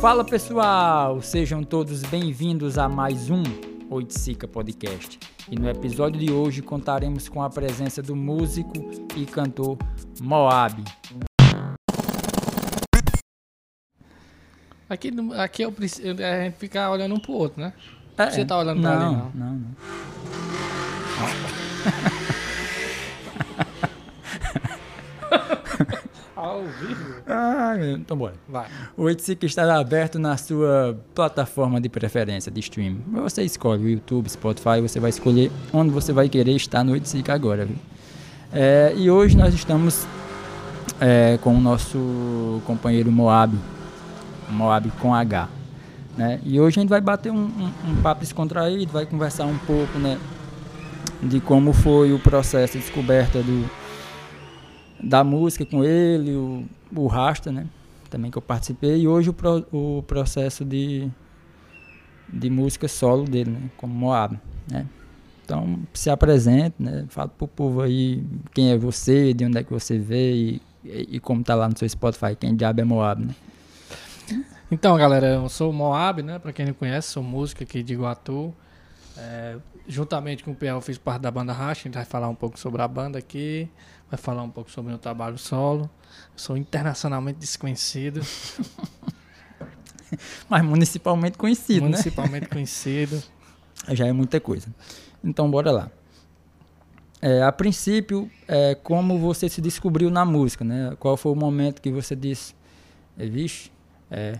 Fala pessoal, sejam todos bem-vindos a mais um Oiticica Podcast. E no episódio de hoje contaremos com a presença do músico e cantor Moab. Aqui, aqui eu preciso, a gente fica olhando um pro outro, né? É, Você tá olhando pra não, ali, não? Não, não. Ao vivo? Ah, então bora. Vai. O Oiticica estará aberto na sua plataforma de preferência de streaming. Você escolhe o YouTube, Spotify, você vai escolher onde você vai querer estar no Oiticica agora, viu? É, e hoje nós estamos é, com o nosso companheiro Moab, Moab com H, né? E hoje a gente vai bater um, um- um papo descontraído, vai conversar um pouco, né? De como foi o processo de descoberta do, da música com ele, o, o Rasta, né? Também que eu participei. E hoje o, pro- o processo de, de música solo dele, né? Como Moab, né? Então, se apresente, né? Fala pro povo aí quem é você, de onde é que você veio e, e, como tá lá no seu Spotify, quem diabo é Moab, né? Então, galera, eu sou o Moab, né? Pra quem não conhece, sou músico aqui de Iguatu. É, juntamente com o Piel, fiz parte da banda Racha. A gente vai falar um pouco sobre a banda aqui. Vai falar um pouco sobre o meu trabalho solo. Sou internacionalmente desconhecido, Mas municipalmente conhecido, né? municipalmente conhecido. já é muita coisa. Então, bora lá. É, a princípio, é, como você se descobriu na música, né? Qual foi o momento que você disse, vixe, é,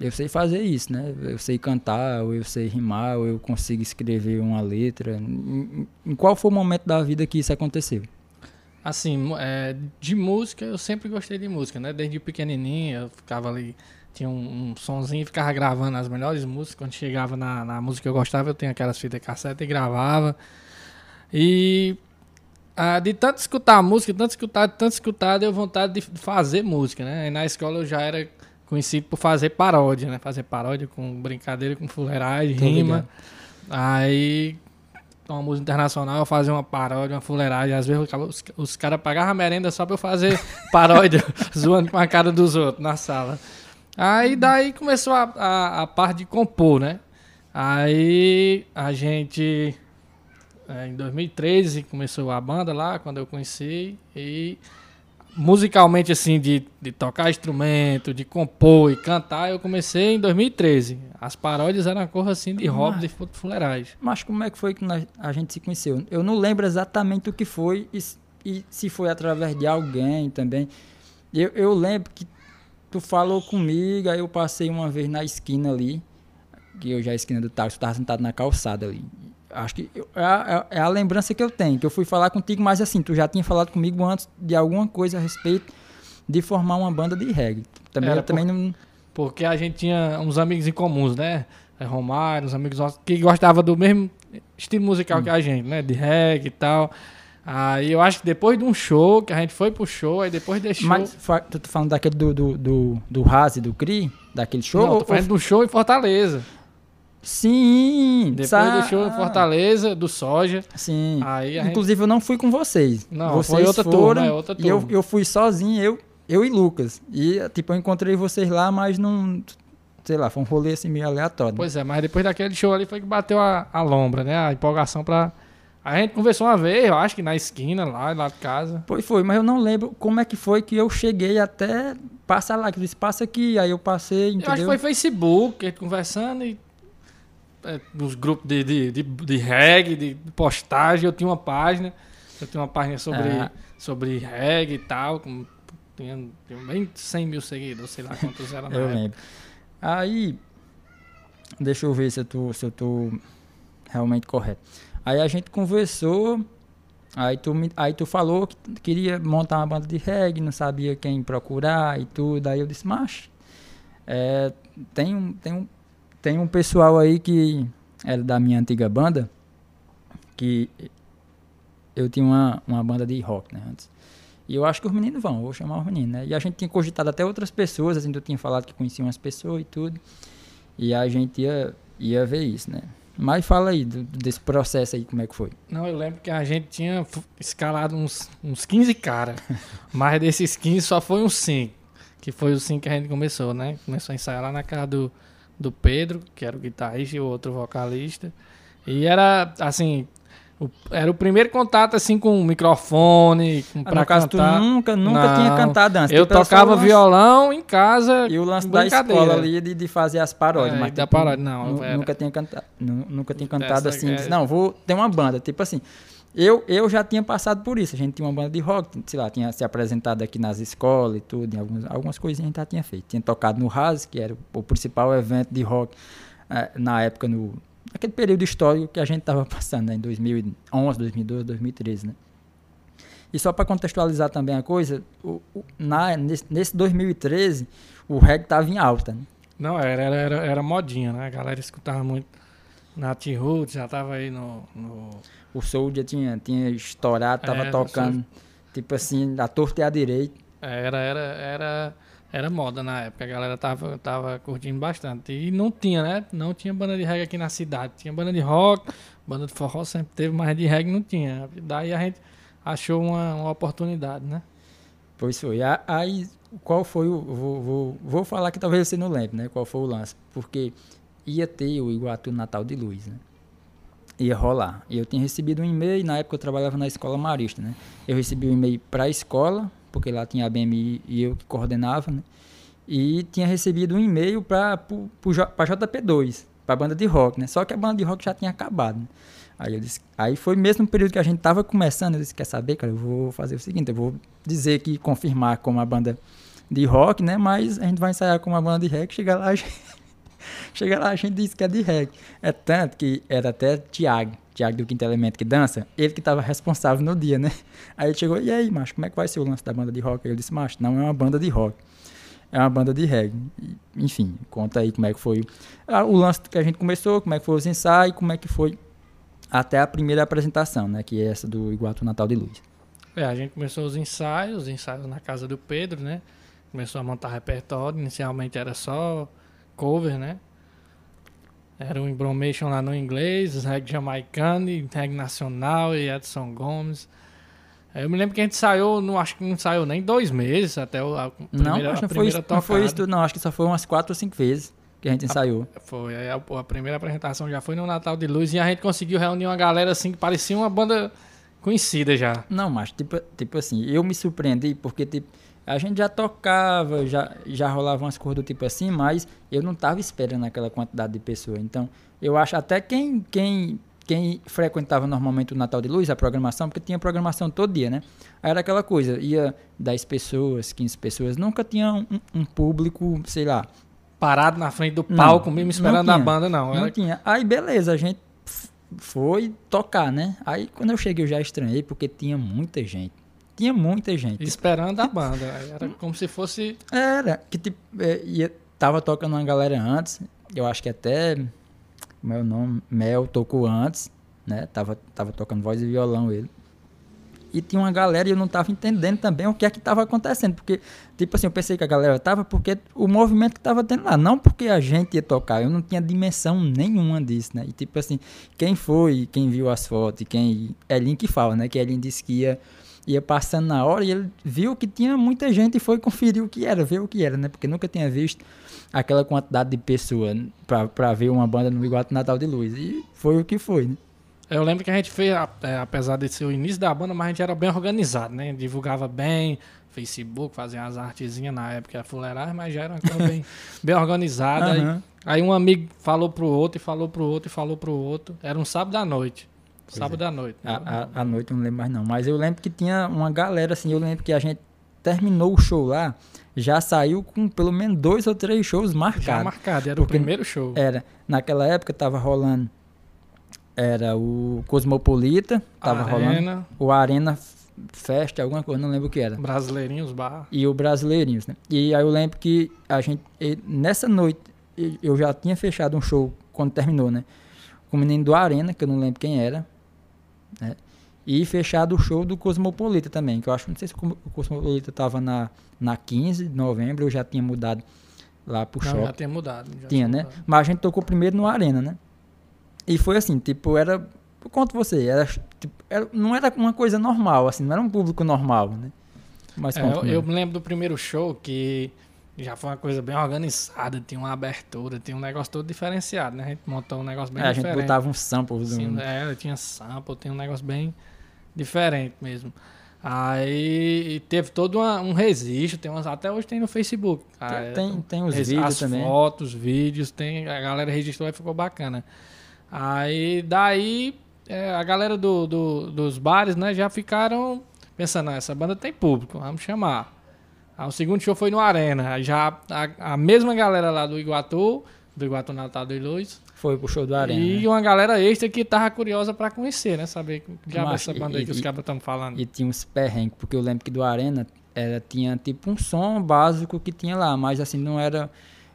eu sei fazer isso, né? Eu sei cantar, ou eu sei rimar, ou eu consigo escrever uma letra. Em- em qual foi o momento da vida que isso aconteceu? Assim, é, de música, eu sempre gostei de música, né? Desde pequenininho, eu ficava ali, tinha um, um sonzinho e ficava gravando as melhores músicas. Quando chegava na, na música que eu gostava, eu tinha aquelas fitas cassete e gravava. E ah, de tanto escutar música, tanto escutar, tanto escutar, deu vontade de fazer música, né? Aí na escola eu já era conhecido por fazer paródia, né? Fazer paródia com brincadeira, com fuleiragem, rima. ligado. Aí, uma música internacional, eu fazia uma paródia, uma fuleiragem. Às vezes os, os caras pagavam a merenda só pra eu fazer paródia, zoando com a cara dos outros na sala. Aí daí começou a, a, a parte de compor, né? Aí a gente, é, em 2013, começou a banda lá, quando eu conheci. E musicalmente, assim, de, de tocar instrumento, de compor e cantar, eu comecei em 2013. As paródias eram uma coisa assim de hobby, de fu- fuleiragem. Mas como é que foi que nós- a gente se conheceu? Eu não lembro exatamente o que foi e, e se foi através de alguém também. Eu, eu lembro que tu falou comigo, aí eu passei uma vez na esquina ali, que eu já a esquina do táxi, tu tava sentado na calçada ali. Acho que eu- é, a, é a lembrança que eu tenho, que eu fui falar contigo, mas assim, tu já tinha falado comigo antes de alguma coisa a respeito de formar uma banda de reggae. Também, Era eu também não... Porque a gente tinha uns amigos em comuns, né? É, Romário, uns amigos nossos que gostavam do mesmo estilo musical que a gente, né? De reggae e tal. Aí eu acho que depois de um show, que a gente foi pro show, aí depois show. Mas tu tá falando daquele do, do, do, do Razi, do Cri? Daquele show? não, Ou- tô falando do show em Fortaleza. Sim! Depois sa- do show em Fortaleza, do Soja. Sim. Aí a gente. Inclusive eu não fui com vocês. Não, vocês foi outra foram, turma, é outra E eu, turma. eu fui sozinho, eu, eu e Lucas. E tipo, eu encontrei vocês lá, mas não. Sei lá, foi um rolê assim meio aleatório. Pois é, mas depois daquele show ali foi que bateu a, a lombra, né? A empolgação pra. A gente conversou uma vez, eu acho que na esquina, lá, lá de casa. Foi, foi, mas eu não lembro como é que foi que eu cheguei até passar lá. Que disse, passa aqui, aí eu passei, entendeu? Eu acho que foi Facebook, conversando e. É, nos grupos de, de, de, de reggae, de postagem, eu tinha uma página. Eu tinha uma página sobre, Ah. sobre reggae e tal. Com, tinha, tinha bem 100 mil seguidores, sei lá quantos eram na Eu época. lembro. Aí, deixa eu ver se eu tô, se eu tô realmente correto. Aí a gente conversou, aí tu, me, aí tu falou que queria montar uma banda de reggae, não sabia quem procurar e tudo. Aí eu disse, macho, é, tem, um, tem, um, tem um pessoal aí que era da minha antiga banda, que eu tinha uma, uma banda de rock, né, antes. E eu acho que os meninos vão, vou chamar os meninos, né? E a gente tinha cogitado até outras pessoas, assim, eu tinha falado que conhecia umas pessoas e tudo. E a gente ia, ia ver isso, né? Mas fala aí do- desse processo aí, como é que foi? Não, eu lembro que a gente tinha escalado uns, uns 15 caras. mas desses 15 só foi uns 5. Que foi assim que a gente começou, né? Começou a ensaiar lá na casa do, do Pedro, que era o guitarrista e o outro vocalista. E era, assim, o- era o primeiro contato, assim, com o microfone, com, Ah, pra no caso, cantar. tu nunca, nunca Não. tinha cantado antes. Eu só tocava lance- violão em casa. E o lance da escola ali de, de fazer as paródias. É, mas da tipo, paródia, não, era- Nunca tinha cantado, nu- nunca tinha cantado Essa assim. é- disse, não, vou ter uma banda. Tipo assim, eu, eu já tinha passado por isso. A gente tinha uma banda de rock, sei lá, tinha se apresentado aqui nas escolas e tudo, em algumas, algumas coisinhas a gente já tinha feito. Tinha tocado no RAS, que era o principal evento de rock eh, na época, no, naquele período histórico que a gente estava passando, né, em 2011, 2012, 2013, né? E só para contextualizar também a coisa, o- o- na, nesse, nesse 2013, o reggae estava em alta, né? Não, era, era, era, modinha, né? A galera escutava muito Nat Roots, já tava aí no... no... O Soulja tinha, tinha estourado, tava É, tocando, tipo assim, a torta e a direita. Era, era, era, era moda na época, a galera tava, tava curtindo bastante. E não tinha, né? Não tinha banda de reggae aqui na cidade. Tinha banda de rock, banda de forró sempre teve, mas de reggae não tinha. Daí a gente achou uma, uma oportunidade, né? Pois foi. Aí, qual foi o. Vou, vou, vou falar que talvez você não lembre, né? Qual foi o lance. Porque ia ter o Iguatu Natal de Luz, né? Ia rolar. E eu tinha recebido um e-mail, na época eu trabalhava na escola marista, né? Eu recebi um e-mail para a escola, porque lá tinha a BMI e eu que coordenava, né? E tinha recebido um e-mail para a JP2, para a banda de rock, né? Só que a banda de rock já tinha acabado. né? Aí eu disse, aí foi mesmo no período que a gente tava começando, eu disse, quer saber, cara, eu vou fazer o seguinte, eu vou dizer que confirmar como a banda de rock, né? Mas a gente vai ensaiar com uma banda de reggae, chega lá, a gente, chega lá a gente diz que é de reggae. É tanto que era até Thiago, Thiago do Quinto Elemento que dança, ele que tava responsável no dia, né? Aí ele chegou, e aí, macho, como é que vai ser o lance da banda de rock? Aí eu disse, macho, não é uma banda de rock. É uma banda de reggae. Enfim, conta aí como é que foi ah, o lance que a gente começou, como é que foi os ensaios, como é que foi até a primeira apresentação, né? Que é essa do Iguatu Natal de Luz. É, a gente começou os ensaios, os ensaios na casa do Pedro, né? Começou a montar repertório. Inicialmente era só cover, né? Era o Embromation lá no inglês, reggae jamaicano, e reggae nacional e Edson Gomes. Eu me lembro que a gente saiu, não acho que não saiu nem dois meses até o- a primeira, não, a acho que não foi, isso, não foi isso não. Acho que só foi umas quatro ou cinco vezes que a gente ensaiou. Foi, aí a, a primeira apresentação já foi no Natal de Luz e a gente conseguiu reunir uma galera assim que parecia uma banda conhecida já. Não, mas tipo, tipo assim, eu me surpreendi porque tipo, a gente já tocava, já, já rolava umas coisas do tipo assim, mas eu não tava esperando aquela quantidade de pessoas. Então, eu acho até quem, quem, quem frequentava normalmente o Natal de Luz, a programação, porque tinha programação todo dia, né? Aí era aquela coisa, ia 10 pessoas, 15 pessoas, nunca tinha um, um público, sei lá, Parado na frente do Não, palco, mesmo não esperando a banda, não. Não Era tinha. Aí beleza, a gente foi tocar, né? Aí quando eu cheguei eu já estranhei porque tinha muita gente. Tinha muita gente. esperando a banda. Era como se fosse. Era, que tipo, é, ia, tava tocando uma galera antes, eu acho que até meu nome, Mel tocou antes, né? Tava, tava tocando voz e violão ele. E tinha uma galera e eu não tava entendendo também o que é que tava acontecendo, porque tipo assim, eu pensei que a galera tava porque o movimento que tava tendo lá, não porque a gente ia tocar, eu não tinha dimensão nenhuma disso, né? E tipo assim, quem foi, quem viu as fotos, quem Elin que fala, né? Que Elin disse que ia ia passando na hora e ele viu que tinha muita gente e foi conferir o que era, ver o que era, né? Porque nunca tinha visto aquela quantidade de pessoas pra, pra ver uma banda no Iguatu Natal de Luz. E foi o que foi, né? Eu lembro que a gente fez, é, apesar de ser o início da banda, mas a gente era bem organizado, né? Divulgava bem, Facebook, fazia as artezinhas na época, era fuleiragem, mas já era uma coisa bem, bem organizada. Aí- Aham. Aí, um amigo falou pro outro, e falou pro outro, e falou pro outro. Era um sábado à noite. Pois sábado à noite. né? A, a, a noite eu não lembro mais não. Mas eu lembro que tinha uma galera, assim, eu lembro que a gente terminou o show lá, já saiu com pelo menos dois ou três shows Já marcados. marcado, era o primeiro show. Era, naquela época tava rolando, era o Cosmopolita, tava rolando Arena, o Arena Fest, alguma coisa, não lembro o que era. Brasileirinhos Bar. e o Brasileirinhos, né? E aí eu lembro que a gente, nessa noite, eu já tinha fechado um show quando terminou, né? Com o menino do Arena, que eu não lembro quem era, né? E fechado o show do Cosmopolita também, que eu acho, não sei se o Cosmo- o Cosmopolita tava na, na 15 de novembro, eu já tinha mudado lá pro Não, shopping. já tinha mudado. já Tinha, né? mudado. Mas a gente tocou primeiro no Arena, né? E foi assim, tipo, era. Eu conto você, era, tipo, era- não era uma coisa normal, assim, não era um público normal, né? Mas É, eu, eu me lembro do primeiro show que já foi uma coisa bem organizada, tinha uma abertura, tinha um negócio todo diferenciado, né? A gente montou um negócio bem É, a diferente. gente botava um sample do... Sim, é, tinha sample, tinha um negócio bem diferente mesmo. Aí teve todo uma- um registro, tem umas, até hoje tem no Facebook. Ah, é, tem, tem os Res- vídeos as também. fotos, vídeos, tem, a galera registrou e ficou bacana. Aí daí é, a galera do, do- dos bares, né, já ficaram pensando, "Ah, essa banda tem público, vamos chamar. Aí o segundo show foi no Arena, aí já a, a mesma galera lá do Iguatu, do Iguatu Natal do Luz, Foi pro show do Arena. e né? uma galera extra que tava curiosa pra conhecer, né, saber que diabo é essa banda aí e- que os cabos estão falando. E tinha uns perrengues, porque eu lembro que do Arena era, tinha tipo um som básico que tinha lá, mas assim, não era.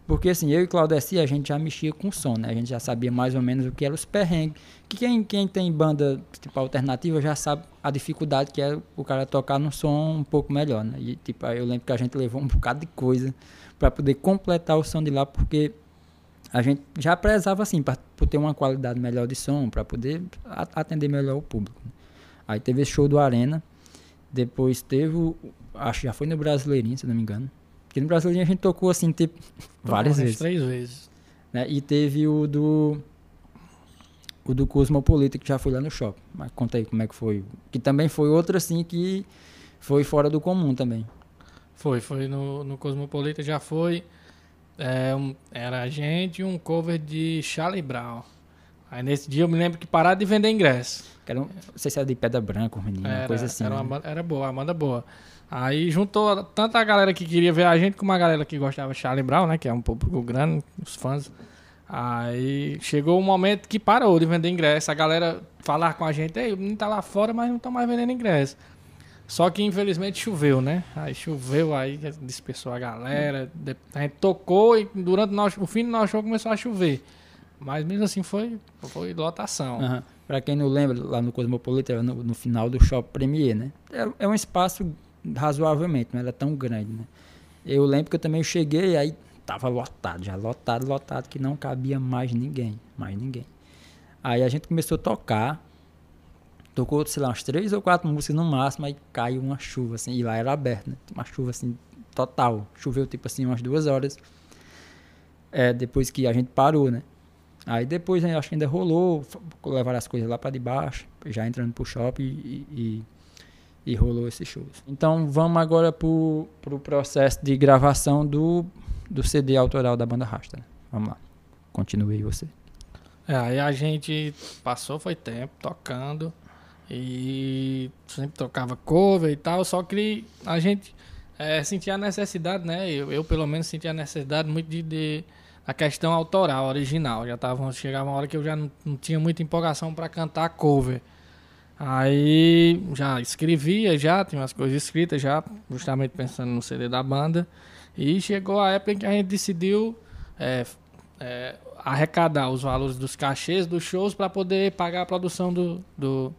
Porque assim, eu e Claudeci, a gente já mexia com som, né? A gente já sabia mais ou menos o que eram os perrengues. Que quem, quem tem banda tipo alternativa já sabe a dificuldade que é o cara tocar num som um pouco melhor, né? E tipo, eu lembro que a gente levou um bocado de coisa para poder completar o som de lá, porque a gente já prezava assim, por ter uma qualidade melhor de som, para poder atender melhor o público. né? Aí teve esse show do Arena. Depois teve, acho que já foi no Brasileirinho, se não me engano. Porque no Brasileirinho a gente tocou assim, tipo, várias vezes. Três vezes. Né? E teve o do. O do Cosmopolita, que já foi lá no shopping. Mas conta aí como é que foi. Que também foi outra assim que foi fora do comum também. Foi, foi no, no Cosmopolita, já foi. é, um- era a gente e um cover de Charlie Brown. Aí nesse dia eu me lembro que pararam de vender ingresso. Que era um, não sei se era de Pedra Branca, menino, uma Era, coisa assim. era, né? uma, era boa, a banda boa. Aí juntou tanto a galera que queria ver a gente como a galera que gostava de Charlie Brown, né? Que é um público grande, os fãs. Aí chegou um momento que parou de vender ingresso. A galera falar com a gente, ei, o menino tá lá fora, mas não estão mais vendendo ingresso. Só que infelizmente choveu, né? Aí choveu, aí dispersou a galera. A gente tocou e durante o o fim do nosso show começou a chover. Mas mesmo assim foi, foi lotação. Aham. Pra quem não lembra, lá no Cosmopolita, era no, no final do Shopping Premier, né? É, é um espaço razoavelmente, não era tão grande, né? Eu lembro que eu também cheguei, aí tava lotado, já lotado, lotado, que não cabia mais ninguém, mais ninguém. Aí a gente começou a tocar, tocou, sei lá, umas três ou quatro músicas no máximo, aí caiu uma chuva, assim, e lá era aberto, né? Uma chuva, assim, total. Choveu, tipo assim, umas duas horas, é, depois que a gente parou, né? Aí depois né, acho que ainda rolou, levaram as coisas lá para debaixo, já entrando pro shopping e, e, e rolou esses shows. Então vamos agora pro, pro processo de gravação do, do CD autoral da banda Rasta. né? Vamos lá. Continue aí você. É, aí a gente passou, foi tempo tocando e sempre tocava cover e tal, só que a gente é, sentia a necessidade, né? Eu, eu, pelo menos sentia a necessidade muito de, de a questão autoral, original. Já tava, chegava uma hora que eu já não, não tinha muita empolgação para cantar cover. Aí já escrevia, já tinha umas coisas escritas já, justamente pensando no CD da banda. E chegou a época em que a gente decidiu é, é, arrecadar os valores dos cachês dos shows para poder pagar a produção do, do,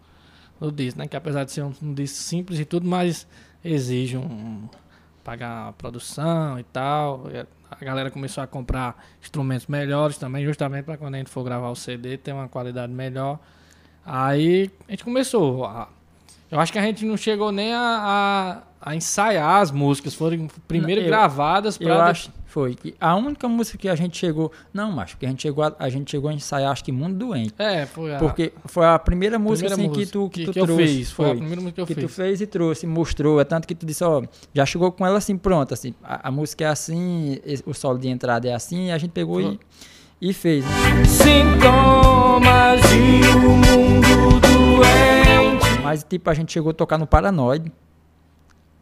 do disco, né? Que apesar de ser um, um disco simples e tudo, mas exige um, pagar a produção e tal. A galera começou a comprar instrumentos melhores também, justamente para quando a gente for gravar o CD ter uma qualidade melhor. Aí a gente começou. A, eu acho que a gente não chegou nem a, a, a ensaiar as músicas, foram primeiro Eu- gravadas Eu para acho foi que a única música que a gente chegou, não, macho, que a gente chegou a, a gente chegou a ensaiar acho que Mundo Doente, É, foi a porque foi a primeira música primeira assim que tu música que, tu eu trouxe, fiz. Foi, a primeira música que eu que tu fiz. fez e trouxe, mostrou. É tanto que tu disse, ó, já chegou com ela assim, pronta, assim. A, a música é assim, o solo de entrada é assim, e a gente pegou e, e fez. Sintomas de um mundo doente. Mas, tipo, a gente chegou a tocar no Paranoide.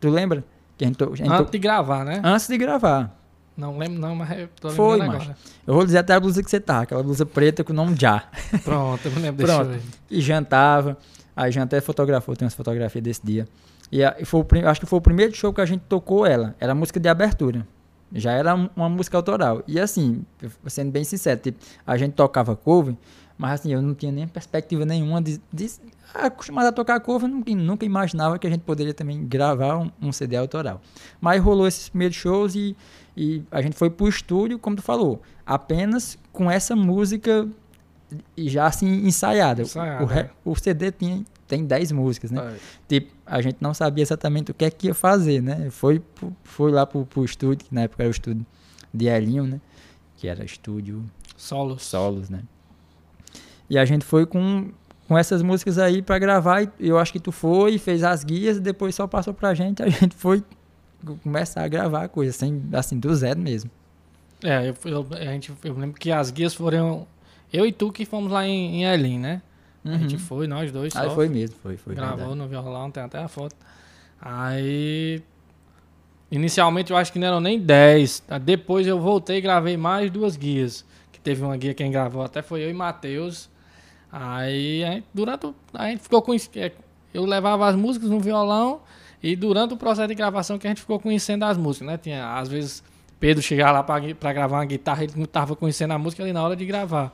Tu lembra? Que a gente, to- a gente to- Antes de gravar, né? Antes de gravar. Não lembro não, mas eu tô Foi, lembrando macho. agora. Eu vou dizer até a blusa que você tá, aquela blusa preta com o nome Já. Pronto, eu me lembro Pronto. desse show E jantava. Aí Jean até fotografou, tem umas fotografias desse dia. E, foi acho que foi o primeiro show que a gente tocou ela. Era a música de abertura. Já era um- uma música autoral. E assim, sendo bem sincero, tipo, a gente tocava cover, mas assim, eu não tinha nem perspectiva nenhuma de. de acostumado a tocar cover, nunca, nunca imaginava que a gente poderia também gravar um, um CD autoral. Mas rolou esses primeiros shows e, e a gente foi pro estúdio, como tu falou, apenas com essa música já assim ensaiada. Ensaiada, o, é. o CD tinha, tem 10 músicas, né? É. Tipo, a gente não sabia exatamente o que é que ia fazer, né? Foi, foi lá pro, pro estúdio, que na época era o estúdio de Elinho, né? Que era estúdio Solos. solos, né? E a gente foi com, com essas músicas aí pra gravar e eu acho que tu foi, fez as guias e depois só passou pra gente, a gente foi começar a gravar a coisa, assim, assim do zero mesmo. É, eu, eu- a gente, eu lembro que as guias foram. Eu e tu que fomos lá em, em Elim, né? A gente Uhum. foi, nós dois. Aí só. foi mesmo, foi, foi. gravou verdade. no violão, tem até a foto. Aí. Inicialmente eu acho que não eram nem 10. Ah, Depois eu voltei e gravei mais duas guias. Que teve uma guia quem gravou até foi eu e Matheus. Aí a gente, durante a gente ficou com. Eu levava as músicas no violão e durante o processo de gravação que a gente ficou conhecendo as músicas, né? Tinha, às vezes, Pedro chegava lá pra gravar uma guitarra, ele não tava conhecendo a música ali na hora de gravar.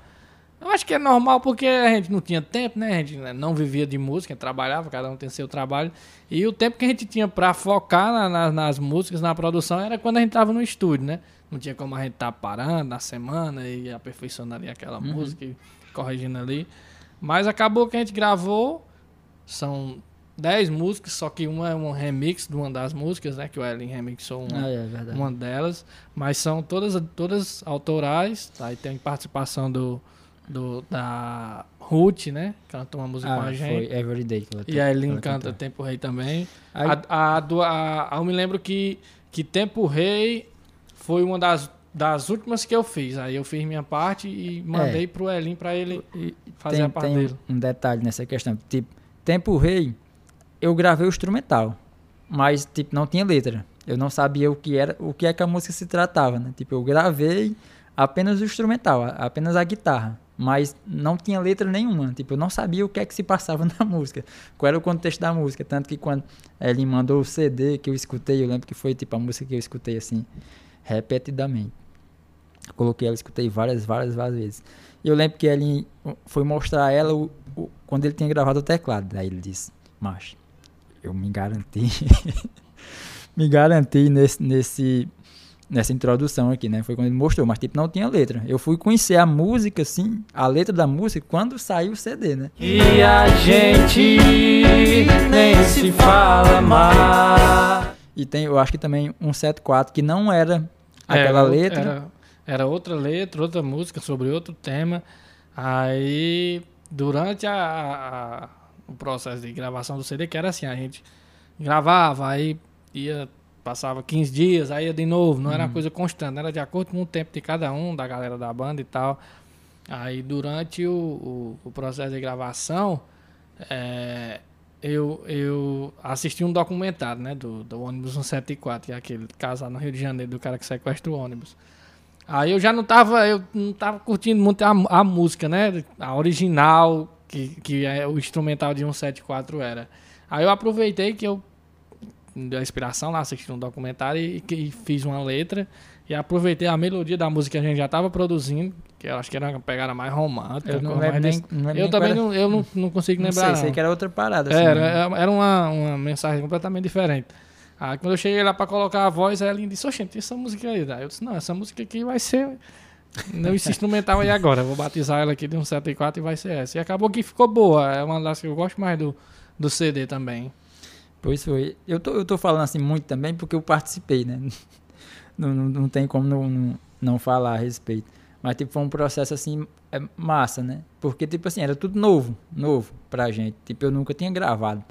Eu acho que é normal porque a gente não tinha tempo, né? A gente né, não vivia de música, trabalhava, cada um tem seu trabalho. E o tempo que a gente tinha pra focar na- na- nas músicas, na produção, era quando a gente tava no estúdio, né? Não tinha como a gente estar parando na semana e aperfeiçoando ali aquela música e corrigindo ali. Mas acabou que a gente gravou, são 10 músicas, só que uma é um remix de uma das músicas, né? Que o Ellen remixou uma, Ah, é verdade. uma delas, mas são todas, todas autorais, tá? aí tem participação do, do da Ruth, né? Canta uma música com Ah, a gente. foi Everyday que ela E a Elin ela canta cantou. Tempo Rei também. Aí- A, a, do- a- eu me lembro que, que Tempo Rei foi uma das, das últimas que eu fiz. Aí eu fiz minha parte e mandei pro Elin pra ele E fazer tem, a parte tem dele. um detalhe nessa questão. Tipo, Tempo Rei, eu gravei o instrumental, mas tipo não tinha letra. Eu não sabia o que era, o que é que a música se tratava, né? Tipo, eu gravei apenas o instrumental, a- apenas a guitarra, mas não tinha letra nenhuma. Tipo, eu não sabia o que é que se passava na música, qual era o contexto da música, tanto que quando ele mandou o CD que eu escutei, eu lembro que foi tipo a música que eu escutei assim repetidamente. Coloquei ela, escutei várias, várias, várias vezes. E eu lembro que ele foi mostrar a ela o, o- quando ele tinha gravado o teclado. Aí ele disse, macho, eu me garanti. me garanti nesse, nesse, nessa introdução aqui, né? Foi quando ele mostrou, mas tipo, não tinha letra. Eu fui conhecer a música, assim, a letra da música, quando saiu o CD, né? E a gente nem se fala mais. E tem, eu acho que também um 74 que não era aquela Era- letra. Era, era outra letra, outra música sobre outro tema. Aí, durante a, a- o processo de gravação do CD, que era assim, a gente gravava, aí ia, passava 15 dias, aí ia de novo, não era uma coisa constante, era de acordo com o tempo de cada um, da galera da banda e tal. Aí, durante o, o, o processo de gravação, é, eu, eu assisti um documentário, né, do, do ônibus 174, que é aquele caso lá no Rio de Janeiro, do cara que sequestra o ônibus. Aí eu já não tava, eu não tava curtindo muito a, a música, né, a original, que, que é o instrumental de 174 era. Aí eu aproveitei que eu deu a inspiração lá, assisti um documentário e, e fiz uma letra e aproveitei a melodia da música que a gente já tava produzindo, que eu acho que era uma pegada mais romântica. Eu não lembro nem, não lembro eu também era- não, eu não, não consigo não lembrar. sei, sei não. que era outra parada. Assim, Era, né? era uma, uma mensagem completamente diferente. Aí quando eu cheguei lá pra colocar a voz, ela disse, oxente, essa música aí. Aí eu disse, não, essa música aqui vai ser. Não, esse instrumental aí agora. Eu vou batizar ela aqui de um 74 e vai ser essa. E acabou que ficou boa. É uma das que eu gosto mais do, do CD também. Pois foi. Eu tô, eu tô falando assim muito também porque eu participei, né? Não, não, não tem como não, não, falar a respeito. Mas, tipo, foi um processo, assim, é, massa, né? Porque, tipo assim, era tudo novo, novo pra gente. Tipo, eu nunca tinha gravado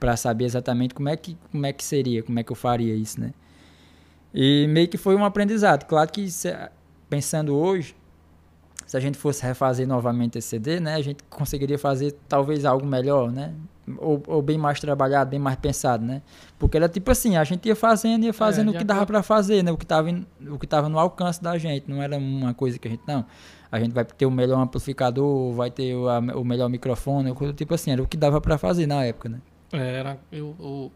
pra saber exatamente como é que, como é que seria, como é que eu faria isso, né? E meio que foi um aprendizado. Claro que, pensando hoje, se a gente fosse refazer novamente esse CD, né? A gente conseguiria fazer talvez algo melhor, né? Ou, ou bem mais trabalhado, bem mais pensado, né? Porque era tipo assim, a gente ia fazendo, ia fazendo de o que dava pra fazer, né? O que tava, o que tava no alcance da gente, não era uma coisa que a gente não. A gente vai ter o melhor amplificador, vai ter o, a- o melhor microfone, coisa tipo assim, era o que dava pra fazer na época, né? É, Era, eu, o,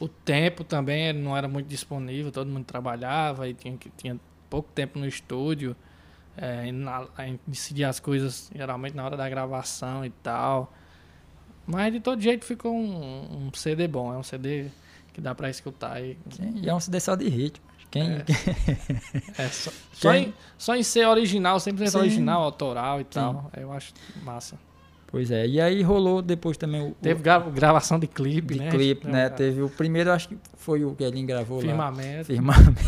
o tempo também não era muito disponível, todo mundo trabalhava e tinha, tinha pouco tempo no estúdio. É, na, a gente decidia as coisas geralmente na hora da gravação e tal. Mas de todo jeito ficou um, um CD bom, é um CD que dá pra escutar. E, Sim, e é um CD só de ritmo. Quem, É, só, só, Quem- em, só em ser original, sempre ser Sim. original, autoral e tal. Eu acho massa. Pois é, e aí rolou depois também o, o- Teve gra- gravação de clipe, de né? clipe, né? Teve Teve o primeiro, acho que foi o que ele gravou lá. Firmamento. Firmamento.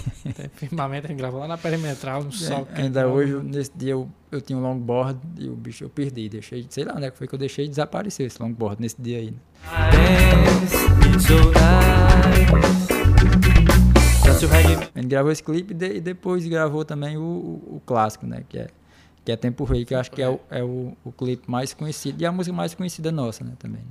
Firmamento a gente gravou lá na perimetral, no sol. É, Ainda hoje, nesse dia, eu, eu tinha um longboard e o bicho eu perdi. Deixei, sei lá é que foi que eu deixei desaparecer esse longboard nesse dia aí. né? O reggae. Ele gravou esse clipe e, de- e depois gravou também o, o, o clássico, né? Que é, que é Tempo Rei, que eu acho que é, o, é o, o clipe mais conhecido e a música mais conhecida nossa, né? Também.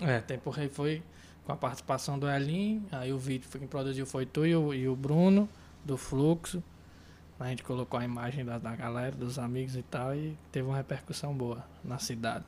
É, Tempo Rei foi com a participação do Elin, aí o vídeo foi quem produziu foi tu e o, e o Bruno, do Fluxo. A gente colocou a imagem da, da galera, dos amigos e tal, e teve uma repercussão boa na cidade.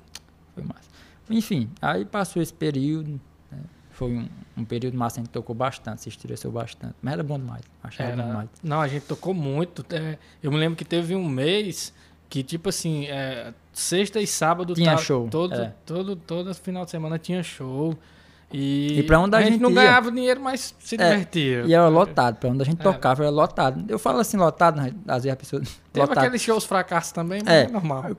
Foi massa. Enfim, aí passou esse período. né, Foi um, um período massa, a gente tocou bastante, se estressou bastante. Mas era bom demais. Achava bom Era- demais. Não, a gente tocou muito. é, eu me lembro que teve um mês que, tipo assim, é, sexta e sábado Tinha tava- show, Todo, é. todo, todo final de semana tinha show. E, E pra onde a gente não ia? ganhava dinheiro, mas se É, divertia. E era lotado, pra onde a gente Era. tocava era lotado. Eu falo assim, lotado, mas às vezes a pessoa. Teve lotado. aqueles shows fracassos também, mas É. é normal.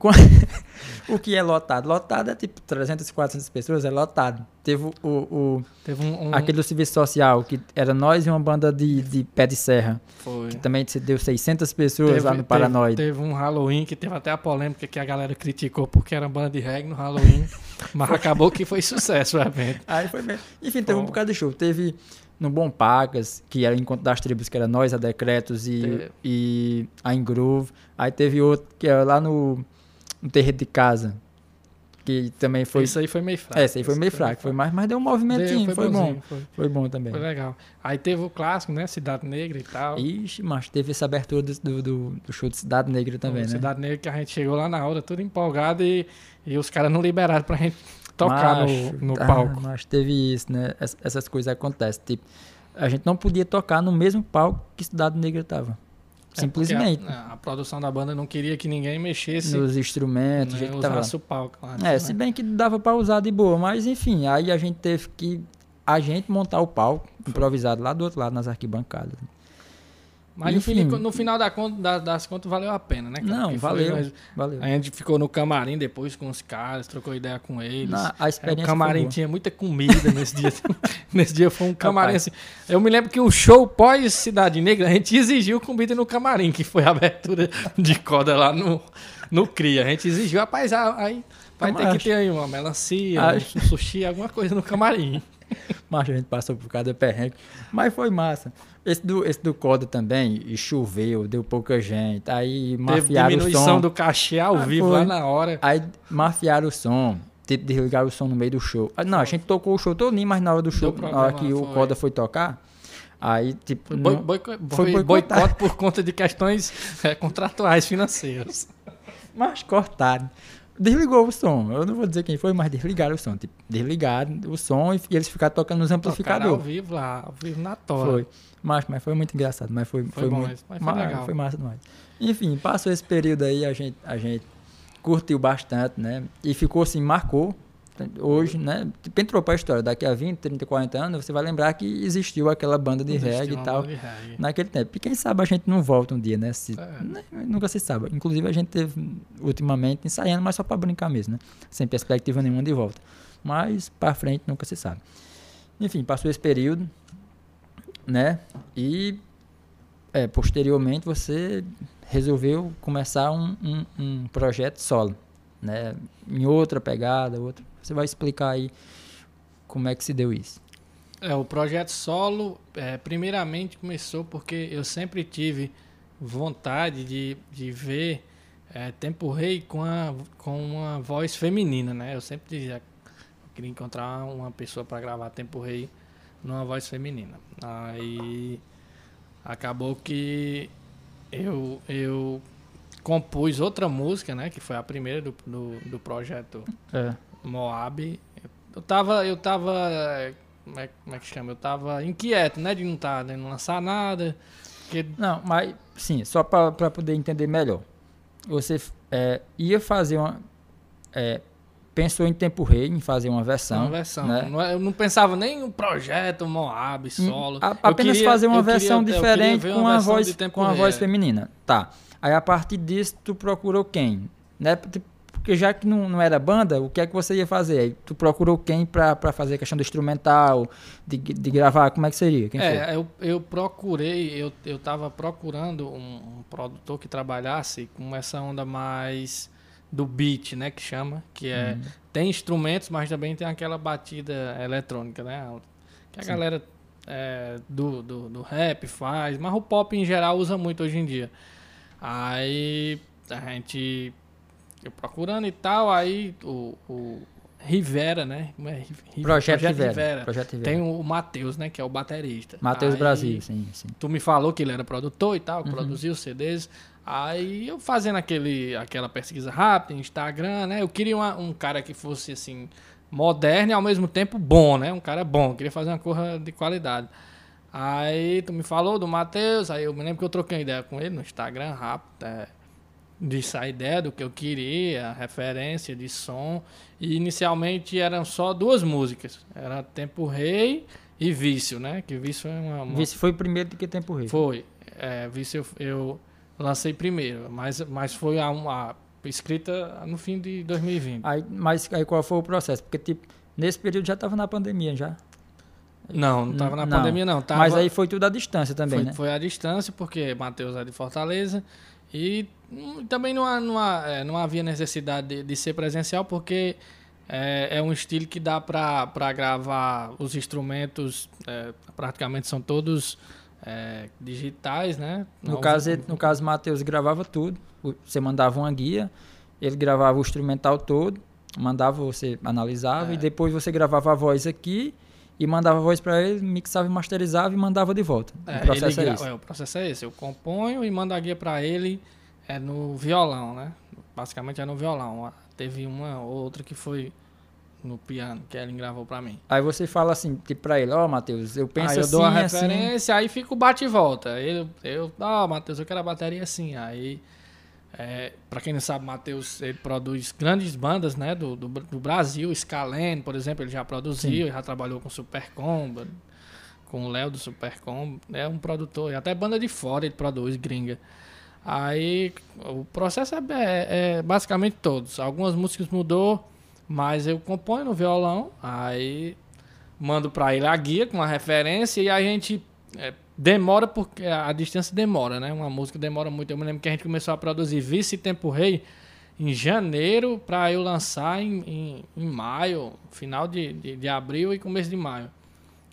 O que é lotado? Lotado é tipo 300, 400 pessoas, é lotado. Teve o, o, Teve um. um- aquele do serviço social, que era nós e uma banda de, de pé de serra, foi. que também se deu 600 pessoas Teve- lá no Paranoide. Teve, teve um Halloween que teve até a polêmica que a galera criticou porque era banda de reggae no Halloween. mas acabou que foi sucesso evento. Aí foi mesmo. Enfim, teve um Bom. bocado de show. Teve no Bom Pacas, que era o Encontro das Tribos, que era nós, a Decretos e, Teve. e a Engroove. Aí teve outro que era lá no, no Terreiro de Casa, que também foi... Isso aí foi meio fraco. É, esse aí foi meio fraco, foi mais, mas deu um movimentinho, Deu, foi, bom. bonzinho, Foi, Foi bom também. foi legal. Aí teve o clássico, né? Cidade Negra e tal. Ixi, mas teve essa abertura do, do, do- show de Cidade Negra também, né? Cidade Negra que a gente chegou lá na hora, tudo empolgado e, e os caras não liberaram pra gente tocar no, no ah, palco. Mas teve isso, né? Ess- Essas coisas acontecem. Tipo, a gente não podia tocar no mesmo palco que Cidade Negra tava. É, Simplesmente. porque A, a produção da banda não queria que ninguém mexesse, Nos instrumentos, né, jeito usasse o palco lá. É, né? se bem que dava pra usar de boa, mas enfim, aí a gente teve que a gente montar o palco improvisado lá do outro lado nas arquibancadas. Mas no, enfim. fim- no final da conta, da- das contas valeu a pena, né? cara? Não, Porque foi- valeu. Valeu. a gente ficou no camarim depois com os caras, trocou ideia com eles. Na- a É, experiência o foi camarim tinha muita comida nesse dia. nesse dia foi um camarim assim. Eu me lembro que o show pós Cidade Negra, a gente exigiu comida no camarim, que foi a abertura de corda lá no, no CRIA. A gente exigiu, rapaz, aí vai ter Acho. que ter aí uma melancia, Acho. um sushi, alguma coisa no camarim. Mas a gente passou por cada perrengue. Mas foi massa. Esse do, esse do Coda também, e choveu, deu pouca gente. Aí Teve mafiaram o diminuição som. do cachê ao Ah, vivo foi. lá na hora. Aí mafiaram o som. Tipo, desligaram o som no meio do show. Ah, Não, a gente tocou o show todinho, mas na hora do show, na problema, hora que o foi. Coda foi tocar, aí, tipo. Boi, não- boico- foi boicote por conta de questões é, contratuais financeiras. Mas cortaram. Desligou o som. Eu não vou dizer quem foi, mas desligaram o som. Tipo, desligaram o som e, eles ficaram tocando nos Tocaram ao amplificadores. vivo lá, ao vivo na tora. Foi. Mas, mas foi muito engraçado. Mas foi, foi, bom, muito. mas- mas foi ma- legal. foi massa demais. Enfim, passou esse período aí, a gente, a gente curtiu bastante, né? E ficou assim, marcou. Hoje, né? Entrou pra história. Daqui a 20, 30, 40 anos, você vai lembrar que existiu aquela banda de Existiu reggae e tal. naquele tempo. E quem sabe a gente não volta um dia, né? Se, É. né, Nunca se sabe. Inclusive a gente teve ultimamente ensaiando, mas só pra brincar mesmo, né? Sem perspectiva nenhuma de volta. Mas pra frente nunca se sabe. Enfim, passou esse período, né? E é, posteriormente você resolveu começar um, um, um projeto solo, né? Em outra pegada, outra. Você vai explicar aí como é que se deu isso. É, o projeto solo, é, primeiramente começou porque eu sempre tive vontade de, de ver é, Tempo Rei com, a, com uma voz feminina, né? Eu sempre dizia, eu queria encontrar uma pessoa para gravar Tempo Rei numa voz feminina. Aí acabou que eu, eu compus outra música, né? Que foi a primeira do, do, do projeto É. Moab. Eu tava, eu tava, como é, como é que chama? Eu tava inquieto, né, de não tá, de não lançar nada. Porque Não, mas sim, só para poder entender melhor. Você é, ia fazer uma. é, pensou em tempo rei, em fazer uma versão. Uma versão. né? Não é- eu não pensava nem em um projeto, Moab, solo. A- apenas queria- fazer uma versão queria diferente ver com uma a versão voz com a voz é. feminina. Tá. Aí a partir disso tu procurou quem? Né? Porque- já que não, não era banda, o que é que você ia fazer? Aí tu procurou quem pra, pra fazer a questão do instrumental, de, de gravar, como é que seria? Quem? É, eu, eu procurei, eu, eu tava procurando um, um produtor que trabalhasse com essa onda mais do beat, né, que chama, que é Uhum. tem instrumentos, mas também tem aquela batida eletrônica, né, que a Sim. galera é, do, do, do rap faz, mas o pop em geral usa muito hoje em dia. Aí a gente eu procurando e tal, aí o, o Rivera, né, como é? Ri- Ri- Projeto, Rivera. Projeto Rivera. Tem o Matheus, né, que é o baterista. Matheus Brasil, sim, sim. Tu me falou que ele era produtor e tal, Uhum. produzia os CDs. Aí eu fazendo aquele, aquela pesquisa rápida, Instagram, né? Eu queria uma- um cara que fosse assim, moderno e ao mesmo tempo bom, né? Um cara bom, queria fazer uma coisa de qualidade. Aí tu me falou do Matheus, aí eu me lembro que eu troquei ideia com ele no Instagram rápido, é, a ideia do que eu queria, a referência de som. E inicialmente eram só duas músicas. Era Tempo Rei e Vício, né? Que Vício é uma, uma se foi primeiro do que Tempo Rei. foi. É, Vício eu, eu lancei primeiro, mas, mas foi a, uma escrita no fim de 2020. Aí, mas aí qual foi o processo? Porque, tipo, nesse período já tava na pandemia já. Não, não tava na Não. pandemia, não. Tava, Mas aí foi tudo à distância também, foi, né? foi à distância, porque Matheus é de Fortaleza. E também não, há- não, há- é, não havia necessidade de, de ser presencial, porque é, é um estilo que dá para gravar os instrumentos, é, praticamente são todos é, digitais, né? No Não- caso, ele- no caso, Matheus gravava tudo. Você mandava uma guia, ele gravava o instrumental todo, mandava, você analisava, É. e depois você gravava a voz aqui e mandava a voz para ele, mixava e masterizava e mandava de volta. É, o processo ele é esse. o processo é esse. Eu componho e mando a guia pra ele é no violão, né? Basicamente é no violão. Ah, Teve uma ou outra que foi no piano, que ele gravou pra mim. Aí você fala assim, tipo, pra ele, ó, Matheus, eu penso aí eu assim, dou a assim. referência, aí fica o bate e volta. Eu, eu ó, Matheus, eu quero a bateria assim. Aí, é, pra quem não sabe, Matheus, ele produz grandes bandas, né, do, do, do Brasil. Scalene, por exemplo, ele já produziu, já trabalhou com Super Combo, com o Léo do Super Combo. É um produtor, e até banda de fora ele produz, gringa. Aí, o processo é, é- é basicamente todos. Algumas músicas mudou, mas eu componho no violão, aí mando pra ele a guia com a referência e a gente é, demora porque a distância demora, né? Uma música demora muito. Eu me lembro que a gente começou a produzir Vice Tempo Rei em janeiro pra eu lançar em, em, em maio, final de, de, de abril e começo de maio.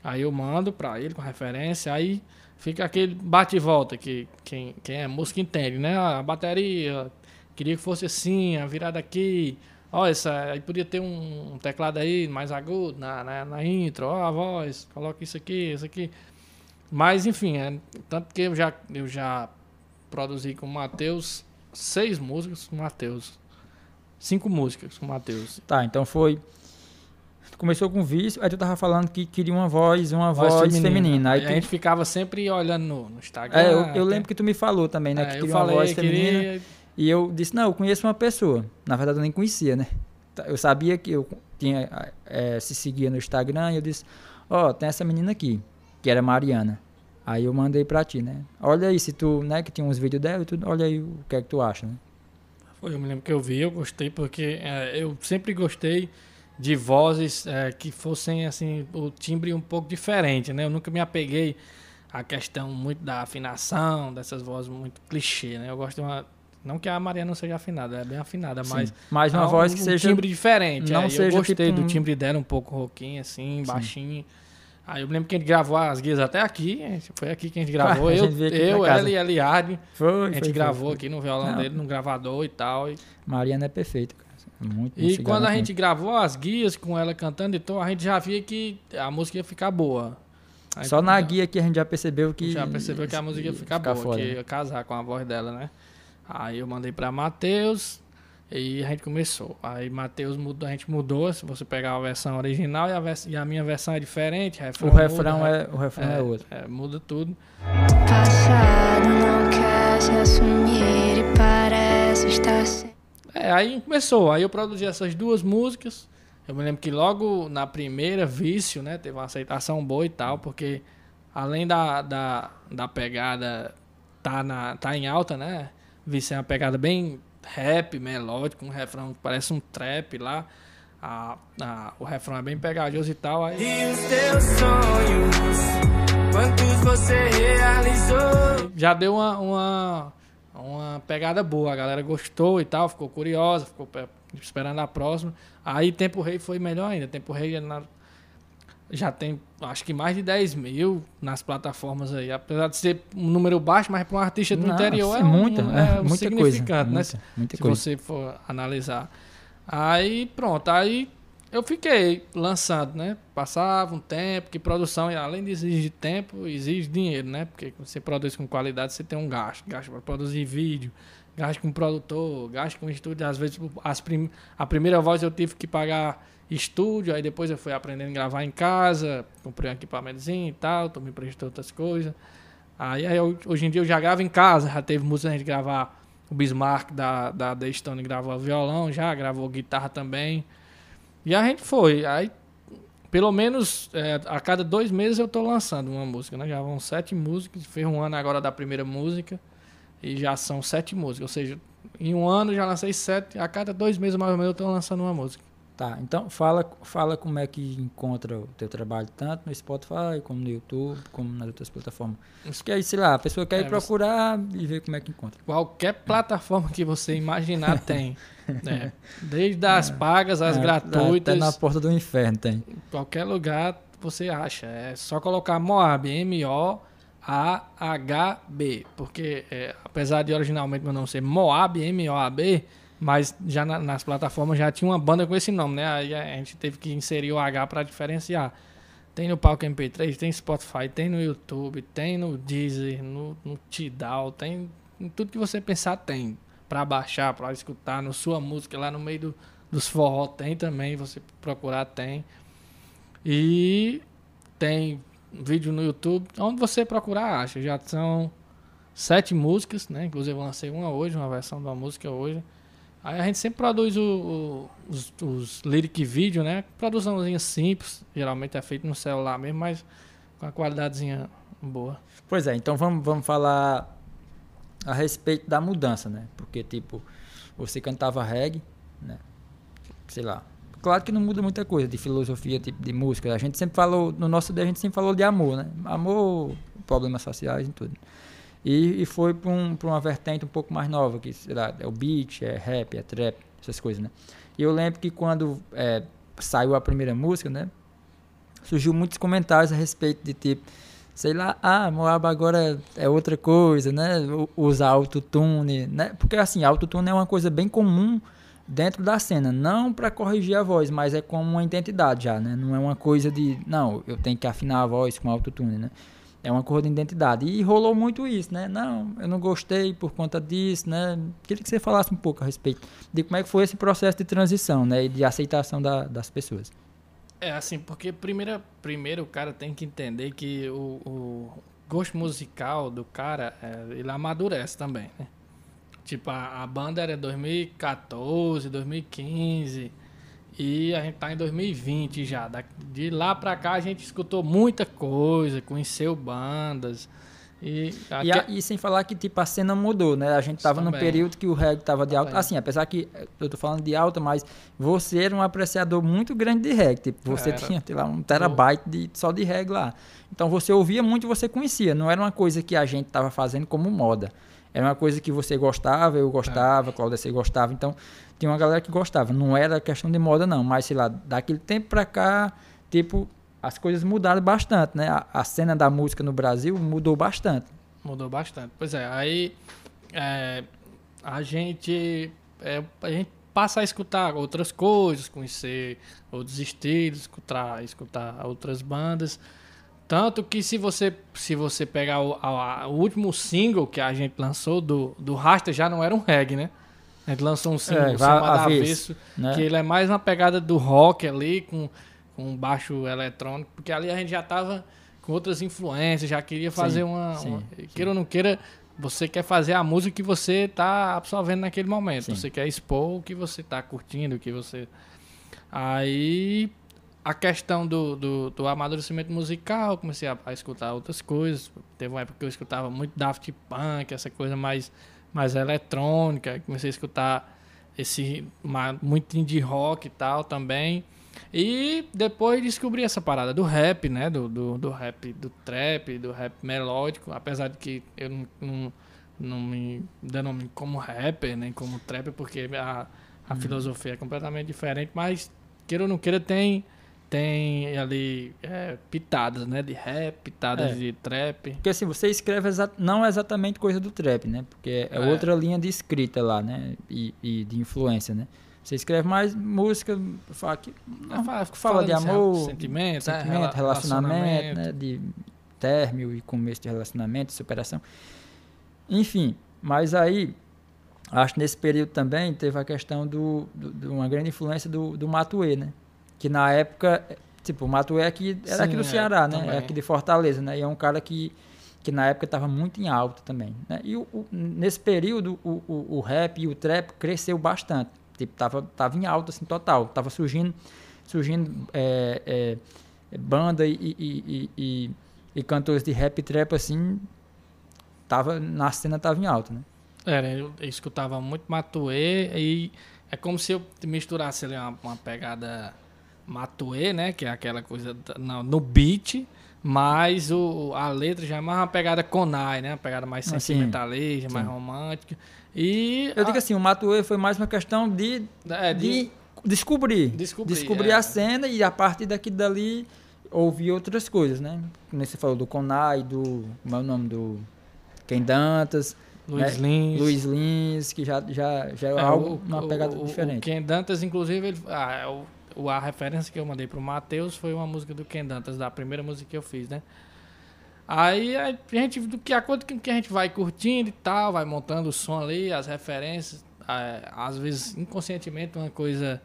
Aí eu mando pra ele com referência, aí fica aquele bate e volta que quem, quem é música entende, né? A bateria, queria que fosse assim, a virada aqui. Ó, essa, aí podia ter um, um teclado aí mais agudo na, na, na intro, ó, a voz, coloca isso aqui, isso aqui. Mas enfim, é, tanto que eu já, eu já produzi com o Matheus seis músicas com o Matheus. Cinco músicas com o Matheus. Tá, então foi. Tu começou com vício, aí tu tava falando que queria uma voz, uma voz, feminina. Aí E tu- a gente ficava sempre olhando no, no Instagram. É, eu, eu até- lembro que tu me falou também, né? É, que queria falei, uma voz feminina. queria. E eu disse, não, eu conheço uma pessoa. Na verdade, eu nem conhecia, né? Tá, Eu sabia que eu tinha, eh, se seguia no Instagram e eu disse, ó, tem essa menina aqui, que era Mariana. Aí eu mandei pra ti, né? Olha aí, se tu, né, que tinha uns vídeos dela e tudo, olha aí o que é que tu acha, né? Foi, eu me lembro que eu vi, eu gostei, porque é, eu sempre gostei de vozes é, que fossem, assim, o timbre um pouco diferente, né? Eu nunca me apeguei à questão muito da afinação, dessas vozes muito clichê, né? Eu gosto de uma... Não que a Mariana não seja afinada, ela é bem afinada, mas... Sim. Mais uma voz um, que um seja... timbre diferente. não é, seja eu gostei tipo do um- timbre dela, um pouco rouquinho, assim, baixinho. Aí eu lembro que a gente gravou as guias até aqui, foi aqui que a gente gravou. Eu, gente eu ela e Eliade. Foi, A gente foi, gravou foi, aqui no violão Não. dele, no gravador e tal. E, Mariana é perfeita. Muito, e quando a gente gravou as guias com ela cantando, então a gente já via que a música ia ficar boa. Aí, Só na já- guia que a gente já percebeu que... Já percebeu que a música ia ficar boa, foda, que né? ia casar com a voz dela, né? Aí eu mandei pra Matheus e a gente começou. Aí Matheus mudou, a gente mudou, se você pegar a versão original e a, vers- e a minha versão é diferente, O refrão, muda, é, o refrão é, outro. é, muda tudo. Passado não quer se assumir e parece estar sem. É, aí começou. Aí eu produzi essas duas músicas. Eu me lembro que logo na primeira, Vício, né? Teve uma aceitação boa e tal, porque além da, da, da pegada tá, na, tá em alta, né? Vício é uma pegada bem rap, melódico, um refrão que parece um trap lá. A, a- o refrão é bem pegajoso e tal. Aí E os teus sonhos, quantos você realizou? já deu uma, uma, uma pegada boa. A galera gostou e tal, ficou curiosa, ficou pe- esperando a próxima. Aí Tempo Rei foi melhor ainda. Tempo Rei é na- já tem, acho que mais de 10 mil nas plataformas aí. Apesar de ser um número baixo, mas para um artista do Não, interior é, sim, um, muita, é, é, um muita significante, coisa, né? muita, muita se coisa. você for analisar. Aí, pronto, aí eu fiquei lançando, né? Passava um tempo, que produção, além de exigir tempo, exige dinheiro, né? Porque você produz com qualidade, você tem um gasto. Gasto para produzir vídeo, gasto com produtor, gasto com estúdio. Às vezes, as prim... a primeira voz eu tive que pagar estúdio, aí depois eu fui aprendendo a gravar em casa, comprei um equipamentozinho e tal, tô me emprestou outras coisas. Aí, aí eu- hoje em dia eu já gravo em casa, já teve música gente gravar o Bismarck da, da The Stone gravou violão, já gravou guitarra também. E a gente foi. Aí, pelo menos é, a cada dois meses eu tô lançando uma música, né? Já vão sete músicas, fez um ano agora da primeira música e já são sete músicas. Ou seja, em um ano já lancei sete, a cada dois meses mais ou menos eu tô lançando uma música. Tá, então fala, fala como é que encontra o teu trabalho, tanto no Spotify, como no YouTube, como nas outras plataformas. Porque aí, sei lá, a pessoa quer É, ir procurar e ver como é que encontra. Qualquer plataforma que você imaginar tem. né? Desde as pagas, as É, gratuitas. Até na porta do inferno tem. qualquer lugar você acha. É só colocar Moab, M-O-A-H-B. Porque, é, apesar de originalmente meu nome ser Moab, M-O-A-B, mas já na- nas plataformas já tinha uma banda com esse nome, né? Aí a gente teve que inserir o H para diferenciar. Tem no Palco MP3, tem Spotify, tem no YouTube, tem no Deezer, no, no Tidal, tem em tudo que você pensar tem. Pra baixar, pra escutar no sua música lá no meio do, dos forró tem também, você procurar tem. E tem vídeo no YouTube, onde você procurar acha. Já são sete músicas, né? Inclusive eu lancei uma hoje, uma versão da música hoje. Aí a gente sempre produz o- o- os, os lyric vídeo, né? Produçãozinha simples, geralmente é feito no celular mesmo, mas com a qualidadezinha boa. Pois é, então vamos, vamos falar a respeito da mudança, né? Porque, tipo, você cantava reggae, né? Sei lá. Claro que não muda muita coisa de filosofia, tipo de música. A gente sempre falou, no nosso dia a gente sempre falou de amor, né? Amor, problemas sociais e tudo. E, e foi para um, pra uma vertente um pouco mais nova, que sei lá, é o beat, é rap, é trap, essas coisas, né? E eu lembro que quando é, saiu a primeira música, né? Surgiu muitos comentários a respeito de tipo, sei lá, ah, Moab agora é outra coisa, né? Usar autotune, né? Porque assim, autotune é uma coisa bem comum dentro da cena, não para corrigir a voz, mas é como uma identidade já, né? Não é uma coisa de, não, eu tenho que afinar a voz com autotune, né? É uma coisa de identidade. E rolou muito isso, né? Não, eu não gostei por conta disso, né? Queria que você falasse um pouco a respeito de como é que foi esse processo de transição, né? E de aceitação da- das pessoas. É assim, porque primeiro, primeiro o cara tem que entender que o, o gosto musical do cara, é, ele amadurece também, né? Tipo, a, a banda era 2014, 2015 e a gente tá em 2020 já. De lá pra cá a gente escutou muita coisa, conheceu bandas e... E, a- e sem falar que tipo a cena mudou, né? A gente tava num período que o reggae tava de alta. Também. Assim, apesar que eh, eu tô falando de alta, mas você era um apreciador muito grande de reggae. Tipo, você Era. tinha, sei lá, um terabyte de, só de reggae lá. Então você ouvia muito e você conhecia. Não era uma coisa que a gente tava fazendo como moda. Era uma coisa que você gostava, eu gostava, Cláudia você gostava. Então tinha uma galera que gostava. Não era questão de moda, não. Mas, sei lá, daquele tempo pra cá, tipo, as coisas mudaram bastante, né? A, a cena da música no Brasil mudou bastante. Mudou bastante. Pois é, aí é, a gente é, a gente passa a escutar outras coisas, conhecer outros estilos, escutar, escutar outras bandas. Tanto que se você se você pegar o, a- o último single que a gente lançou do, do Rasta já não era um reggae, né? A gente lançou um single É, chamado avesso, né? que ele é mais uma pegada do rock ali, com, com baixo eletrônico, porque ali a gente já tava com outras influências, já queria fazer Sim, uma, sim, uma- sim. Queira ou não queira, você quer fazer a música que você tá absorvendo naquele momento. Sim. Você quer expor o que você tá curtindo, o que você. Aí a questão do, do, do amadurecimento musical, comecei a, a escutar outras coisas. Teve uma época que eu escutava muito Daft Punk, essa coisa mais, mais eletrônica. Comecei a escutar esse ma- muito indie rock e tal também. E depois descobri essa parada do rap, né? Do, do, do rap, do trap, do rap melódico. Apesar de que eu não, não, não me denomino como rapper, nem como trapper, porque a, a filosofia é completamente diferente. Mas, queira ou não queira, tem, tem ali é, pitadas, né? De rap, pitadas É. de trap. Porque assim, você escreve exa- não é exatamente coisa do trap, né? Porque é, É. outra linha de escrita lá, né? E, e de influência, né? Você escreve mais música, fala, que, não, Fala- fala de amor, sentimento, né? sentimento, Rela- relacionamento, né? De término e começo de relacionamento, superação. Enfim, mas aí, acho que nesse período também teve a questão do, do- de uma grande influência do, do Matuê, né? Que na época, eh, tipo, o Matuê aqui, era Sim, aqui do é, Ceará, né? também. É aqui de Fortaleza, né? E é um cara que, que na época estava muito em alta também, né? E o- o- nesse período, o, o, o rap e o trap cresceu bastante. Tipo, tava, tava em alta, assim, total. Tava surgindo, surgindo é, é, banda e, e, e, e, cantores de rap e trap, assim, tava, na cena tava em alta, né? Era, eu, eu escutava muito Matuê e é como se eu misturasse ali uma, uma pegada Matuê, né? Que é aquela coisa no, no beat, mas o, a letra já é mais uma pegada Konai, né? Uma pegada mais sim. sentimentalista, mais romântica. E Eu digo assim, o Matuê foi mais uma questão de, é, de- de descobrir. Descobrir, é. a cena e a partir daqui dali ouvir outras coisas, né? Como você falou do Conai, do. Como é o nome? Do. Ken Dantas, Luiz né? Lins. Luiz Lins, que já, já, já é, É, algo, o- uma o- pegada o- O diferente. Ken Dantas, inclusive, ele, ah, é o, o- a referência que eu mandei pro Matheus foi uma música do Ken Dantas, da primeira música que eu fiz, né? Aí a gente, do que acordo com que a gente vai curtindo e tal, vai montando o som ali, as referências, é, às vezes inconscientemente uma coisa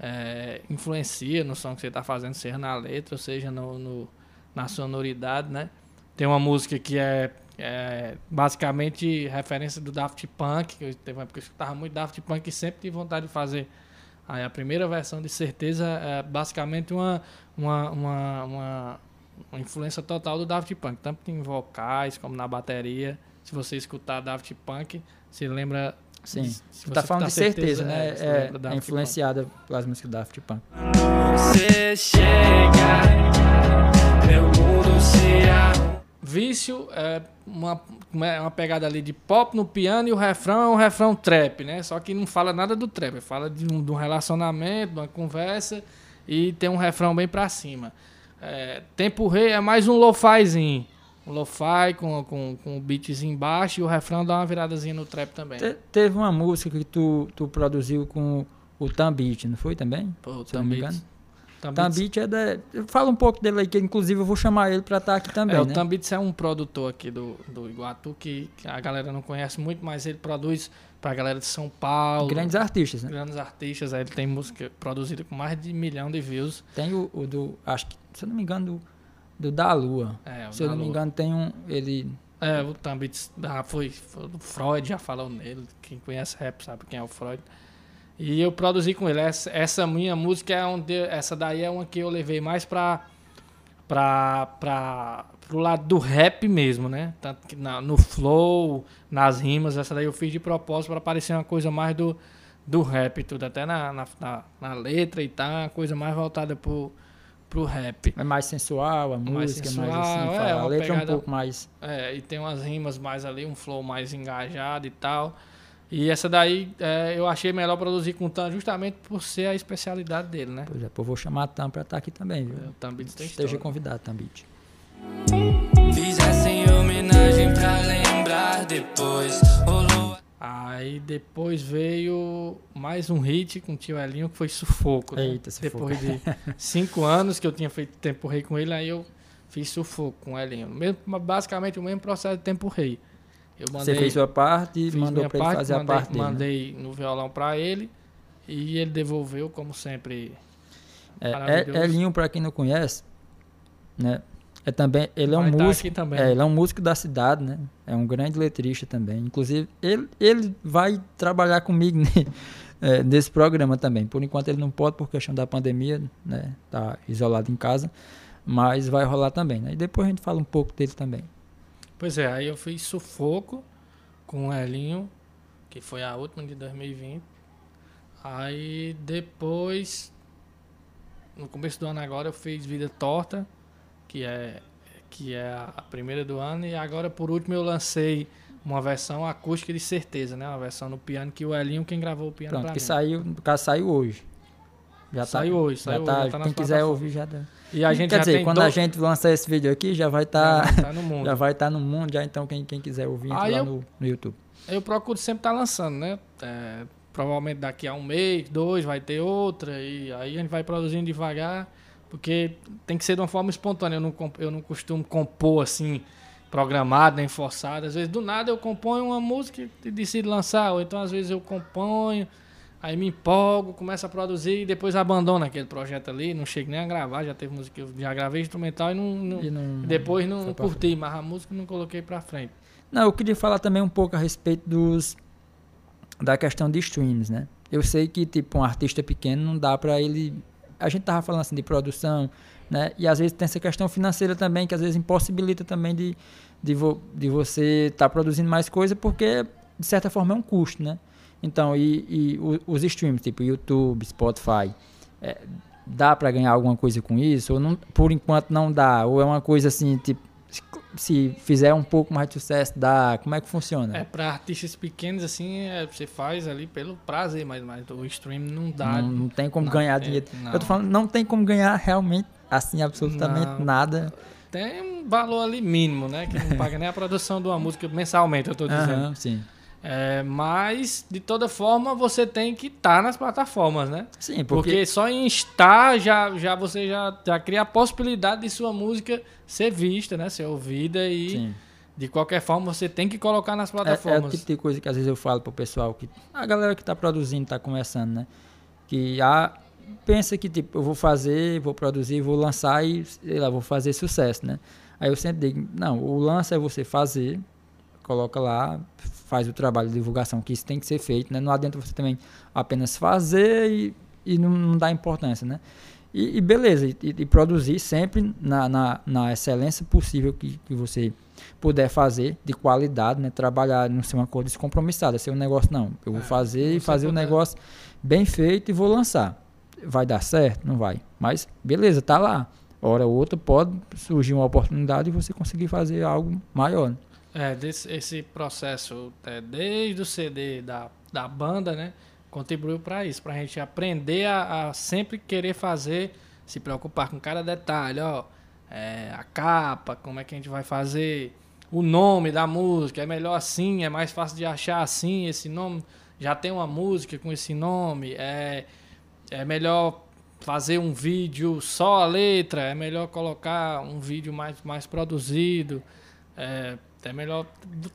é, influencia no som que você está fazendo, seja na letra, ou seja no, no- na sonoridade, né? Tem uma música que é, é basicamente referência do Daft Punk, que eu teve uma época que eu escutava muito Daft Punk e sempre tive vontade de fazer. Aí a primeira versão de certeza é basicamente uma, uma, uma, uma, uma influência total do Daft Punk, tanto em vocais como na bateria. Se você escutar Daft Punk, você lembra. Sim. se Você tá você falando tá de certeza, certeza, né? é, você É, é influenciada pelas músicas da Daft Punk. Você chega, meu mundo se arruma. Vício é uma, uma- pegada ali de pop no piano e o refrão é um refrão trap, né? Só que não fala nada do trap, fala de um, de um relacionamento, de uma conversa e tem um refrão bem pra cima. É, Tempo Rei é mais um lo-fizinho. Um lo-fi com, com, com o beatzinho embaixo e o refrão dá uma viradazinha no trap também. Te- teve uma música que tu, tu produziu com o Tambit, não foi também? Pô, me engano. Tambits- Tambit é da. Fala um pouco dele aí, que inclusive eu vou chamar ele pra estar aqui também, É, o né? Tambits é um produtor aqui do, do Iguatu que, que a galera não conhece muito, mas ele produz pra galera de São Paulo. Grandes artistas, né? grandes artistas, aí ele tem música produzida com mais de um milhão de views. Tem o, o do. Acho que, se eu não me engano, do, do Da Lua. É, o se eu não da me Lua. engano, tem um. Ele. É, o Tambits da, foi, foi o Freud já falou nele. Quem conhece rap sabe quem é o Freud. E eu produzi com ele. Essa, essa minha música é onde. Essa daí é uma que eu levei mais pra. pra, pra pro lado do rap mesmo, né? Tanto que na- no flow, nas rimas, essa daí eu fiz de propósito pra parecer uma coisa mais do, do rap tudo. Até na, na, na, na letra e tal, uma coisa mais voltada pro, pro rap. É mais sensual, a Mais música é sensual, mais assim. é, a letra é um pegada- pouco mais. É, e tem umas rimas mais ali, um flow mais engajado e tal. E essa daí é, eu achei melhor produzir com o Tan justamente por ser a especialidade dele, né? Pois é, pô, eu vou chamar a Tam pra estar aqui também, viu? O Tambits tem Esteja história. convidado, Tambit. Fizessem homenagem pra lembrar depois. Rolou Aí depois veio mais um hit com o tio Elinho que foi Sufoco. né? Eita, Sufoco. Depois de cinco anos que eu tinha feito Tempo Rei com ele, aí eu fiz Sufoco com o Elinho. Mesmo, basicamente o mesmo processo de Tempo Rei. Eu Você fez sua parte e mandou pra ele fazer mandei, a parte dele. né? Mandei no violão pra ele e ele devolveu, como sempre. É, é, Elinho, pra quem não conhece, né? É também, ele é Vai um tá músico, é, ele é um músico da cidade, né? É um grande letrista também. Inclusive, ele, ele vai trabalhar comigo ne- é, nesse programa também. Por enquanto ele não pode por questão da pandemia, né? Tá isolado em casa, mas vai rolar também, né? E depois a gente fala um pouco dele também. Pois é, aí eu fiz Sufoco com o Elinho, que foi a última de 2020. Aí depois, no começo do ano agora, eu fiz Vida Torta, que é, que é a primeira do ano. E agora, por último, eu lancei uma versão acústica de certeza, né? Uma versão no piano, que o Elinho quem gravou o piano Pronto, pra que mim. saiu, no caso saiu hoje. Já Saiu hoje, já saiu tá, hoje, já tá quem quiser ouvir já dá. E a gente Quer já dizer, quando a gente lançar esse vídeo aqui, já vai estar já tá no mundo. já vai estar no mundo, já então quem, quem quiser ouvir entra lá eu- no, no YouTube. Eu procuro sempre estar lançando, né? É, provavelmente daqui a um mês, dois, vai ter outra. E aí a gente vai produzindo devagar. Porque tem que ser de uma forma espontânea. Eu não, eu não costumo compor assim, programado, nem forçado. Às vezes, do nada, eu componho uma música e decido lançar. Ou então, às vezes, eu componho, aí me empolgo, começo a produzir e depois abandono aquele projeto ali. Não chego nem a gravar. Já teve música eu já gravei instrumental e não. não- E não- depois não curti, mas a música não coloquei pra frente. Não, eu queria falar também um pouco a respeito dos da questão de streams, né? Eu sei que tipo um artista pequeno não dá pra ele a gente tava falando assim de produção, né? E às vezes tem essa questão financeira também que às vezes impossibilita também de de, vo, de você estar produzindo mais coisa porque de certa forma é um custo, né? Então, e, e os streams, tipo YouTube, Spotify, é, dá pra ganhar alguma coisa com isso? Ou não, por enquanto não dá? Ou é uma coisa assim, tipo, se- fizer um pouco mais de sucesso, dá? Como é que funciona? É, pra artistas pequenos, assim, é, você faz ali pelo prazer, mas, mas o stream não dá. não, não tem como não, ganhar é, dinheiro. não. Eu tô falando, não tem como ganhar realmente, assim, absolutamente nada. Tem um valor ali mínimo, né? Que não paga nem a produção de uma música mensalmente, eu tô dizendo. Aham, sim. É, mas, de toda forma, você tem que estar nas plataformas, né? Sim, Porque, porque, só em estar, já, já você já, já cria a possibilidade de sua música ser vista, né? Ser ouvida e, sim. de qualquer forma, você tem que colocar nas É, é o plataformas. tipo de coisa que às vezes eu falo pro pessoal, que a galera que tá produzindo, tá começando, né? Que a, pensa que, tipo, eu vou fazer, vou produzir, vou lançar e, sei lá, vou fazer sucesso, né? Aí eu sempre digo, não, o lance é você fazer, coloca lá, faz o trabalho de divulgação, que isso tem que ser feito, né? Não adianta você também apenas fazer e, e não, não dar importância, né? E, e beleza, e, e produzir sempre na, na, na excelência possível que, que você puder fazer, de qualidade, né? Trabalhar, não ser uma coisa descompromissada, ser um negócio, não. Eu vou É, fazer e fazer o puder. negócio bem feito e vou lançar. Vai dar certo? Não vai. Mas beleza, tá lá. Hora ou outra pode surgir uma oportunidade e você conseguir fazer algo maior. né? É, desse, esse processo, é, desde o CD da, da banda, né? Contribuiu para isso, pra gente aprender a, a sempre querer fazer, se preocupar com cada detalhe, ó. é, a capa, como é que a gente vai fazer, o nome da música, é melhor assim, é mais fácil de achar assim, esse nome. Já tem uma música com esse nome, é, é melhor fazer um vídeo só a letra, é melhor colocar um vídeo mais, mais produzido. É, é melhor.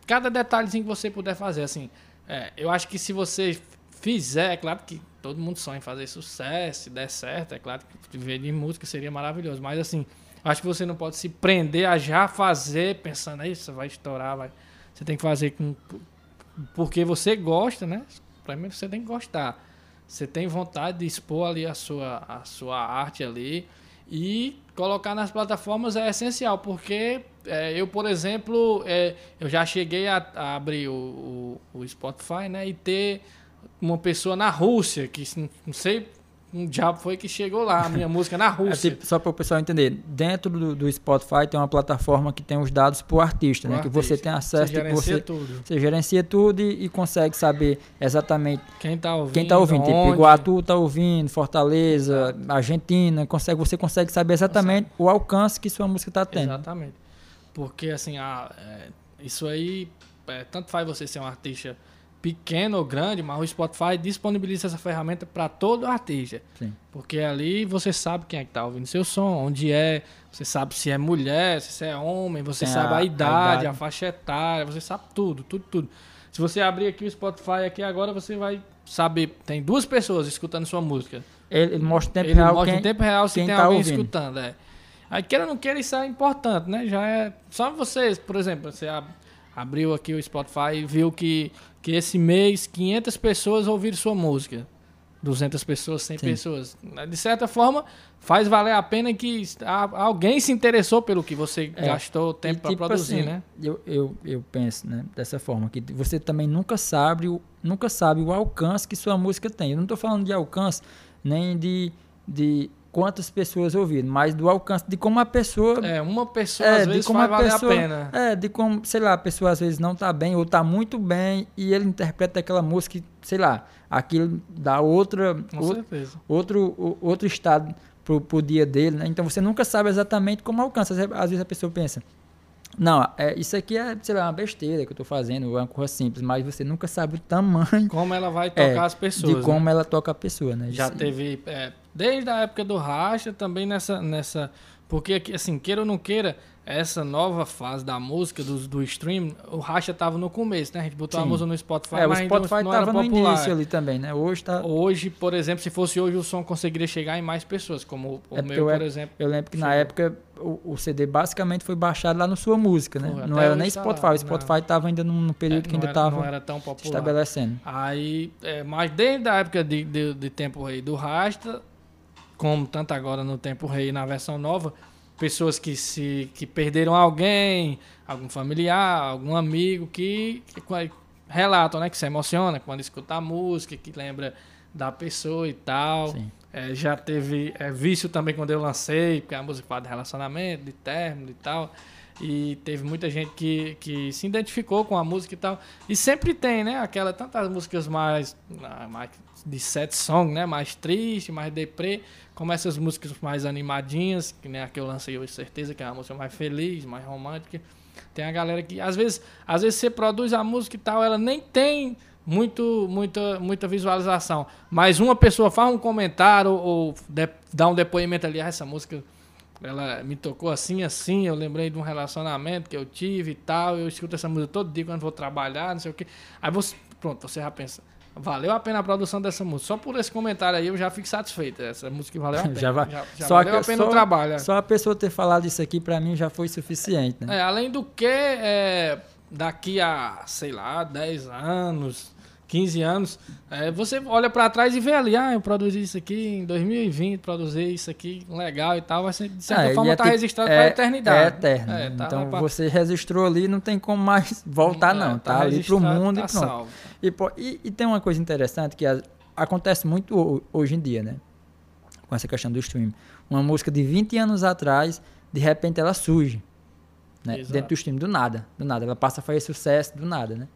Cada detalhezinho que você puder fazer, assim. é, eu acho que se você fizer, é claro que todo mundo sonha em fazer sucesso, se der certo, é claro que viver de música seria maravilhoso. Mas assim, acho que você não pode se prender a já fazer pensando, isso vai estourar, vai. Você tem que fazer com. Porque você gosta, né? Primeiro você tem que gostar. Você tem vontade de expor ali a sua, a sua arte ali. E colocar nas plataformas é essencial, porque é, eu, por exemplo, é, eu já cheguei a, a abrir o, o, o Spotify, né? E ter uma pessoa na Rússia, que não- sei um diabo foi que chegou lá, a minha música na É Rússia. tipo, só para o pessoal entender, dentro do, do Spotify tem uma plataforma que tem os dados pro artista, Pro né? Que você artista. tem acesso, Você tipo, gerencia você, tudo. você gerencia tudo e, e consegue saber exatamente Quem tá ouvindo? quem tá ouvindo. Tipo, onde. Iguatu tá ouvindo, Fortaleza, Argentina, consegue, você consegue saber exatamente o alcance que sua música tá tendo. Exatamente. Porque, assim, a, é, isso aí, é, tanto faz você ser um artista pequeno ou grande, mas o Spotify disponibiliza essa ferramenta para todo artista. Sim. Porque ali você sabe quem é que tá ouvindo seu som, onde é, você sabe se é mulher, se é homem, você Tem sabe a- a, a idade, a, idade. faixa etária, você sabe tudo, tudo, tudo. Se você abrir aqui o Spotify aqui agora, você vai saber, tem duas pessoas escutando sua música. Ele, mostra em tempo Ele real mostra quem, em tempo real se tem tá alguém ouvindo. escutando, é. Aí queira ou não queira, isso é importante, né? Já é. Só vocês, por exemplo, você ab- abriu aqui o Spotify e viu que, que esse mês 500 pessoas ouviram sua música. 200 pessoas, 100 Sim. pessoas. De certa forma, faz valer a pena que alguém se interessou pelo que você É. gastou tempo para tipo produzir, assim, né? Eu, eu, eu penso, né, dessa forma, que você também nunca sabe, o, nunca sabe o alcance que sua música tem. Eu não estou falando de alcance, nem de, de quantas pessoas ouviram, mas do alcance de como a pessoa. É, uma pessoa É, às de vezes como faz a valer pessoa- a pena. É, de como, sei lá, a pessoa às vezes não tá bem ou tá muito bem e ele interpreta aquela música, sei lá, aquilo dá outra, Com ou- certeza. outro, o- outro estado pro, pro dia dele, né? Então você nunca sabe exatamente como alcança. Às vezes- a pessoa pensa, não, é, isso aqui é, sei lá, uma besteira que eu tô fazendo, é uma coisa simples, mas você nunca sabe o tamanho Como ela vai tocar É, as pessoas. de né? como ela toca a pessoa, né? Já Isso- teve, é, desde a época do Racha, também nessa, nessa. Porque, assim, queira ou não queira, essa nova fase da música, do, do stream, o Racha tava no começo, né? A gente botou a Sim. música no Spotify, É, o mas ainda Spotify não era tava no popular. início ali também, né? Hoje tá... Hoje, por exemplo, se fosse hoje, o som conseguiria chegar em mais pessoas, como o É meu, eu- por exemplo. Eu lembro que na Chegou. época o, o CD basicamente foi baixado lá no Sua Música, né? Foi, não era nem tá Spotify, o Spotify tava ainda num, período é, que não ainda era, tava não era tão popular. estabelecendo. Aí, é, mas desde a época de, de, de Tempo Rei do Rasta, como tanto agora no Tempo Rei na versão nova, pessoas que se que perderam alguém, algum familiar, algum amigo que, que relatam, né, que se emociona quando escuta a música, que lembra da pessoa e tal. É, já teve é, vício também quando eu lancei, porque a música fala de relacionamento, de término e tal. E teve muita gente que, que se identificou com a música e tal. E sempre tem, né? Aquela, tantas músicas mais, ah, mais de set song, né? Mais triste, mais deprê, como essas músicas mais animadinhas, que nem a que eu lancei hoje, certeza, que é uma música mais feliz, mais romântica. Tem a galera que, às vezes, às vezes você produz a música e tal, ela nem tem muito, muita, muita visualização. Mas uma pessoa faz um comentário ou de- dá um depoimento ali, ah, essa música ela me tocou assim, assim, eu lembrei de um relacionamento que eu tive e tal, eu escuto essa música todo dia quando vou trabalhar, não sei o quê. Aí você, pronto, você já pensa, valeu a pena a produção dessa música. Só por esse comentário aí eu já fico satisfeito. Essa música valeu a pena. Já vai- já, já só valeu que- a pena só- o trabalho. é. Só a pessoa ter falado isso aqui pra mim já foi suficiente, né? É, além do que, é, daqui a, sei lá, 10 anos, 15 anos, é, você olha pra trás e vê ali, ah, eu produzi isso aqui em 2020, produzi isso aqui legal e tal, vai ser, de certa É, forma, e é tá tipo- registrado é- pra eternidade. É eterno. É, né? tá então pra- você registrou ali, não tem como mais voltar, É, não. Tá, ali pro registrado, mundo tá e pronto. E, pô, e- e tem uma coisa interessante que a- acontece muito ho- hoje em dia, né? Com essa questão do stream. Uma música de 20 anos atrás, de repente ela surge. Né? Dentro do stream, do nada. Do nada. Ela passa a fazer sucesso do nada, né?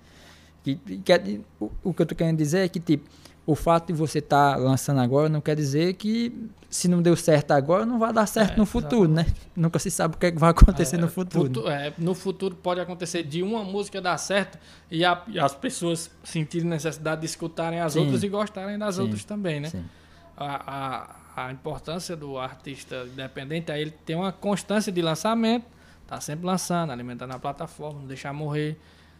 Que, que é- o, o que eu tô querendo dizer é que, tipo, o fato de você estar lançando agora não quer dizer que se não deu certo agora, não vai dar certo É, no futuro, né? Nunca se sabe o que, é que vai acontecer É, no futuro. futu- é, no futuro pode acontecer de uma música dar certo e, a- e as pessoas sentirem necessidade de escutarem as Sim. outras e gostarem das Sim, outras também, né? Sim. A, a, a importância do artista independente é ele ter uma constância de lançamento, tá sempre lançando, alimentando a plataforma, não deixar morrer.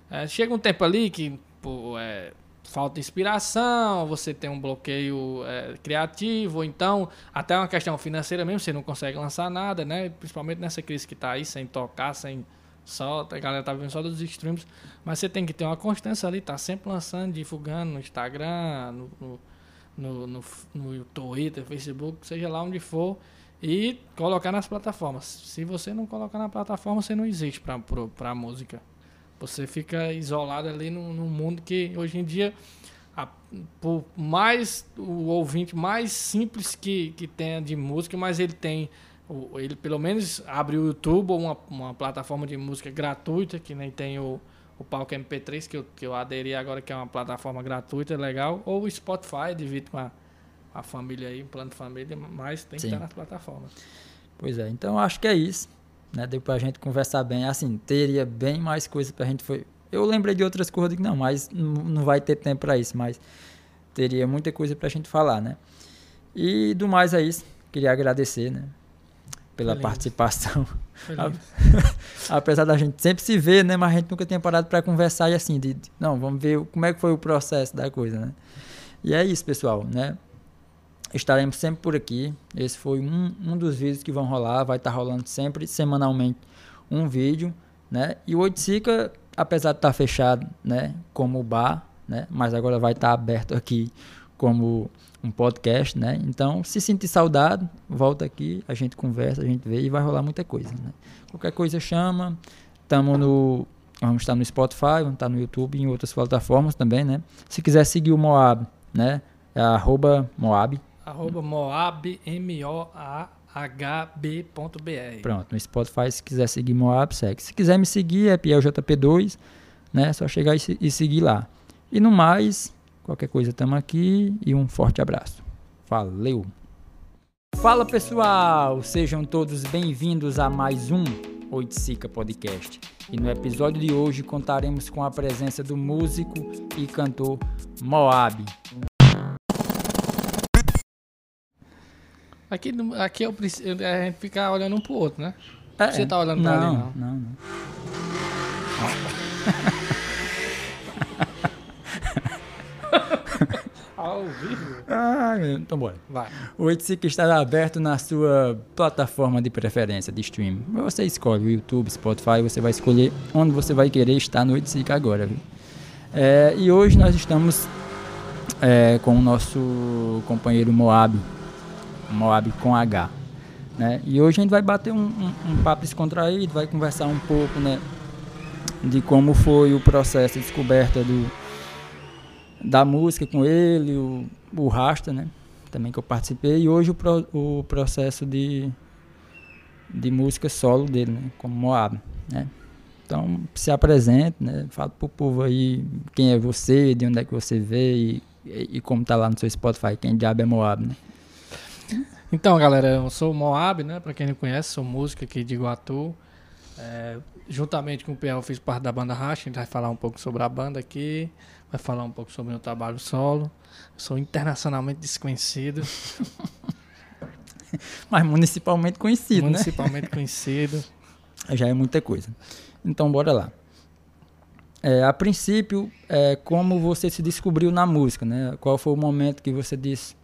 É, chega um tempo ali que pô, é, falta inspiração, você tem um bloqueio é, criativo, então até uma questão financeira mesmo, você não consegue lançar nada, né? Principalmente nessa crise que tá aí, sem tocar, sem só, a galera tá vivendo só dos streams, mas você tem que ter uma constância ali, tá sempre lançando, divulgando no Instagram, no, no, no, no, no Twitter, Facebook, seja lá onde for, e colocar nas plataformas. Se você não colocar na plataforma, você não existe para música. Você fica isolado ali num, num mundo que hoje em dia, a- por mais o ouvinte mais simples que, que tenha de música, mas ele tem, ele pelo menos abre o YouTube ou uma, uma plataforma de música gratuita, que nem tem o, o Palco MP3, que eu, que eu aderi agora, que é uma plataforma gratuita, legal, ou o Spotify, divide com a, a família aí, um plano de família, mas tem que Sim. estar nas plataformas. Pois é, então acho que é isso. Né? Deu pra gente conversar bem. Assim, teria bem mais coisa pra gente. Foi... Eu lembrei de outras coisas que não, mas não vai ter tempo pra isso. Mas teria muita coisa pra gente falar, né? E do mais é isso. Queria agradecer, né? Pela Beleza. participação. Apesar da gente sempre se ver, né? Mas a gente nunca tinha parado pra conversar e assim, de, de- não, vamos ver como é que foi o processo da coisa, né? E é isso, pessoal, né? Estaremos sempre por aqui. Esse foi um, um dos vídeos que vão rolar. Vai estar tá rolando sempre, semanalmente, um vídeo. Né? E o Oiticica, apesar de estar tá fechado né, como bar, né, mas agora vai estar tá aberto aqui como um podcast, né? Então, se sentir saudade, volta aqui, a gente conversa, a gente vê e vai rolar muita coisa, né? Qualquer coisa chama. Tamo no vamos estar no Spotify, vamos estar no YouTube e em outras plataformas também, né? Se quiser seguir o Moab, né? É arroba Moab. Arroba Moab, M-O-A-H-B.br. Pronto, no Spotify, se quiser seguir Moab, segue. Se quiser me seguir, é PLJP2, né? Só chegar e, e seguir lá. E no mais, qualquer coisa estamos aqui e um forte abraço. Valeu! Fala pessoal, sejam todos bem-vindos a mais um Oiticica Podcast. E no episódio de hoje contaremos com a presença do músico e cantor Moab. Aqui, aqui eu preciso, a gente fica olhando um pro outro, né? É, Você tá olhando não, pra ali, não? Não, não. Ao vivo? Ah, então bora. Vai. O Oiticica estará aberto na sua plataforma de preferência de stream. Você escolhe o YouTube, Spotify, você vai escolher onde você vai querer estar no Oiticica agora, viu? É, e hoje nós estamos é, com o nosso companheiro Moab, Moab com H. Né? E hoje a gente vai bater um, um, um papo descontraído, vai conversar um pouco né, de como foi o processo de descoberta do, da música com ele, o, o Rasta, né? Também que eu participei. E hoje o, pro, o processo de, de música solo dele, né? Como Moab, né? Então, se apresente, né? Fala pro povo aí quem é você, de onde é que você veio e, e como tá lá no seu Spotify, quem diabo é Moab, né? Então, galera, eu sou o Moab, né? Pra quem não conhece, sou músico aqui de Iguatu. É, juntamente com o Piel, fiz parte da banda Racha. A gente vai falar um pouco sobre a banda aqui. Vai falar um pouco sobre o meu trabalho solo. Sou internacionalmente desconhecido. Mas municipalmente conhecido, municipalmente conhecido. né? Já é muita coisa. Então, bora lá. É, a princípio, é, como você se descobriu na música, né? Qual foi o momento que você disse,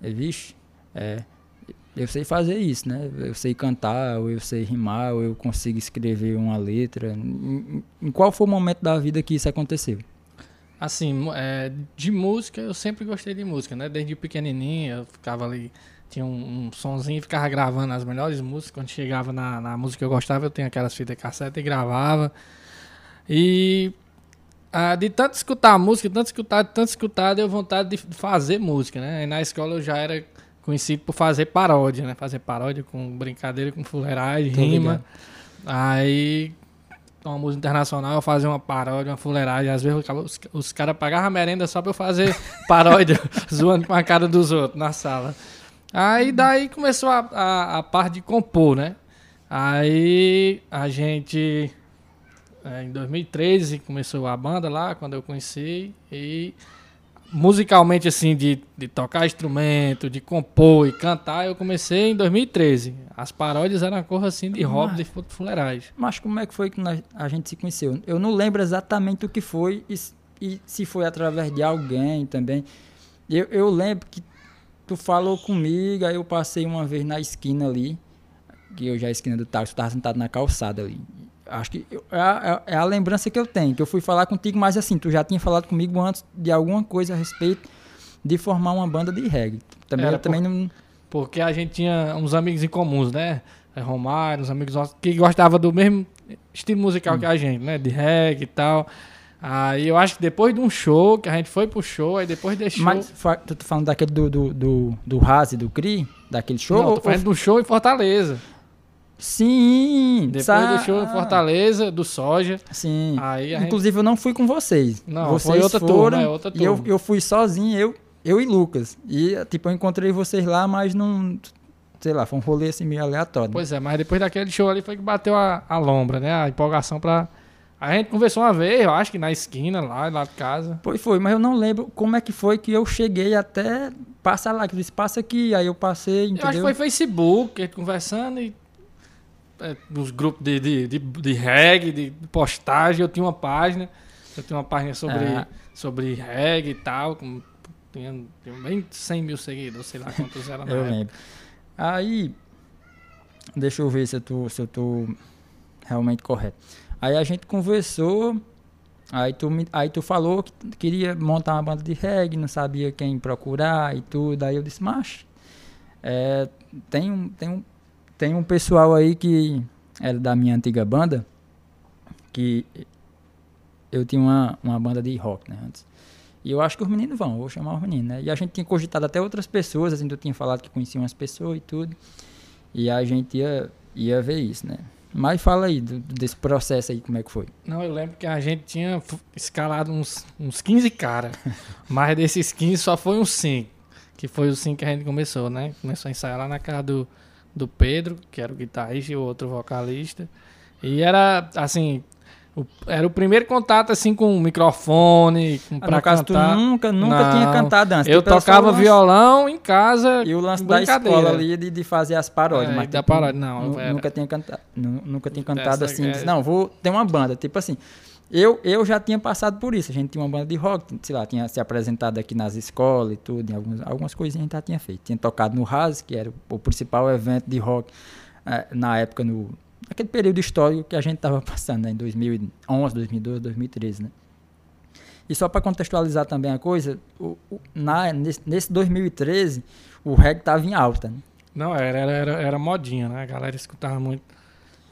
é, vixe, é, eu sei fazer isso, né? Eu sei cantar, ou eu sei rimar, ou eu consigo escrever uma letra. Em, qual foi o momento da vida que isso aconteceu? Assim, é, de música, eu sempre gostei de música, né? Desde pequenininho, eu ficava ali, tinha um, um sonzinho e ficava gravando as melhores músicas. Quando chegava na, na música que eu gostava, eu tinha aquelas fitas cassete e gravava. E ah, de tanto escutar música, tanto escutar, tanto escutar, deu vontade de fazer música, né? Aí na escola eu já era conhecido por fazer paródia, né? Fazer paródia com brincadeira, com fuleiragem, Tô rima. ligado. Aí, uma música internacional, eu fazia uma paródia, uma fuleiragem. Às vezes os, os caras pagavam a merenda só pra eu fazer paródia, zoando com a cara dos outros na sala. Aí daí começou a, a, a parte de compor, né? Aí a gente, é, em 2013, começou a banda lá, quando eu conheci. E musicalmente, assim, de, de tocar instrumento, de compor e cantar, eu comecei em 2013. As paródias eram uma coisa assim de hobby, de fu- fuleiragem. Mas como é que foi que nós- a gente se conheceu? Eu não lembro exatamente o que foi e, e se foi através de alguém também. Eu, eu lembro que tu falou comigo, aí eu passei uma vez na esquina ali, que eu já a esquina do táxi, tu tava sentado na calçada ali. Acho que eu- é, a, é a lembrança que eu tenho, que eu fui falar contigo, mas assim, tu já tinha falado comigo antes de alguma coisa a respeito de formar uma banda de reggae. Também, Era eu também não... Porque a gente tinha uns amigos em comuns, né? É, Romário, uns amigos nossos que gostavam do mesmo estilo musical que a gente, né? De reggae e tal. Aí eu acho que depois de um show, que a gente foi pro show, aí depois show. Mas tu tá falando daquele do, do, do, do Razi, do Cri, daquele show? não, ou- tô falando do show em Fortaleza. Sim! Depois sa- show em Fortaleza, do Soja. Sim. Aí a gente. Inclusive, eu não fui com vocês. Não, vocês foi outra foram, turma, é outra E eu, eu fui sozinho, eu, eu e Lucas. E, tipo, eu encontrei vocês lá, mas não... Sei lá, foi um rolê assim meio aleatório. Pois é, mas depois daquele show ali foi que bateu a, a lombra, né? A empolgação pra. A gente conversou uma vez, eu acho que na esquina, lá, lá de casa. Foi, foi, mas eu não lembro como é que foi que eu cheguei até passar lá. Que eu disse, passa aqui, aí eu passei, entendeu? Eu acho que foi Facebook, a gente conversando e. É, nos grupos de, de, de, de reggae, de postagem, eu tinha uma página. Eu tinha uma página sobre, Ah. sobre reggae e tal. com- tinha, tinha bem 100 mil seguidores, sei lá quantos eram Eu lembro. Aí, deixa eu ver se eu tô, se eu tô realmente correto. Aí a gente conversou, aí tu, me, aí tu falou que queria montar uma banda de reggae, não sabia quem procurar e tudo. Aí eu disse, macho, é, tem, um, tem, um, tem um pessoal aí que era da minha antiga banda, que eu tinha uma, uma banda de rock, né, antes. E eu acho que os meninos vão, eu vou chamar os meninos, né? E a gente tinha cogitado até outras pessoas, assim, tu tinha falado que conhecia umas pessoas e tudo. E a gente ia, ia ver isso, né? Mas fala aí do- desse processo aí, como é que foi. Não, eu lembro que a gente tinha escalado uns, uns 15 caras. mas desses 15 só foi uns 5. Que foi os 5 que a gente começou, né? Começou a ensaiar lá na casa do, do Pedro, que era o guitarrista e o outro vocalista. E era, assim, o- era o primeiro contato, assim, com o microfone, com, pra no caso, cantar. tu nunca, nunca Não. tinha cantado antes. Eu Tipo, tocava lance- violão em casa. E o lance da escola ali de, de fazer as paródias. É, mas da tipo, paródia, não, era- Nunca tinha cantado, nu- nunca tinha cantado Essa assim. é- disse, não, vou ter uma banda. Tipo assim, eu, eu já tinha passado por isso. A gente tinha uma banda de rock, sei lá, tinha se apresentado aqui nas escolas e tudo. Algumas, algumas coisinhas a gente já tinha feito. Tinha tocado no RAS, que era o, principal evento de rock eh, na época, no, naquele período histórico que a gente estava passando, né, em 2011, 2012, 2013, né? E só para contextualizar também a coisa, o- o- na, nesse, nesse 2013, o reggae estava em alta. Né? Não, era, era, era, era modinha, né? A galera escutava muito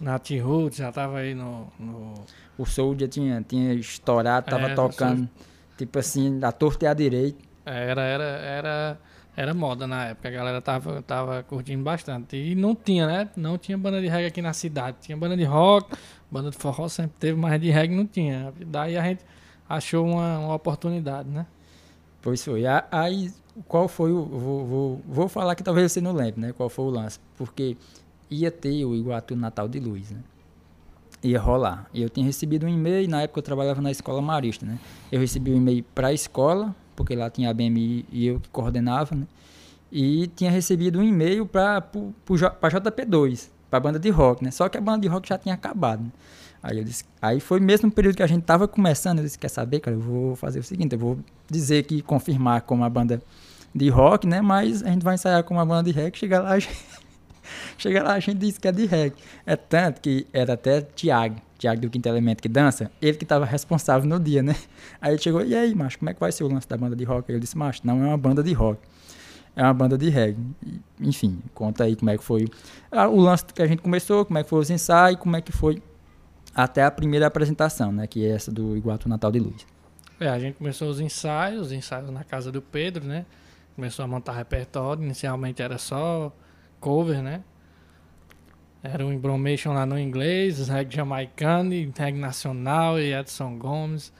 Nat Roots, já tava aí no. no- O Soldier tinha, tinha estourado, tava É, tocando, tipo assim, a torta e a direita. é, Era, era, era, era moda na época, a galera tava, tava curtindo bastante. E não tinha, né? Não tinha banda de reggae aqui na cidade. Tinha banda de rock, banda de forró sempre teve, mas de reggae não tinha. Daí a gente achou uma, uma oportunidade, né? Pois foi. Aí, qual foi o. Vou, vou, vou falar que talvez você não lembre, né? Qual foi o lance. Porque ia ter o Iguatu Natal de Luz, né? Ia rolar. E eu tinha recebido um e-mail, na época eu trabalhava na escola marista, né? Eu recebi um e-mail para a escola, porque lá tinha a BMI e eu que coordenava, né? E tinha recebido um e-mail para a JP2, para a banda de rock, né? Só que a banda de rock já tinha acabado, né? Aí eu disse, aí foi mesmo período que a gente tava começando, eu disse, quer saber, cara, eu vou fazer o seguinte, eu vou dizer que confirmar como uma banda de rock, né? Mas a gente vai ensaiar com uma banda de reggae, chega lá, a gente, chega lá a gente diz que é de reggae. É tanto que era até Thiago, Thiago do Quinto Elemento que dança, ele que tava responsável no dia, né? Aí ele chegou, e aí, macho, como é que vai ser o lance da banda de rock? Eu disse, macho, não é uma banda de rock. É uma banda de reggae. Enfim, conta aí como é que foi ah, o lance que a gente começou, como é que foi os ensaios, como é que foi até a primeira apresentação, né? Que é essa do Iguatu Natal de Luz. É, a gente começou os ensaios, os ensaios na casa do Pedro, né? Começou a montar repertório. Inicialmente era só cover, né? Era o Embromation lá no inglês, reggae jamaicano, reggae nacional e Edson Gomes.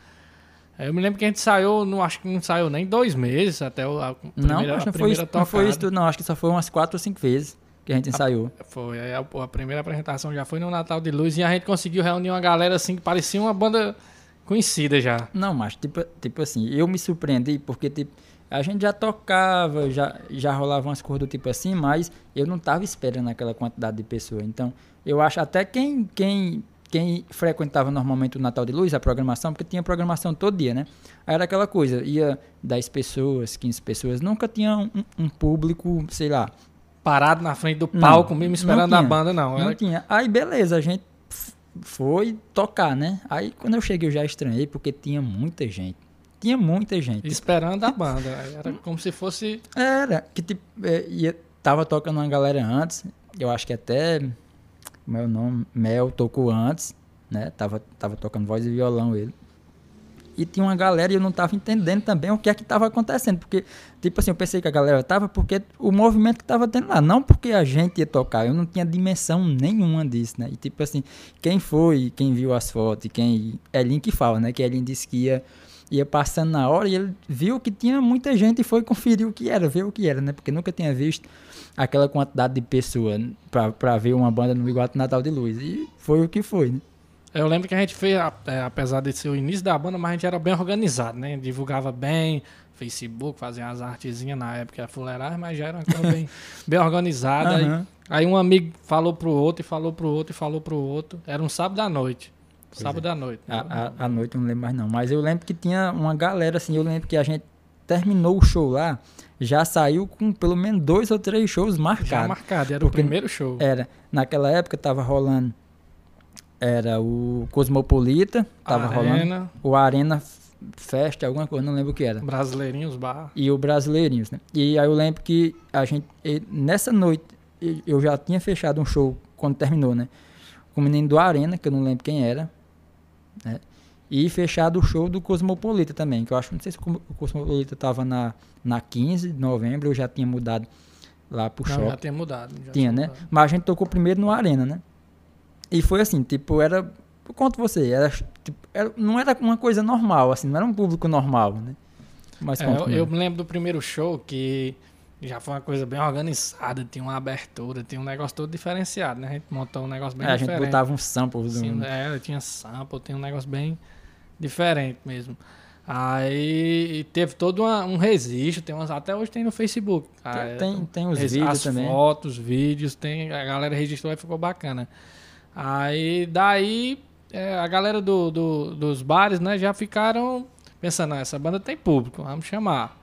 Eu me lembro que a gente saiu, não acho que não saiu nem dois meses até o- a primeira, não, acho a que não foi, não foi isso, não. Acho que só foi umas quatro ou cinco vezes que a gente ensaiou. Foi, aí a, a primeira apresentação já foi no Natal de Luz e a gente conseguiu reunir uma galera assim que parecia uma banda conhecida já. Não, mas tipo, tipo assim, eu me surpreendi porque tipo, a gente já tocava, já, já rolava umas coisas do tipo assim, mas eu não tava esperando aquela quantidade de pessoas. Então, eu acho até quem, quem, quem frequentava normalmente o Natal de Luz, a programação, porque tinha programação todo dia, né? Aí era aquela coisa, ia 10 pessoas, 15 pessoas, nunca tinha um, um público, sei lá, Parado na frente do Não, palco, mesmo não esperando a banda, não. Não Era tinha. Aí beleza, a gente foi tocar, né? Aí quando eu cheguei eu já estranhei porque tinha muita gente. Tinha muita gente. esperando a banda. Era como se fosse. Era, que tipo, ia, tava tocando uma galera antes, eu acho que até, como é nome? Mel tocou antes, né? Tava, tava tocando voz e violão ele. E tinha uma galera e eu não tava entendendo também o que é que tava acontecendo, porque, tipo assim, eu pensei que a galera tava porque o movimento que tava tendo lá, não porque a gente ia tocar, eu não tinha dimensão nenhuma disso, né? E tipo assim, quem foi, quem viu as fotos, quem, Elin que fala, né? Que Elin disse que ia ia passando na hora e ele viu que tinha muita gente e foi conferir o que era, ver o que era, né? Porque nunca tinha visto aquela quantidade de pessoas pra, pra ver uma banda no Iguatu Natal de Luz. E foi o que foi, né? Eu lembro que a gente fez, é, apesar de ser o início da banda, mas a gente era bem organizado, né? Divulgava bem, Facebook, fazia umas artezinhas na época, fuleiragem, mas já era uma coisa bem, bem organizada. Aí- Aham. Aí, um amigo falou pro outro, e falou pro outro, e falou pro outro. Era um sábado à noite. Pois sábado à noite. A, a, a noite eu não lembro mais não. Mas eu lembro que tinha uma galera, assim, eu lembro que a gente terminou o show lá, já saiu com pelo menos dois ou três shows Já marcados. marcado, era o primeiro show. Era, naquela época tava rolando era o Cosmopolita, tava rolando Arena, o Arena Fest, alguma coisa, não lembro o que era. Brasileirinhos Bar. E o Brasileirinhos, né? E aí eu lembro que a gente nessa noite eu já tinha fechado um show quando terminou, né? Com o menino do Arena, que eu não lembro quem era, né? E fechado o show do Cosmopolita também, que eu acho, não sei se o Cosmo- o Cosmopolita tava na na 15 de novembro, eu já tinha mudado lá pro Não, shopping. já tinha mudado. já Tinha, né? mudado. Mas a gente tocou primeiro no Arena, né? E foi assim, tipo, era. Eu conto você, era, tipo, era- não era uma coisa normal, assim, não era um público normal, né? Mas É, eu, eu me lembro do primeiro show que já foi uma coisa bem organizada, tinha uma abertura, tinha um negócio todo diferenciado, né? A gente montou um negócio bem É, a gente diferente. botava um sample do. Sim, é, tinha sample, tinha um negócio bem diferente mesmo. Aí teve todo uma- um registro, tem umas, até hoje tem no Facebook. cara. tem, tem, tem os Res- vídeos as também. fotos, vídeos, tem, a galera registrou e ficou bacana. Aí daí é, a galera do, do- dos bares, né, já ficaram pensando, "Ah, essa banda tem público, vamos chamar.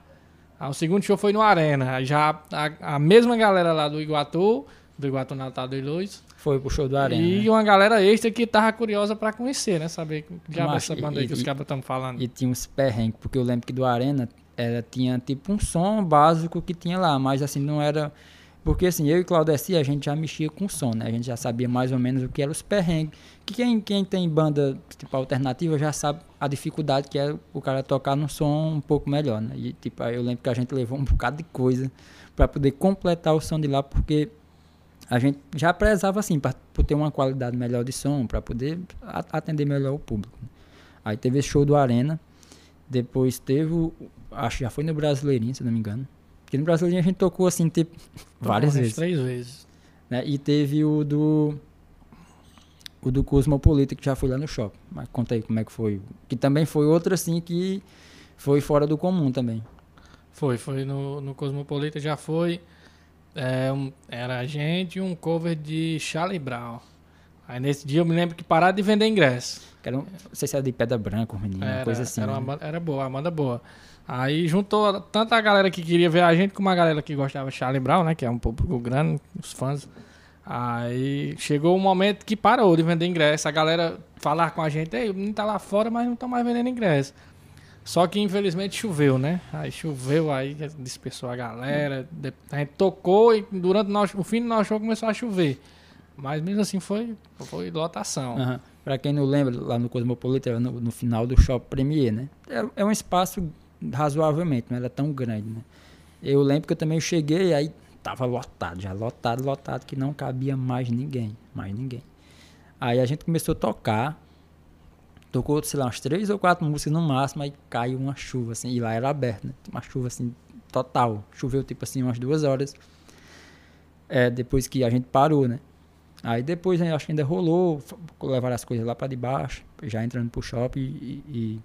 Aí o segundo show foi no Arena, já a, a mesma galera lá do Iguatu, do Iguatu Natal de Luz, Foi pro show do Arena. e né? uma galera extra que tava curiosa pra conhecer, né, saber que diabo é essa banda aí que os cabos estão falando. E tinha uns perrengues, porque eu lembro que do Arena era, tinha tipo um som básico que tinha lá, mas assim, não era. Porque assim, eu e Claudeci, a gente já mexia com som, né? A gente já sabia mais ou menos o que eram os perrengues. Que quem, quem tem banda tipo alternativa já sabe a dificuldade que é o cara tocar num som um pouco melhor, né? E tipo, eu lembro que a gente levou um bocado de coisa para poder completar o som de lá, porque a gente já prezava assim, por ter uma qualidade melhor de som, para poder atender melhor o público. né? Aí teve show do Arena. Depois teve. Acho que já foi no Brasileirinho, se não me engano. Porque no Brasileirinho a gente tocou assim, várias vezes. Três vezes. Né? E teve o do. O do Cosmopolita, que já foi lá no shopping. Mas conta aí como é que foi. Que também foi outro assim que foi fora do comum também. Foi, foi no, no Cosmopolita, já foi. é, um- era a gente e um cover de Charlie Brown. Aí nesse dia eu me lembro que pararam de vender ingresso. Era um, não sei se era de Pedra Branca, menino, coisa assim. era, né? uma era boa, a banda boa. Aí juntou tanta galera que queria ver a gente como a galera que gostava de Charlie Brown, né? Que é um público grande, os fãs. Aí chegou um momento que parou de vender ingresso. A galera falar com a gente, ei, o menino tá lá fora, mas não tá mais vendendo ingresso. Só que infelizmente choveu, né? Aí choveu, aí dispersou a galera. A gente tocou e durante o, nosso- o fim do nosso show começou a chover. Mas mesmo assim foi, foi lotação. Aham. Pra quem não lembra, lá no Cosmopolita, era no, no final do Shopping Premier, né? É, é um espaço razoavelmente, não era tão grande, né? Eu lembro que eu também cheguei, aí tava lotado, já lotado, lotado, que não cabia mais ninguém, mais ninguém. Aí a gente começou a tocar, tocou, sei lá, umas três ou quatro músicas no máximo, aí caiu uma chuva, assim, e lá era aberto, né? Uma chuva, assim, total. Choveu, tipo assim, umas duas horas, é, depois que a gente parou, né? Aí depois né, acho que ainda rolou, levaram as coisas lá para debaixo, já entrando pro shopping e, e,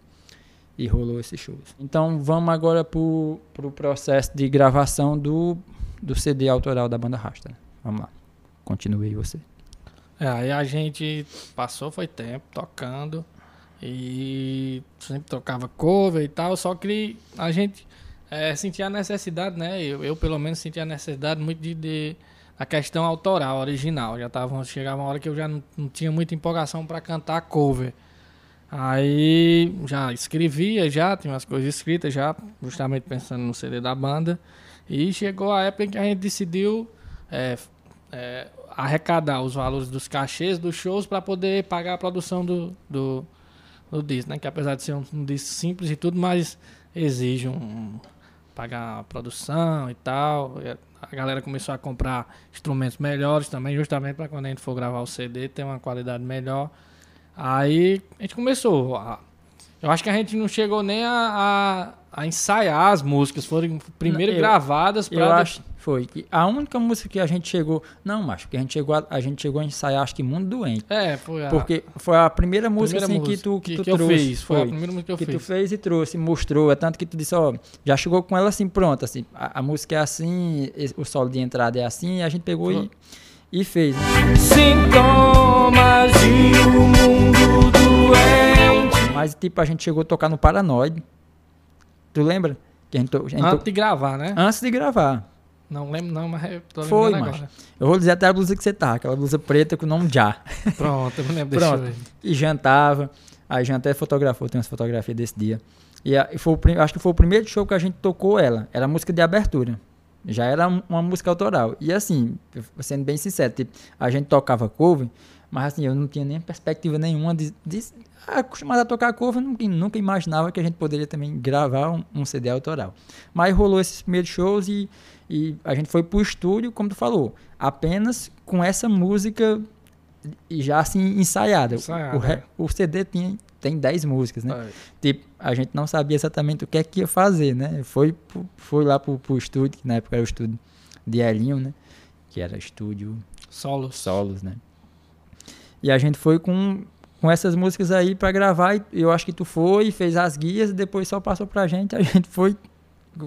e rolou esses shows. Então vamos agora pro, pro processo de gravação do, do CD autoral da banda Rasta. né? Vamos lá. Continue aí você. É, aí a gente passou, foi tempo tocando e sempre tocava cover e tal, só que a gente é, sentia a necessidade, né? Eu, eu, pelo menos sentia a necessidade muito de, de a questão autoral, original. Já tava, chegava uma hora que eu já não, não tinha muita empolgação para cantar cover. Aí já escrevia, já tinha umas coisas escritas já, justamente pensando no CD da banda. E chegou a época em que a gente decidiu é, é, arrecadar os valores dos cachês dos shows para poder pagar a produção do, do, do disco, né? Que apesar de ser um, um disco simples e tudo, mas exige um, pagar a produção e tal. E a galera começou a comprar instrumentos melhores também, justamente para quando a gente for gravar o CD ter uma qualidade melhor. Aí a gente começou. A, eu acho que a gente não chegou nem a, a, a ensaiar as músicas, foram primeiro eu- gravadas Eu para acho foi que a única música que a gente chegou, não, macho, que a gente chegou a, a gente chegou a ensaiar acho que Mundo Doente, É, foi a porque foi a primeira música primeira assim que tu música que, tu eu trouxe, fiz. Foi, a primeira música que eu que tu fiz. fez e trouxe, mostrou, é tanto que tu disse, ó, já chegou com ela assim pronta, assim, a, a música é assim, o solo de entrada é assim, e a gente pegou e, e fez. né? Sintomas de um mundo doente. Mas tipo a gente chegou a tocar no Paranoide. Tu lembra? Que a gente, to- a gente to- Antes de gravar, né? antes de gravar. Não lembro não, mas eu tô Foi, lembrando macho. agora. Eu vou dizer até a blusa que você tá, aquela blusa preta com o nome Já. Pronto, eu me lembro Pronto. desse show aí. E jantava. Aí já até fotografou, tem umas fotografias desse dia. E, a- e foi o, acho que foi o primeiro show que a gente tocou ela. Era a música de abertura. Já era um- uma música autoral. E assim, sendo bem sincero, tipo, a gente tocava cover, mas assim, eu não tinha nem perspectiva nenhuma de. de acostumado a tocar cover, nunca, nunca imaginava que a gente poderia também gravar um, um CD autoral. Mas rolou esses primeiros shows e, e a gente foi pro estúdio, como tu falou, apenas com essa música e já assim ensaiada. Ensaiada, o, é. o CD tinha, tem 10 músicas, né? É. Tipo, a gente não sabia exatamente o que é que ia fazer, né? Foi, foi lá pro, pro estúdio, que na época era o estúdio de Elinho, né? Que era estúdio Solos. solos, né? E a gente foi com, com essas músicas aí pra gravar e eu acho que tu foi, fez as guias e depois só passou pra gente, a gente foi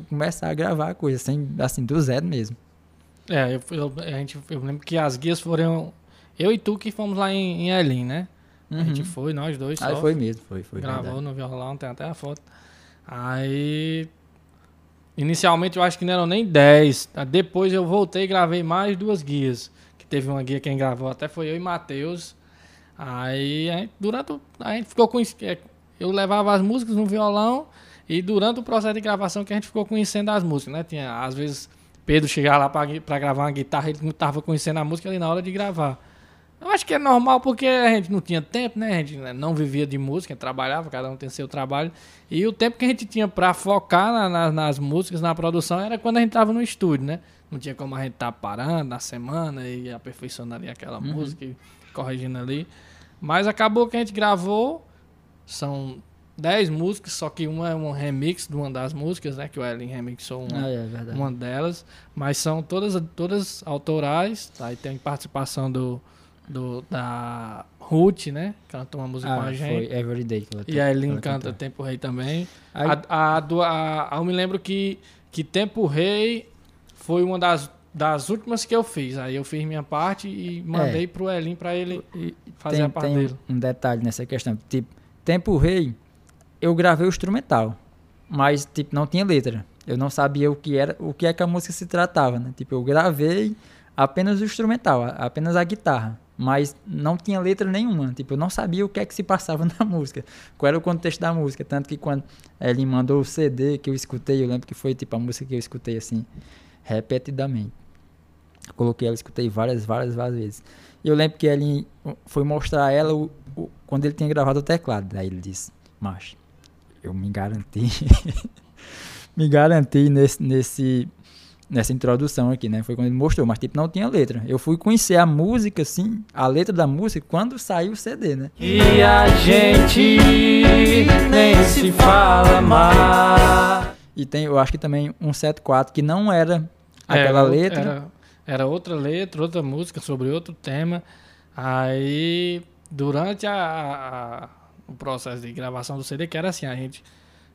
começar a gravar a coisa, sem, assim, do zero mesmo. É, eu, eu, a gente, eu lembro que as guias foram. Eu e tu que fomos lá em, em Elim, né? A gente Uhum. foi, nós dois Aí só. foi mesmo, foi, foi gravou verdade. no violão, tem até a foto. Aí. Inicialmente eu acho que não eram nem 10. Depois eu voltei e gravei mais duas guias. Que teve uma guia quem gravou, até foi eu e Matheus. Aí, a gente- durante a gente ficou com. Eu levava as músicas no violão e durante o processo de gravação que a gente ficou conhecendo as músicas, né? Tinha, às vezes, Pedro chegava lá pra gravar uma guitarra, ele não tava conhecendo a música ali na hora de gravar. Eu acho que é normal porque a gente não tinha tempo, né? A gente não vivia de música, trabalhava, cada um tem seu trabalho. E o tempo que a gente tinha pra focar na- na- nas músicas, na produção, era quando a gente tava no estúdio, né? Não tinha como a gente estar parando na semana e aperfeiçoando ali aquela música e corrigindo ali. Mas acabou que a gente gravou, são 10 músicas, só que uma é um remix de uma das músicas, né? Que o Ellen remixou uma, Ah, é uma delas, mas são todas, todas autorais, tá? E tem participação do, do da Ruth, né? Cantou uma música com Ah, a gente. foi Everyday que ela E a Elin ela canta cantou. Tempo Rei também. Aí- A, a, do- a- a- eu me lembro que, que Tempo Rei foi uma das, das últimas que eu fiz. Aí eu fiz minha parte e mandei pro Elin pra ele E fazer tem, a parte tem dele. um detalhe nessa questão. Tipo, Tempo Rei, eu gravei o instrumental, mas tipo não tinha letra. Eu não sabia o que era, o que é que a música se tratava, né? Tipo, eu gravei apenas o instrumental, apenas a guitarra, mas não tinha letra nenhuma. Tipo, eu não sabia o que é que se passava na música, qual era o contexto da música, tanto que quando ele mandou o CD que eu escutei, eu lembro que foi tipo a música que eu escutei assim repetidamente. Coloquei ela, escutei várias, várias, várias vezes. E eu lembro que ele foi mostrar a ela o, o- quando ele tinha gravado o teclado. Daí ele disse, macho, eu me garanti. me garanti nesse, nesse, nessa introdução aqui, né? Foi quando ele mostrou, mas tipo, não tinha letra. Eu fui conhecer a música, assim, a letra da música, quando saiu o CD, né? E a gente nem se fala mais. E tem, eu acho que também um 74 que não era aquela outra- letra. Era, era outra letra, outra música sobre outro tema. Aí, durante a, a- o processo de gravação do CD, que era assim, a gente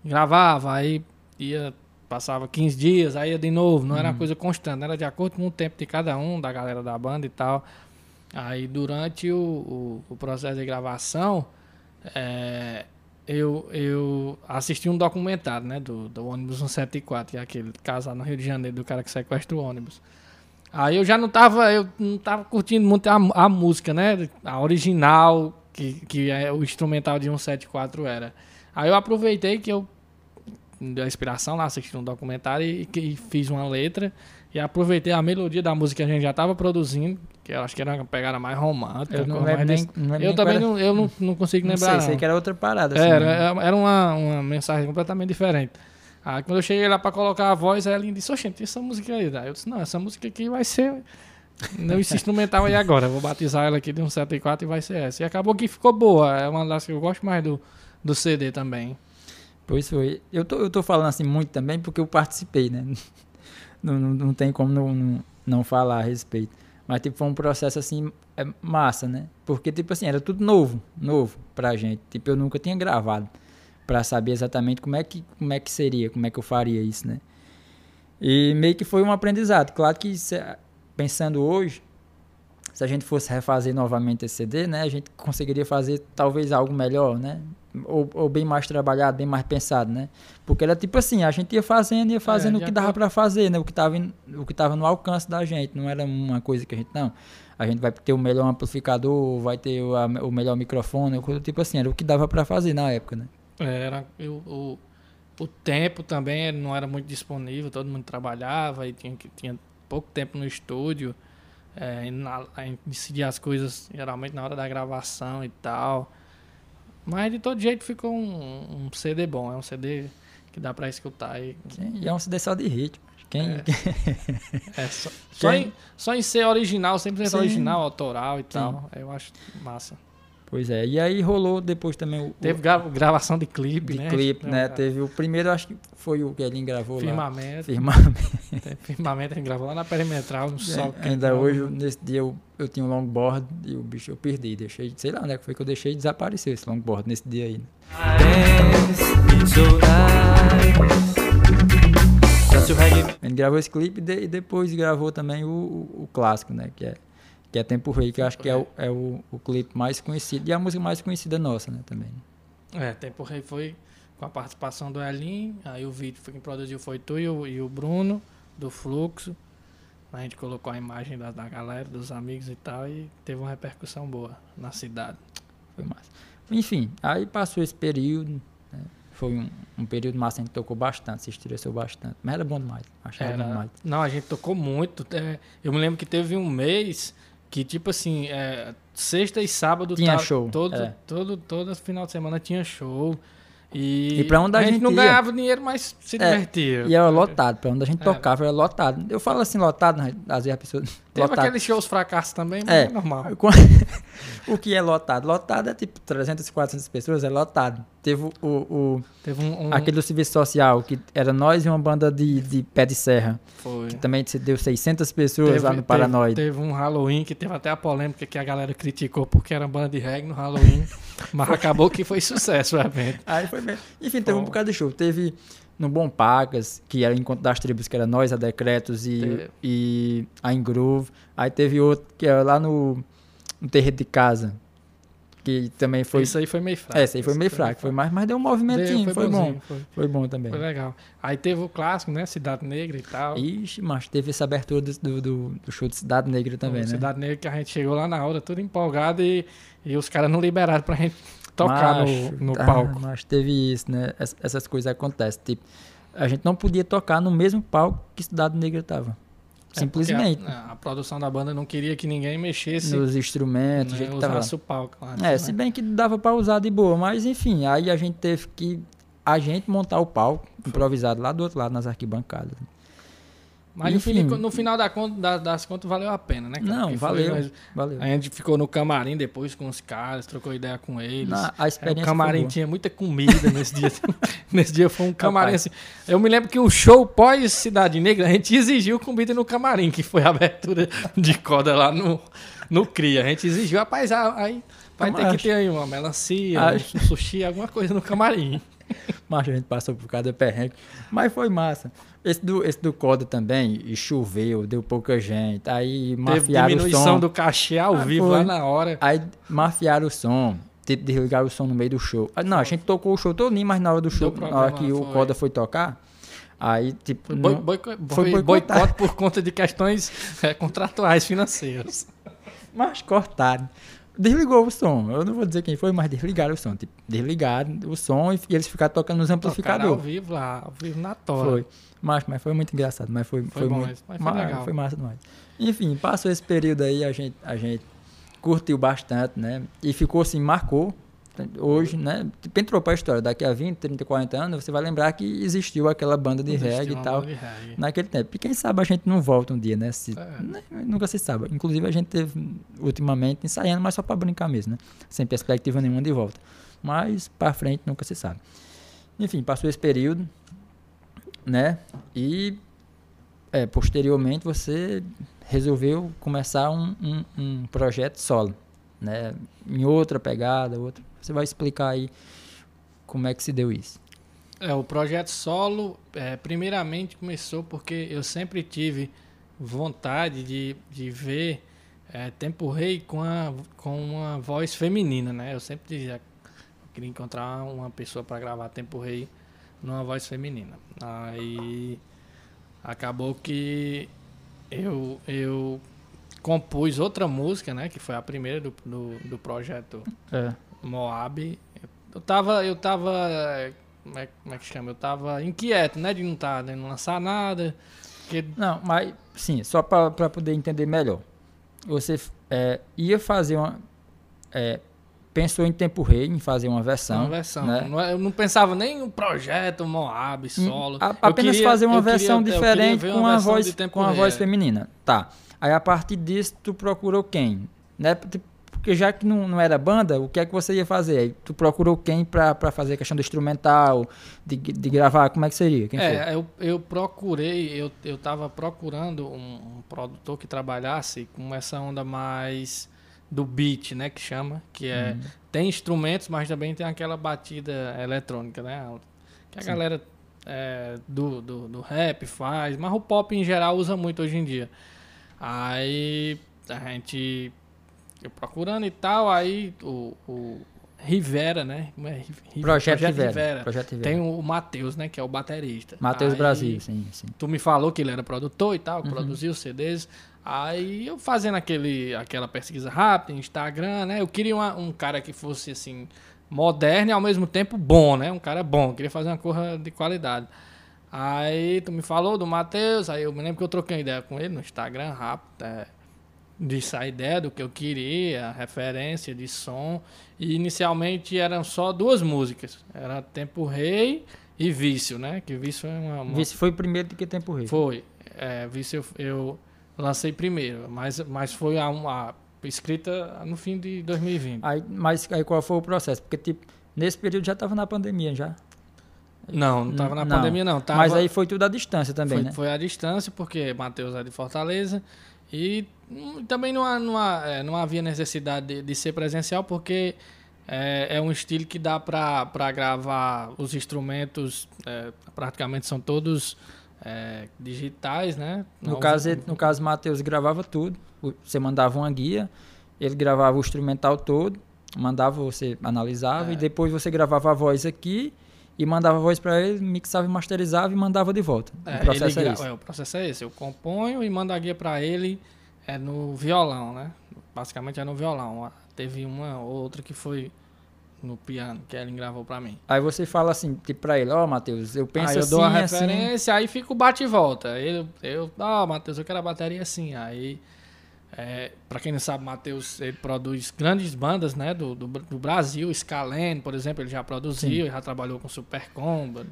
gravava, aí ia, passava 15 dias, aí ia de novo, não era uma coisa constante, era de acordo com o tempo de cada um, da galera da banda e tal. Aí, durante o, o, o processo de gravação, é, eu, eu assisti um documentário, né, do, do ônibus 174, que é aquele casal no Rio de Janeiro, do cara que sequestra o ônibus. Aí eu já não tava, eu não tava curtindo muito a, a música, né, a original, que, que é o instrumental de 174 era. Aí eu aproveitei que eu deu a inspiração lá, assisti um documentário e, e fiz uma letra e aproveitei a melodia da música que a gente já tava produzindo, que eu acho que era uma pegada mais romântica. Eu não lembro nem, não eu também era- não, eu não, não consigo não lembrar. sei, não. sei que era outra parada. assim, Era, né? era uma, uma mensagem completamente diferente. Aí quando eu cheguei lá pra colocar a voz, ela disse, oxente, essa música aí. Aí eu disse, não, essa música aqui vai ser. Não, esse instrumental aí agora. Vou batizar ela aqui de um 74 e vai ser essa. E acabou que ficou boa. É uma das que eu gosto mais do, do CD também. Pois foi. Eu tô, eu tô falando assim muito também porque eu participei, né? Não, não, não tem como não, não, não falar a respeito. Mas, tipo, foi um processo, assim, é, massa, né? Porque, tipo assim, era tudo novo, novo pra gente. Tipo, eu nunca tinha gravado pra saber exatamente como é que, como é que seria, como é que eu faria isso, né? E meio que foi um aprendizado. Claro que, pensando hoje, se a gente fosse refazer novamente esse CD, né, a gente conseguiria fazer talvez algo melhor, né? Ou, ou bem mais trabalhado, bem mais pensado, né? Porque era tipo assim, a gente ia fazendo, ia fazendo É, o que dava para fazer, né? O que tava o que tava no alcance da gente, não era uma coisa que a gente não. A gente vai ter o melhor amplificador, vai ter o, a- o melhor microfone, coisa tipo assim, era o que dava para fazer na época, né? Era, eu- o, o tempo também não era muito disponível, todo mundo trabalhava e tinha, tinha pouco tempo no estúdio. É, na, a gente decidia as coisas geralmente na hora da gravação e tal. Mas de todo jeito ficou um, um CD bom, é um CD que dá pra escutar. E, Sim, E é um CD só de ritmo. Quem, É. é só, só, Quem- em, só em ser original, 100% Sim. original, autoral e tal. Eu acho massa. Pois é, e aí rolou depois também o, o- Teve gra- gravação de clipe, de né? clipe, né? É, Teve o primeiro, acho que foi o que ele gravou lá. Firmamento. Firmamento. Firmamento a gente gravou lá na perimetral, no sol. É, Ainda hoje, nesse dia, eu, eu tinha um longboard e o bicho eu perdi. Deixei, sei lá é que foi que eu deixei e desapareceu esse longboard nesse dia aí. né? Dance, so nice. Dance o reggae. Ele gravou esse clipe e, de- e depois gravou também o, o, o clássico, né? Que é, que é Tempo Rei, que eu acho que é, o, é o, o clipe mais conhecido e a música mais conhecida nossa, né? Também. É, Tempo Rei foi com a participação do Elin, aí o vídeo foi quem produziu foi tu e o, e o Bruno, do Fluxo. A gente colocou a imagem da, da galera, dos amigos e tal, e teve uma repercussão boa na cidade. Foi massa. Enfim, aí passou esse período. né, Foi um, um período massa, a gente tocou bastante, se estressou bastante. Mas era bom demais. Achava bom Era, demais. não, a gente tocou muito. é, eu me lembro que teve um mês que, tipo assim, é, sexta e sábado Tinha tá- show, Todo, é. todo, todo final de semana tinha show. E, E pra onde a gente não ia? ganhava dinheiro, mas se É, divertia. E era lotado, pra onde a gente Era. tocava era lotado. Eu falo assim lotado, mas às vezes a pessoa. Teve lotado. aqueles shows fracassos também, mas É. é normal. o que é lotado? Lotado é tipo 300, 400 pessoas, é lotado. Teve o, o, Teve um. um aquele do serviço social, que era nós e uma banda de, de pé de serra, foi. que também se deu 600 pessoas lá no teve, Paranoide. teve um Halloween que teve até a polêmica que a galera criticou porque era banda de reggae no Halloween. mas acabou que foi sucesso o evento. Aí foi mesmo. Enfim, teve um Bom. bocado de show. Teve no Bom Pagas, que era o Encontro das Tribos, que era nós, a Decretos e, Teve. e a Engroove. Aí teve outro que era lá no, no Terreiro de Casa, que também foi... Isso aí foi meio fraco. Esse aí foi meio fraco, foi mais, mas deu um movimentinho, Deu, foi, bom. bonzinho, Foi, Foi bom também. foi legal. Aí teve o clássico, né? Cidade Negra e tal. Ixi, mas teve essa abertura do, do, do- show de Cidade Negra também, né? Cidade Negra que a gente chegou lá na hora, tudo empolgado e, e os caras não liberaram pra gente tocar Macho, no, no ah, palco. Mas teve isso, né? Ess- Essas coisas acontecem. Tipo, a gente não podia tocar no mesmo palco que Cidade Negra tava. É Simplesmente. porque A, a produção da banda não queria que ninguém mexesse, Nos instrumentos, né, gente tava... o palco. Lá, É, né? se bem que dava pra usar de boa, mas enfim, aí a gente teve que a gente montar o palco improvisado lá do outro lado nas arquibancadas. Mas no, enfim. fim- no final da conta, da- das contas valeu a pena, né? cara? Não, Porque foi- valeu. nós- Valeu. a gente ficou no camarim depois com os caras, trocou ideia com eles. Na- a experiência o foi camarim tinha muita comida nesse dia. nesse dia foi um camarim Rapaz. assim. Eu me lembro que o show pós Cidade Negra, a gente exigiu comida no camarim, que foi a abertura de corda lá no, no CRIA. A gente exigiu, rapaz, aí vai ter que ter aí uma melancia, Acho. um sushi, alguma coisa no camarim. Mas a gente passou por cada perrengue. Mas foi massa. Esse do, esse do Coda também, e choveu, deu pouca gente. Aí Teve mafiaram o diminuição som. do cachê ao Ah, vivo foi. lá na hora. Aí mafiaram o som. Teve que desligar o som no meio do show. Ah, Não, a gente tocou o show todinho, mas na hora do show, na problema, hora que o foi. Coda foi tocar, aí tipo. Foi, boi, boicote por conta de questões é, contratuais financeiras. Mas cortaram. Desligou o som. Eu não vou dizer quem foi, mas desligaram o som. Tipo, desligaram o som e, e eles ficaram tocando nos Tocaram ao amplificadores. vivo lá, ao vivo na tora. Foi. Mas, mas foi muito engraçado. Mas foi, foi, bom, muito. mas- mas foi legal. foi massa demais. Enfim, passou esse período aí, a gente, a gente curtiu bastante, né? E ficou assim, marcou. Hoje, né? Tipo, entrou pra história. Daqui a 20, 30, 40 anos, você vai lembrar que existiu aquela banda de Existiu reggae e tal. reggae. naquele tempo. E quem sabe a gente não volta um dia, né? Se, É. né, Nunca se sabe. Inclusive a gente teve ultimamente ensaiando, mas só pra brincar mesmo, né? Sem perspectiva nenhuma de volta. Mas pra frente nunca se sabe. Enfim, passou esse período, né? E é, posteriormente você resolveu começar um, um, um projeto solo, né? Em outra pegada, outra. Você vai explicar aí como é que se deu isso. É, o projeto solo, é, primeiramente começou porque eu sempre tive vontade de, de ver é, Tempo Rei com, a, com uma voz feminina, né? Eu sempre dizia, eu queria encontrar uma pessoa para gravar Tempo Rei numa voz feminina. Aí acabou que eu, eu compus outra música, né? Que foi a primeira do, do, do projeto É. Moab. Eu tava, eu tava, como é, como é que chama? Eu tava inquieto, né? De não tá, de não lançar nada. Porque Não, mas sim, só para poder entender melhor. Você é, ia fazer uma. é, pensou em tempo rei, em fazer uma versão. uma versão. né? Não é- eu não pensava nem um projeto Moab solo. A- apenas queria- fazer uma versão queria diferente ver com uma voz com a voz é. feminina. Tá. Aí a partir disso tu procurou quem? Né? Porque já que não, não era banda, o que é que você ia fazer? Aí tu procurou quem pra, pra fazer a questão do instrumental, de, de gravar, como é que seria? Quem foi? É, eu, eu procurei, eu, eu tava procurando um, um produtor que trabalhasse com essa onda mais do beat, né, que chama, que é Uhum. tem instrumentos, mas também tem aquela batida eletrônica, né, que a Sim. galera é, do, do, do rap faz, mas o pop em geral usa muito hoje em dia. Aí a gente procurando e tal, aí o, o Rivera, né, como é? Ri- Projeto, Rivera. Projeto Rivera. Tem o Matheus, né, que é o baterista. Matheus Brasil, sim, sim. Tu me falou que ele era produtor e tal, Uhum. produzia os CDs. Aí eu fazendo aquele, aquela pesquisa rápida, Instagram, né? Eu queria uma- um cara que fosse assim, moderno e ao mesmo tempo bom, né? Um cara bom, queria fazer uma coisa de qualidade. Aí tu me falou do Matheus, aí eu me lembro que eu troquei uma ideia com ele no Instagram rápido, é, disse a ideia do que eu queria, a referência de som. E inicialmente eram só duas músicas. Era Tempo Rei e Vício, né? Que Vício é uma, se foi primeiro do que tempo rei. foi. É, Vício eu, eu lancei primeiro, mas, mas foi a, uma escrita no fim de 2020. Aí, mas aí qual foi o processo? Porque, tipo, nesse período já tava na pandemia já. Não, não tava na Não. pandemia não. Tava, Mas aí foi tudo à distância também, foi, né? foi à distância, porque Matheus é de Fortaleza e também não, há- não, há- é, não havia necessidade de, de ser presencial, porque é, é um estilo que dá para gravar os instrumentos, é, praticamente são todos é, digitais, né? No Não- caso, ele- no caso, Matheus gravava tudo. Você mandava uma guia, ele gravava o instrumental todo, mandava, você analisava, É. e depois você gravava a voz aqui e mandava a voz para ele, mixava e masterizava e mandava de volta. É, o processo ele é esse. é, o processo é esse. Eu componho e mando a guia pra ele é no violão, né? Basicamente é no violão. Teve uma ou outra que foi no piano, que ele gravou pra mim. Aí você fala assim, tipo, pra ele, ó, Matheus, eu penso aí eu assim, dou a assim. referência, aí fica o bate e volta. Eu, eu ó, Matheus, eu quero a bateria assim. Aí, é, pra quem não sabe, Matheus, ele produz grandes bandas, né, do, do, do Brasil. Scalene, por exemplo, ele já produziu, já trabalhou com Super Combo,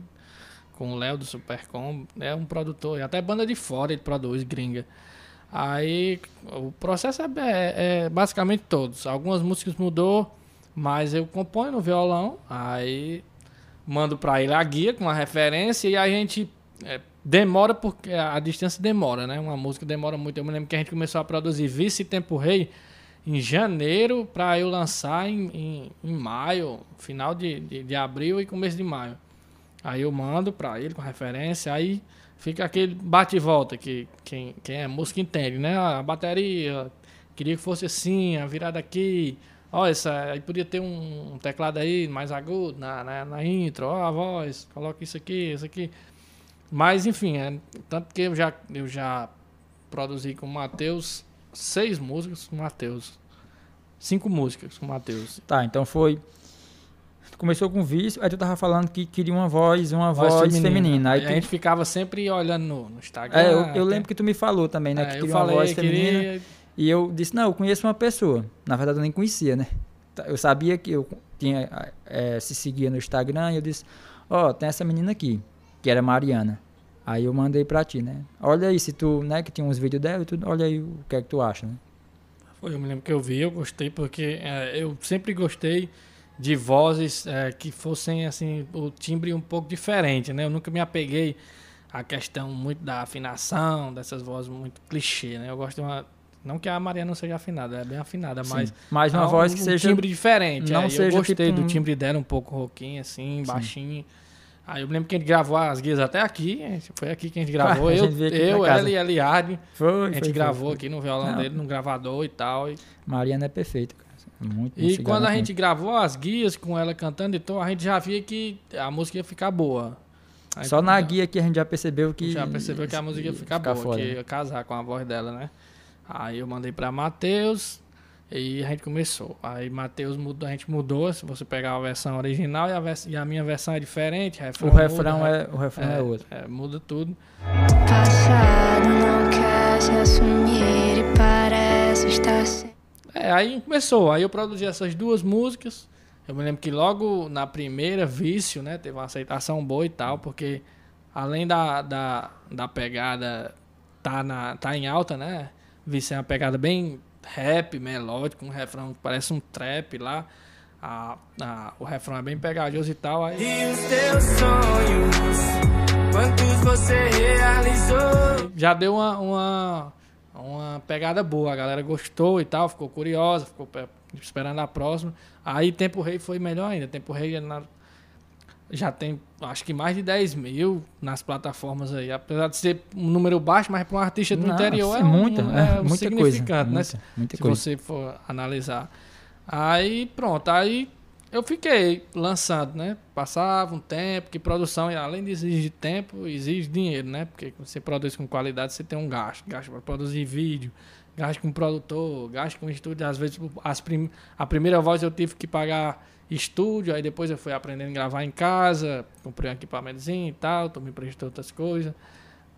com o Léo do Super Combo. É um produtor, e até banda de fora ele produz, gringa. Aí, o processo é, é- é basicamente todos. Algumas músicas mudou, mas eu componho no violão, aí mando pra ele a guia com a referência e a gente é, demora porque a distância demora, né? Uma música demora muito. Eu me lembro que a gente começou a produzir Vice Tempo Rei em janeiro pra eu lançar em, em, em maio, final de, de, de abril e começo de maio. Aí eu mando pra ele com referência, aí fica aquele bate e volta que quem, quem é música entende, né? A bateria, queria que fosse assim, a virada aqui. Ó, essa, aí podia ter um, um teclado aí mais agudo na, na, na intro, ó, a voz, coloca isso aqui, isso aqui. Mas enfim, é, tanto que eu já, eu já produzi com o Matheus seis músicas com o Matheus. Cinco músicas com o Matheus. Tá, então foi. Começou com vício, aí tu tava falando que queria uma voz, uma voz, feminina. Aí a tu- gente ficava sempre olhando no, no Instagram. É, eu, eu até- lembro que tu me falou também, né? É, que queria falei, uma voz feminina. queria- E eu disse, não, eu conheço uma pessoa. Na verdade, eu nem conhecia, né? Tá, Eu sabia que eu tinha, eh, se seguia no Instagram e eu disse, ó, tem essa menina aqui, que era Mariana. Aí eu mandei pra ti, né? Olha aí, se tu, né, que tinha uns vídeos dela e tudo, olha aí o que é que tu acha, né? Foi, eu me lembro que eu vi, eu gostei, porque é, eu sempre gostei de vozes é, que fossem, assim, o timbre um pouco diferente, né? Eu nunca me apeguei à questão muito da afinação, dessas vozes muito clichê, né? Eu gosto de uma... Não que a Maria não seja afinada, ela é bem afinada, mas... Sim. Mais uma é um- voz que um seja... timbre diferente. não é, seja eu gostei tipo do um- timbre dela, um pouco rouquinho, assim, Sim. baixinho. Aí eu lembro que a gente gravou as guias até aqui. Foi aqui que a gente gravou. a eu, gente eu ela e Eliade. Foi, A gente foi, gravou foi. aqui no violão Não. dele, no gravador e tal. E, Mariana é perfeita, cara. Muito, e quando a gente gravou as guias com ela cantando, então a gente já via que a música ia ficar boa. Aí Só na já- guia que a gente já percebeu que. Já percebeu que a música ia ficar boa, foda. que ia casar com a voz dela, né? Aí eu mandei pra Matheus e a gente começou. Aí Matheus mudou, a gente mudou. Se você pegar a versão original e a, vers- e a minha versão é diferente, O refrão refrão, muda, é, o refrão é, outro. é, muda tudo. Passado não quer se assumir e parece estar sem. É, aí começou. Aí eu produzi essas duas músicas. Eu me lembro que logo na primeira, Vício, né? Teve uma aceitação boa e tal, porque além da, da, da pegada tá, na, tá em alta, né? Vício é uma pegada bem rap, melódico, um refrão que parece um trap lá. A, a- o refrão é bem pegajoso e tal. Aí E os teus sonhos, quantos você realizou? já deu uma, uma, uma pegada boa. A galera gostou e tal, ficou curiosa, ficou pe- esperando a próxima. Aí Tempo Rei foi melhor ainda. Tempo Rei é na- já tem, acho que mais de 10 mil nas plataformas aí. Apesar de ser um número baixo, mas para um artista do Nossa, interior é, é um, muita, é, é um muita significante, coisa, né? muita, Se- muita se coisa. você for analisar. Aí pronto, aí eu fiquei lançando, né? Passava um tempo, que produção, além de exigir tempo, exige dinheiro, né? Porque você produz com qualidade, você tem um gasto. Gasto para produzir vídeo, gasto com produtor, gasto com estúdio. Às vezes, as prim... a primeira voz eu tive que pagar estúdio, aí depois eu fui aprendendo a gravar em casa, comprei um equipamentozinho e tal, tu me prestou outras coisas.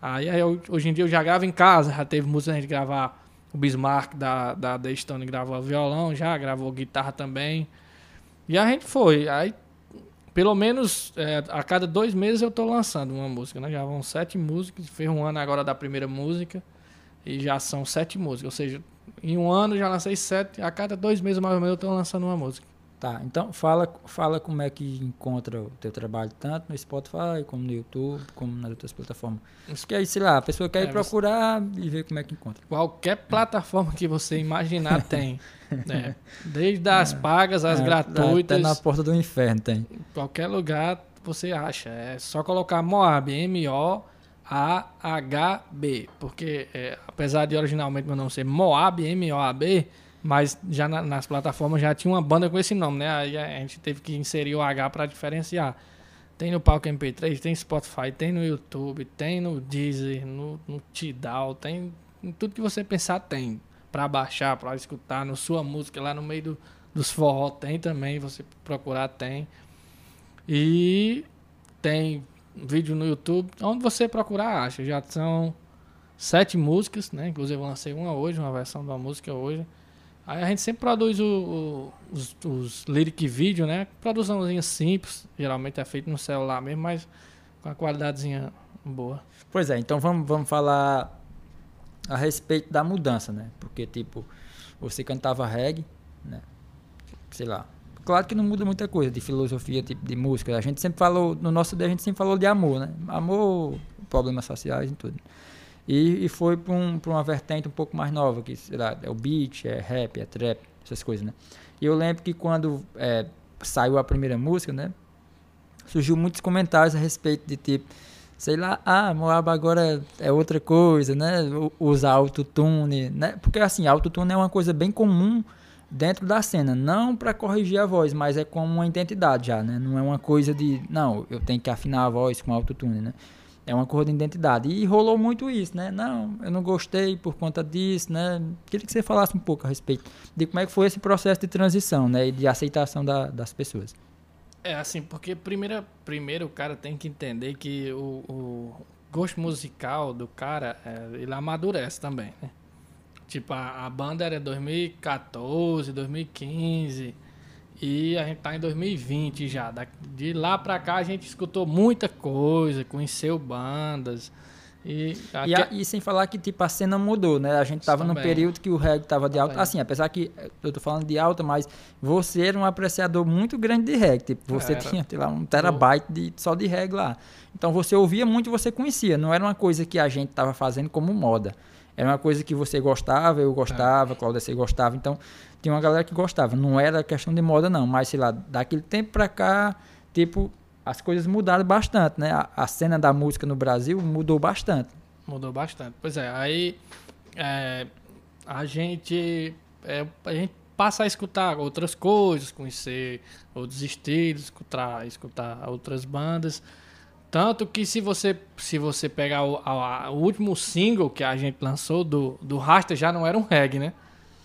Aí, aí eu- hoje em dia eu já gravo em casa, já teve música a gente gravar. O Bismarck da, da The Stone gravou violão já, gravou guitarra também. E a gente foi. Aí, pelo menos é, a cada dois meses eu tô lançando uma música, né? Já vão sete músicas. Fez um ano agora da primeira música. E já são sete músicas. Ou seja, em um ano já lancei sete. A cada dois meses mais ou menos eu tô lançando uma música. Tá, então fala, fala como é que encontra o teu trabalho, tanto no Spotify, como no YouTube, como nas outras plataformas. Porque aí, sei lá, a pessoa quer É, ir você- procurar e ver como é que encontra. Qualquer plataforma que você imaginar tem. né? Desde as pagas às É, gratuitas. Até na porta do inferno tem. Em qualquer lugar você acha. É só colocar Moab, M-O-A-H-B. Porque, é, apesar de originalmente meu nome ser Moab, M-O-A-B, mas já na- nas plataformas já tinha uma banda com esse nome, né? Aí a gente teve que inserir o H para diferenciar. Tem no Palco MP3, tem Spotify, tem no YouTube, tem no Deezer, no, no Tidal, tem em tudo que você pensar tem. Pra baixar, pra escutar, no sua música, lá no meio do, dos forró tem também, você procurar tem. E tem vídeo no YouTube, onde você procurar acha. Já são sete músicas, né? Inclusive eu lancei uma hoje, uma versão de uma música hoje. Aí a gente sempre produz o- o- os, os lyric vídeo, né? Produçãozinha simples, geralmente é feito no celular mesmo, mas com a qualidadezinha boa. Pois é, então vamos, vamos falar a respeito da mudança, né? Porque, tipo, você cantava reggae, né? Sei lá. Claro que não muda muita coisa de filosofia, tipo de música. A gente sempre falou, no nosso dia a gente sempre falou de amor, né? Amor, problemas sociais e tudo. E, e foi para um, pra uma vertente um pouco mais nova, que sei lá, é o beat, é rap, é trap, essas coisas, né? E eu lembro que quando é, saiu a primeira música, né? Surgiu muitos comentários a respeito de tipo, sei lá, ah, Moab agora é outra coisa, né? Usar autotune, né? Porque assim, autotune é uma coisa bem comum dentro da cena, não para corrigir a voz, mas é como uma identidade já, né? Não é uma coisa de, não, eu tenho que afinar a voz com autotune, né? É uma coisa de identidade. E rolou muito isso, né? Não, eu não gostei por conta disso, né? Queria que você falasse um pouco a respeito de como é que foi esse processo de transição, né? E de aceitação da- das pessoas. É assim, porque primeiro, primeiro o cara tem que entender que o, o gosto musical do cara, é, ele amadurece também, né? Tipo, a, a banda era 2014, 2015 e a gente tá em 2020 já. De lá pra cá a gente escutou muita coisa, conheceu bandas e... E, a- e sem falar que tipo a cena mudou, né? A gente tava num período que o reggae tava de alta. Também. Assim, apesar que eu tô falando de alta, mas você era um apreciador muito grande de reggae. Tipo, você Era. tinha, sei lá, um terabyte de, só de reggae lá. Então você ouvia muito e você conhecia. Não era uma coisa que a gente tava fazendo como moda. Era uma coisa que você gostava, eu gostava, Cláudia você gostava. Então tinha uma galera que gostava. Não era questão de moda, não. Mas, sei lá, daquele tempo pra cá, tipo, as coisas mudaram bastante, né? A, a cena da música no Brasil mudou bastante. Mudou bastante. Pois é, aí é, a gente é, a gente passa a escutar outras coisas, conhecer outros estilos, escutar, escutar outras bandas. Tanto que se você se você pegar o, a- o último single que a gente lançou do, do Rasta já não era um reggae, né?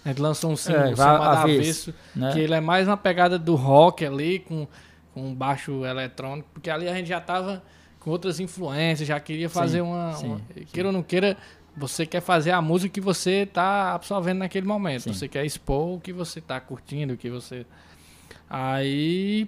A gente lançou um single É, chamado avesso, né? que ele é mais uma pegada do rock ali, com, com baixo eletrônico, porque ali a gente já tava com outras influências, já queria fazer Sim, uma, sim, uma- sim. Queira ou não queira, você quer fazer a música que você tá absorvendo naquele momento. Você quer expor o que você tá curtindo, o que você. Aí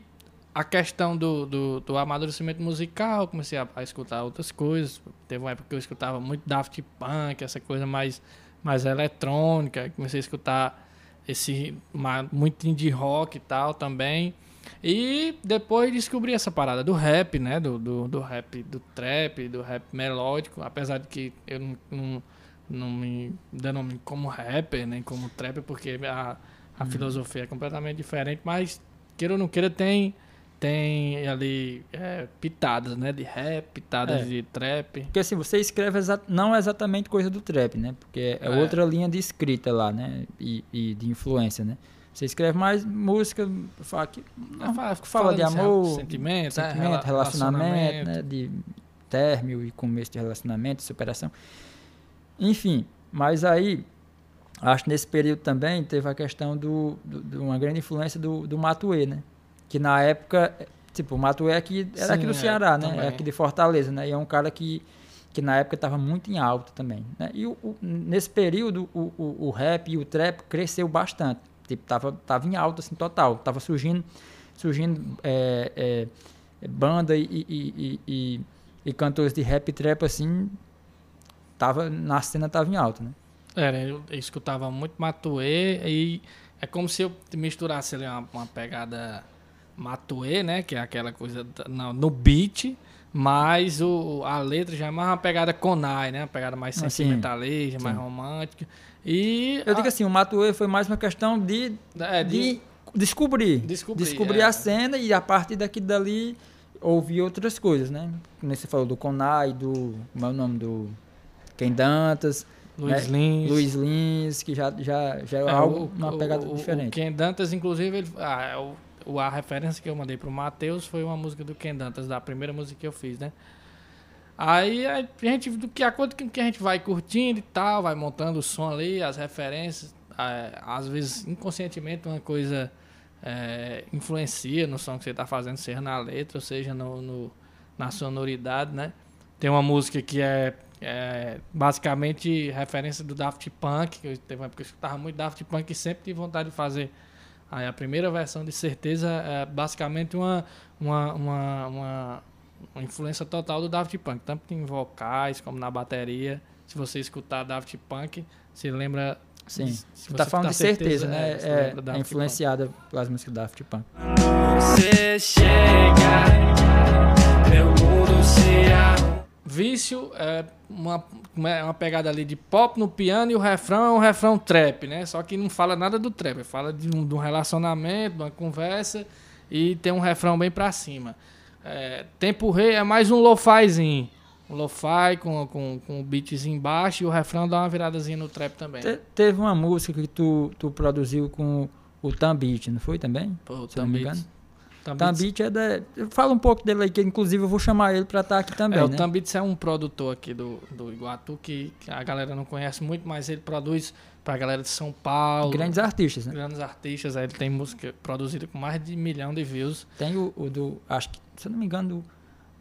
a questão do, do, do amadurecimento musical, comecei a, a escutar outras coisas. Teve uma época que eu escutava muito Daft Punk, essa coisa mais, mais eletrônica. Comecei a escutar esse ma- muito indie rock e tal também. E depois descobri essa parada do rap, né? Do, do, do rap, do trap, do rap melódico. Apesar de que eu não, não, não me denomino como rapper, nem como trapper, porque a, a filosofia é completamente diferente. Mas, queira ou não queira, tem, tem ali é, pitadas, né? De rap, pitadas É. de trap. Porque assim, você escreve exa- não exatamente coisa do trap, né? Porque é, É. outra linha de escrita lá, né? E, e de influência, né? Você escreve mais música, fala, que, É, fa- fala de amor, sentimento, sentimento, rela- relacionamento, né? De término e começo de relacionamento, superação. Enfim, mas aí, acho que nesse período também teve a questão do, do- de uma grande influência do, do Matuê, né? Que na época, tipo, o Matuê aqui, era Sim, aqui do é, Ceará, né? também. É aqui de Fortaleza, né? E é um cara que, que na época estava muito em alta também. Né? E o- o- nesse período, o, o, o rap e o trap cresceu bastante. Tipo, tava, tava em alta, assim, total. Tava surgindo, surgindo é, é, banda e, e, e, e, cantores de rap e trap, assim, tava, na cena tava em alta, né? Era, eu, eu escutava muito Matuê e é como se eu misturasse ali uma, uma pegada Matuê, né? Que é aquela coisa no, no beat, mas o, a letra já é mais uma pegada Konai, né? Uma pegada mais Ah, sentimentalista, mais romântica. E Eu digo a- assim, o Matuê foi mais uma questão de, é, de descobrir. Descobrir, é. a cena e a partir daqui dali ouvir outras coisas, né? Como você falou do Conai, do. Como é o nome? Do. Ken Dantas, Luiz né? Lins. Luiz Lins, que já, já, já é, É, algo, o- uma pegada o- diferente. O Ken Dantas, inclusive, ele, ah, é o- a referência que eu mandei pro Matheus foi uma música do Ken Dantas, da primeira música que eu fiz, né? Aí a gente, do que acordo que a gente vai curtindo e tal, vai montando o som ali, as referências, é, às vezes inconscientemente uma coisa é, influencia no som que você está fazendo, seja na letra, ou seja no, no- na sonoridade, né? Tem uma música que é, é basicamente referência do Daft Punk, que eu teve uma época que eu escutava muito Daft Punk e sempre tive vontade de fazer. Aí a primeira versão de certeza é basicamente uma, uma, uma, uma, uma influência total do Daft Punk, tanto em vocais como na bateria. Se você escutar Daft Punk, você lembra. Sim. se Você tá você falando de escutar certeza, né? você É, é Punk. influenciada pelas músicas da Daft Punk. Você chega, meu mundo se. Vício é uma- é uma pegada ali de pop no piano e o refrão é um refrão trap, né? Só que não fala nada do trap, fala de um, de um relacionamento, de uma conversa e tem um refrão bem pra cima. É, Tempo Rei é mais um lo-fizinho. Um lo-fi com, com, com o beatzinho embaixo e o refrão dá uma viradazinha no trap também. Te- teve uma música que tu, tu produziu com o Tambit, não foi também? Pô, me engano. Tambits- Tambit é da. Fala um pouco dele aí, que inclusive eu vou chamar ele pra estar aqui também, É, o né? Tambits é um produtor aqui do, do Iguatu que, a galera não conhece muito, mas ele produz pra galera de São Paulo. Grandes artistas, né? grandes artistas. Aí ele tem música produzida com mais de um milhão de views. Tem o, o do. Acho que, se eu não me engano, do,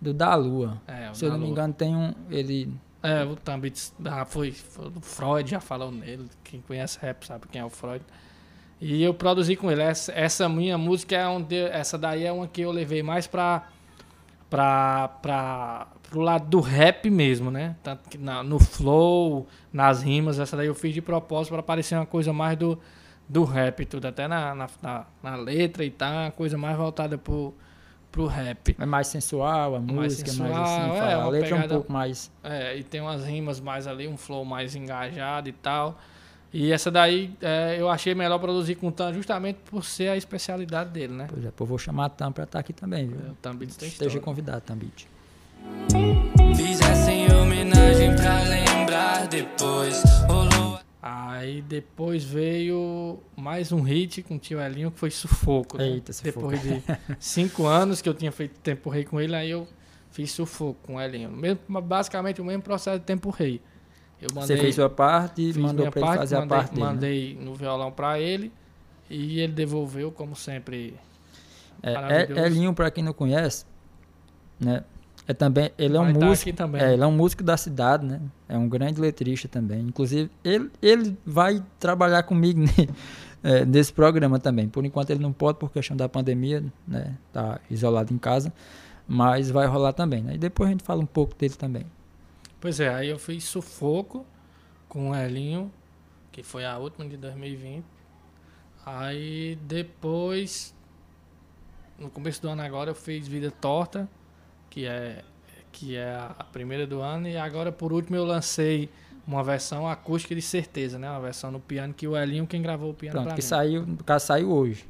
do Da Lua. É, o se eu da não me Lua. engano, tem um. Ele. É, o Tambits ah, foi, foi o Freud, já falou nele. Quem conhece rap sabe quem é o Freud. E eu produzi com ele. Essa, essa minha música é onde. Essa daí é uma que eu levei mais pra. pra, pra pro lado do rap mesmo, né? Tanto que na- no flow, nas rimas, essa daí eu fiz de propósito para parecer uma coisa mais do, do rap tudo. Até na, na, na, na letra e tal, uma coisa mais voltada pro, pro rap. É mais sensual, a Mais música, sensual, mais assim. é, a letra é um pegada- pouco mais. É, e tem umas rimas mais ali, um flow mais engajado e tal. E essa daí é, eu achei melhor produzir com o Tan justamente por ser a especialidade dele, né? Pois é, pô, vou chamar a Tam pra estar aqui também, viu? O Tan Beats tem Esteja história. convidado, Tambit. Fizessem homenagem pra lembrar depois. Rolou Aí depois veio mais um hit com o tio Elinho que foi Sufoco. né? Eita, Sufoco. Depois de cinco anos que eu tinha feito Tempo Rei com ele, aí eu fiz Sufoco com o Elinho. Mesmo, basicamente o mesmo processo de Tempo Rei. Eu Você fez sua parte mandou pra ele parte, fazer mandei, a parte dele. né? Mandei no violão pra ele e ele devolveu, como sempre. É, é, Elinho, pra quem não conhece, né? É também, ele é um Vai tá músico. É, ele é um músico da cidade, né? É um grande letrista também. Inclusive, ele, ele vai trabalhar comigo ne- é, nesse programa também. Por enquanto ele não pode por questão da pandemia, né? Tá isolado em casa. Mas vai rolar também, né? E depois a gente fala um pouco dele também. Pois é, aí eu fiz Sufoco com o Elinho, que foi a última de 2020. Aí depois, no começo do ano agora, eu fiz Vida Torta, que é, que é a primeira do ano. E agora, por último, eu lancei uma versão acústica de certeza, né? Uma versão no piano, que o Elinho quem gravou o piano Pronto, que mim. saiu, no caso saiu hoje.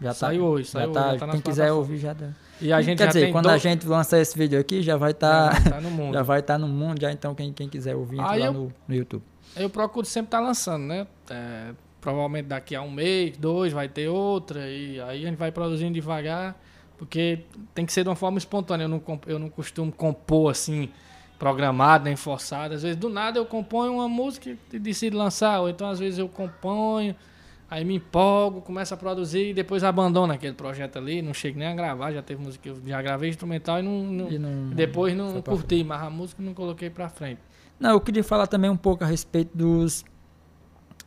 Já Saiu hoje, já saiu tá, hoje, já tá quem quiser ouvir já dá. E a gente Quer dizer, quando do- a gente lançar esse vídeo aqui, já vai estar já tá no mundo. já vai estar no mundo, já então quem, quem quiser ouvir lá eu- no, no YouTube. Eu procuro sempre estar lançando, né? É, provavelmente daqui a um mês, dois, vai ter outra. E aí a gente vai produzindo devagar. Porque tem que ser de uma forma espontânea. Eu não, eu não costumo compor assim, programado, nem forçado. Às vezes do nada eu componho uma música e decido lançar. Ou então às vezes eu componho, aí me empolgo, começo a produzir e depois abandono aquele projeto ali. Não chego nem a gravar. Já teve música eu já gravei instrumental e não. não- E não- depois não pra curti, mas a música não coloquei pra frente. Não, eu queria falar também um pouco a respeito dos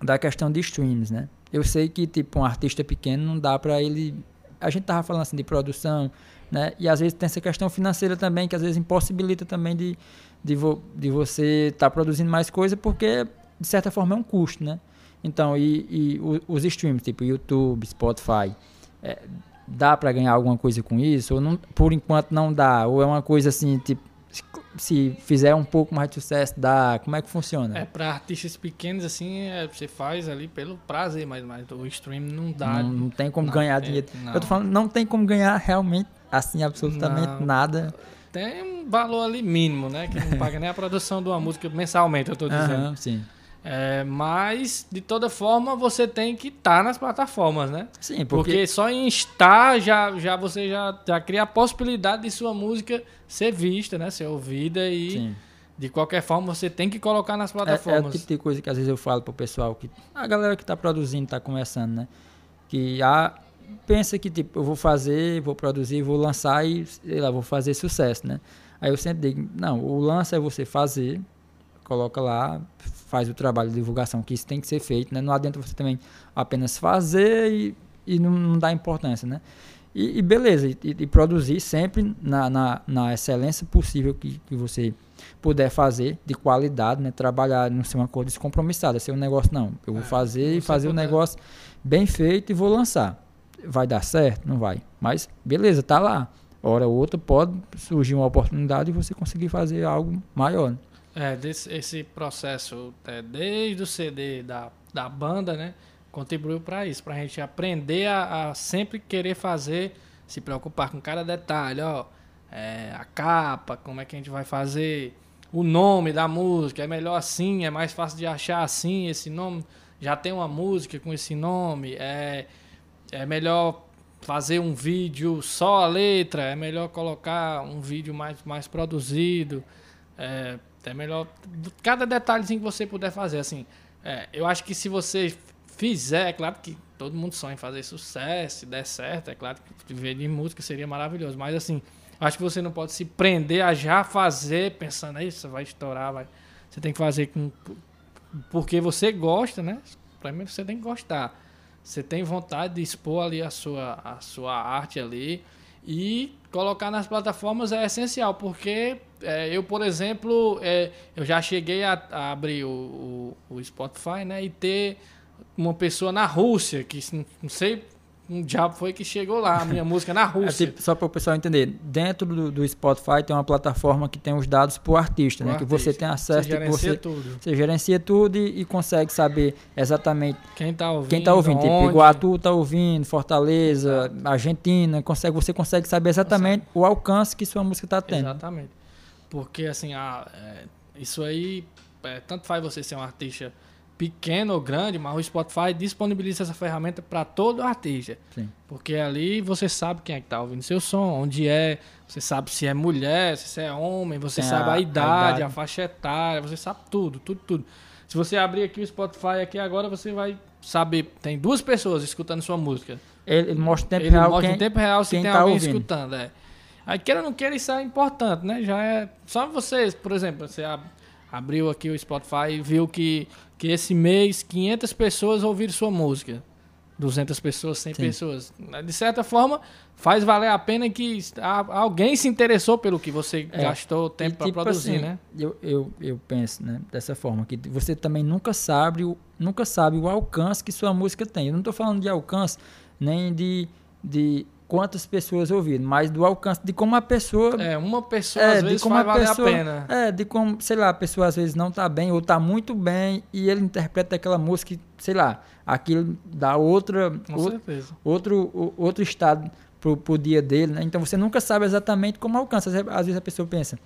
da questão de streams, né? Eu sei que tipo um artista pequeno não dá pra ele a gente tava falando assim de produção, né? E às vezes tem essa questão financeira também que às vezes impossibilita também de de, vo, de você estar produzindo mais coisa porque de certa forma é um custo, né? Então, e, e os streams, tipo YouTube, Spotify, é, dá pra ganhar alguma coisa com isso? Ou não, por enquanto não dá? Ou é uma coisa assim, tipo, se- fizer um pouco mais de sucesso, dá? Como é que funciona? É, pra artistas pequenos, assim, é, você faz ali pelo prazer, mas, mas o stream não dá. não, não tem como não ganhar tem- dinheiro. não. Eu tô falando, não tem como ganhar realmente, assim, absolutamente nada. Tem um valor ali mínimo, né? Que não paga nem a produção de uma música mensalmente, eu tô dizendo. Aham, sim. É, mas, de toda forma, você tem que estar nas plataformas, né? Sim, Porque, porque, só em estar, já, já você já, já cria a possibilidade de sua música ser vista, né? Ser ouvida e, sim. de qualquer forma, você tem que colocar nas É, é o plataformas. tipo de coisa que às vezes eu falo pro pessoal, que a galera que tá produzindo, tá começando, né? Que a, pensa que, tipo, eu vou fazer, vou produzir, vou lançar e, sei lá, vou fazer sucesso, né? Aí eu sempre digo, não, o lance é você fazer, coloca lá, faz o trabalho de divulgação, que isso tem que ser feito, né? Não adianta você também apenas fazer e, e não, não dar importância, né? E, e beleza, e, e produzir sempre na, na, na excelência possível que, que você puder fazer, de qualidade, né? Trabalhar, não ser uma coisa descompromissada, ser um negócio, não. Eu vou É, fazer e fazer o puder. negócio bem feito e vou lançar. Vai dar certo? Não vai. Mas beleza, tá lá. Hora ou outra pode surgir uma oportunidade e você conseguir fazer algo maior. né? É, desse, esse processo, é, desde o CD da, da banda, né? Contribuiu para isso, pra gente aprender a, a sempre querer fazer, se preocupar com cada detalhe, ó. é, a capa, como é que a gente vai fazer, o nome da música, é melhor assim, é mais fácil de achar assim, esse nome. Já tem uma música com esse nome, é, é melhor fazer um vídeo só a letra, é melhor colocar um vídeo mais, mais produzido. É, é melhor. Cada detalhezinho que você puder fazer, assim. é, eu acho que se você fizer, é claro que todo mundo sonha em fazer sucesso, se der certo, é claro que viver de música seria maravilhoso. Mas assim, acho que você não pode se prender a já fazer pensando, isso vai estourar, vai. Você tem que fazer com. Porque você gosta, né? Primeiro você tem que gostar. Você tem vontade de expor ali a sua, a sua arte ali. E colocar nas plataformas é essencial, porque é, eu, por exemplo, é, eu já cheguei a, a abrir o, o, o Spotify, né? E ter uma pessoa na Rússia, que não, sei um diabo foi que chegou lá, a minha música na É, Rússia. tipo, só para o pessoal entender, dentro do, do Spotify tem uma plataforma que tem os dados artista, O né? Que você artista. tem acesso, Você tipo, gerencia você, tudo. você gerencia tudo e, e consegue saber exatamente Quem tá ouvindo? quem tá ouvindo. Tipo. Iguatu tá ouvindo, Fortaleza, Argentina, consegue, você consegue saber exatamente o alcance que sua música tá tendo. Exatamente. Porque, assim, a, é, isso aí, é, tanto faz você ser um artista pequeno ou grande, mas o Spotify disponibiliza essa ferramenta para todo artista. Sim. Porque ali você sabe quem é que tá ouvindo seu som, onde é, você sabe se é mulher, se é homem, você Tem sabe a, a- a idade, idade. a faixa etária, você sabe tudo, tudo, tudo. Se você abrir aqui o Spotify aqui agora, você vai saber, tem duas pessoas escutando sua música. Ele, ele mostra em tempo Ele real mostra quem, em tempo real se tem tá alguém ouvindo. escutando, é. Aí queira ou não queira, isso é importante, né? Já é. Só vocês, por exemplo, você ab- abriu aqui o Spotify e viu que, que esse mês 500 pessoas ouviram sua música. 200 pessoas, 100 Sim. pessoas. De certa forma, faz valer a pena que alguém se interessou pelo que você É. gastou tempo para tipo produzir, assim, né? Eu, eu, eu penso, né, dessa forma, que você também nunca sabe, o- nunca sabe o alcance que sua música tem. Eu não estou falando de alcance nem de, de quantas pessoas ouviram, mas do alcance de como a pessoa É, uma pessoa É, às de vezes como faz a pessoa- a pena. É, de como, sei lá, a pessoa às vezes não tá bem ou tá muito bem e ele interpreta aquela música, sei lá, aquilo dá outra, Com ou- certeza. outro, o- outro estado pro, pro dia dele, né? Então você nunca sabe exatamente como alcança. Às vezes- a pessoa pensa,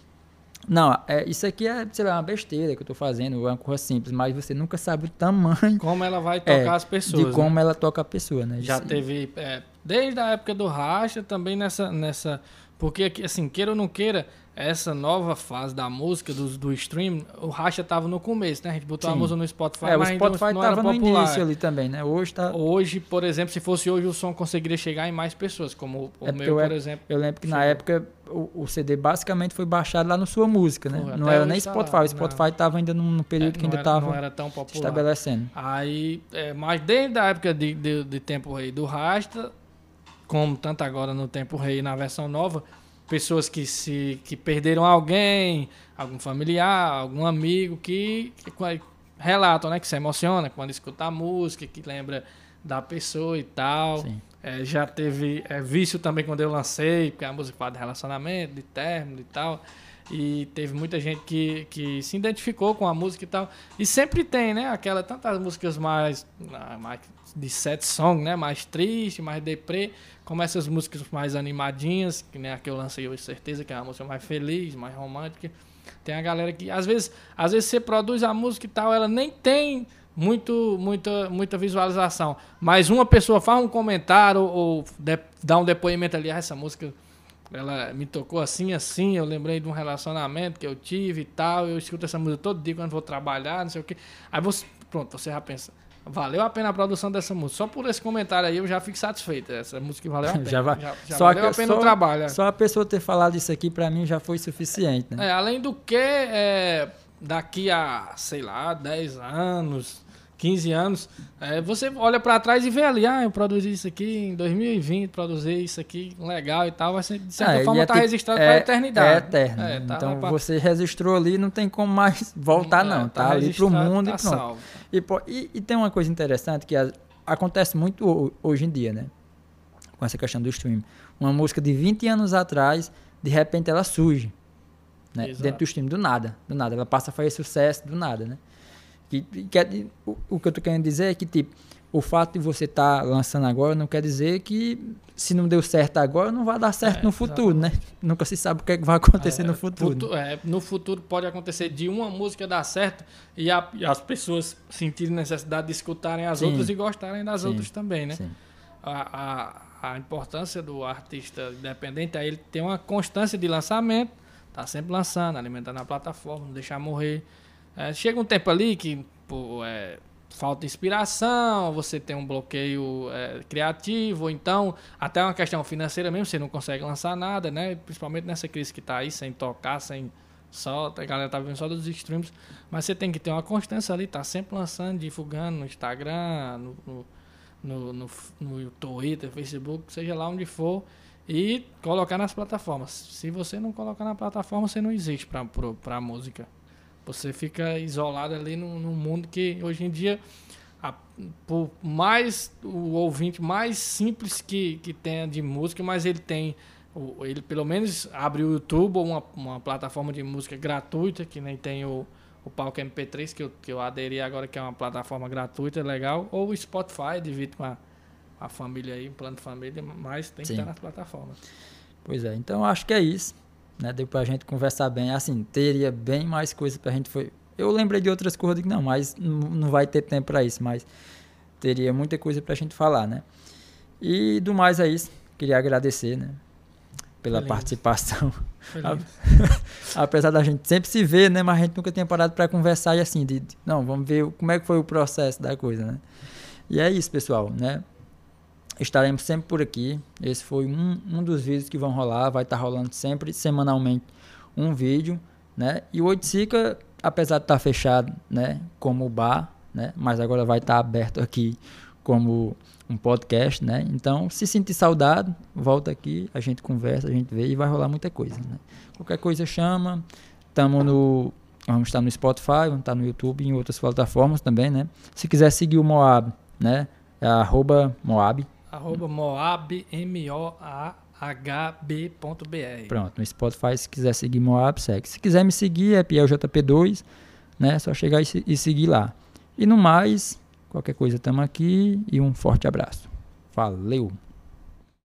não, é, isso aqui é, sei lá, uma besteira que eu tô fazendo, é uma coisa simples, mas você nunca sabe o tamanho Como ela vai tocar É, as pessoas. de né? como ela toca a pessoa, né? Já Isso- teve, é, desde a época do Racha, também nessa, nessa. Porque, assim, queira ou não queira, essa nova fase da música, do, do stream, o Racha tava no começo, né? A gente botou a Sim. música no Spotify, É, o mas ainda Spotify não era tava no popular. início ali também, né? Hoje tá... Hoje, por exemplo, se fosse hoje, o som conseguiria chegar em mais pessoas, como o É meu, eu- por exemplo. Eu lembro que na Chegou. época o, o CD basicamente foi baixado lá no Sua Música, né? Foi, não era nem tá Spotify, lá, o Spotify tava ainda num, período é, que não ainda era, não tava era tão popular. estabelecendo. Aí, é, mas desde a época de, de, de Tempo Rei do Rasta, como tanto agora no Tempo Rei na versão nova, pessoas que se que perderam alguém, algum familiar, algum amigo que, que relatam, né, que se emociona quando escuta a música, que lembra da pessoa e tal. Sim. É, já teve é, vício também quando eu lancei, porque a música fala de relacionamento, de término e tal. E teve muita gente que, que se identificou com a música e tal. E sempre tem, né? Aquela, tantas músicas mais, mais de set song, né? Mais triste, mais deprê, como essas músicas mais animadinhas, que nem a que eu lancei hoje, certeza, que é uma música mais feliz, mais romântica. Tem a galera que, às vezes, às vezes você produz a música e tal, ela nem tem muito, muita, muita visualização. Mas uma pessoa faz um comentário ou, ou de- dá um depoimento ali, ah, essa música ela me tocou assim, assim, eu lembrei de um relacionamento que eu tive e tal, eu escuto essa música todo dia quando vou trabalhar, não sei o quê. Aí você, pronto, você já pensa, valeu a pena a produção dessa música. Só por esse comentário aí eu já fico satisfeito. Essa música valeu a pena. Já vai- já, já só valeu que- a pena só- o trabalho. é. Só a pessoa ter falado isso aqui pra mim já foi suficiente, né? É, além do que, é, daqui a, sei lá, 10 anos, 15 anos, é, você olha pra trás e vê ali, ah, eu produzi isso aqui em 2020, produzi isso aqui legal e tal, vai ser, de certa Ah, forma é tá tipo- registrado é- pra eternidade. É eterno. É, tá então pra- você registrou ali, não tem como mais voltar, É, não. Tá, ali pro registrado, mundo tá e pronto. E, pô, e- e tem uma coisa interessante que a- acontece muito ho- hoje em dia, né? Com essa questão do stream. Uma música de 20 anos atrás, de repente ela surge. Né? Dentro do stream, do nada. Do nada. Ela passa a fazer sucesso do nada, né? Que, que o, o que eu tô querendo dizer é que, tipo, o fato de você estar lançando agora não quer dizer que se não deu certo agora, não vai dar certo É, no futuro, né? Nunca se sabe o que, é que vai acontecer É, no futuro. futu- é, no futuro pode acontecer de uma música dar certo e, a- e as pessoas sentirem necessidade de escutarem as Sim. outras e gostarem das Sim. outras também, né? Sim. A, a, a importância do artista independente é ele ter uma constância de lançamento, tá sempre lançando, alimentando a plataforma, não deixar morrer. É, chega um tempo ali que pô, é, falta inspiração, você tem um bloqueio é, criativo, ou então até uma questão financeira mesmo, você não consegue lançar nada, né? Principalmente nessa crise que tá aí, sem tocar, sem só, a galera tá vendo só dos streams, mas você tem que ter uma constância ali, tá sempre lançando, divulgando no Instagram, no, no, no, no, no Twitter, Facebook, seja lá onde for, e colocar nas plataformas. Se você não colocar na plataforma, você não existe para a música. Você fica isolado ali num, num mundo que hoje em dia a- por mais o ouvinte mais simples que, que tenha de música, mas ele tem ele pelo menos abre o YouTube ou uma, uma plataforma de música gratuita, que nem tem o, o Palco MP3, que eu, que eu aderi agora, que é uma plataforma gratuita, legal, ou o Spotify, divide com a, a família aí, um plano de família, mas tem que Sim. estar nas plataformas. Pois é, então acho que é isso. Né? Deu pra gente conversar bem. Assim, teria bem mais coisa pra gente. Foi... Eu lembrei de outras coisas que não, mas não vai ter tempo pra isso. Mas teria muita coisa pra gente falar, né? E do mais é isso. Queria agradecer, né? Pela Feliz. participação. Feliz. Apesar da gente sempre se ver, né? Mas a gente nunca tinha parado pra conversar e assim, de, de- não, vamos ver como é que foi o processo da coisa, né? E é isso, pessoal, né? Estaremos sempre por aqui. Esse foi um, um dos vídeos que vão rolar. Vai estar rolando sempre, semanalmente, um vídeo, né? E o Oiticica, apesar de estar fechado, né? Como bar, né? Mas agora vai estar aberto aqui como um podcast, né? Então, se sentir saudade, volta aqui, a gente conversa, a gente vê e vai rolar muita coisa, né? Qualquer coisa chama. Tamo no vamos estar no Spotify, vamos estar no YouTube e em outras plataformas também, né? Se quiser seguir o Moab, né? É arroba Moab. Arroba Moab, M-O-A-H-B.br. Pronto, no Spotify, se quiser seguir Moab, segue. Se quiser me seguir, é PielJP2, né? Só chegar e, e seguir lá. E no mais, qualquer coisa, tamo aqui e um forte abraço. Valeu!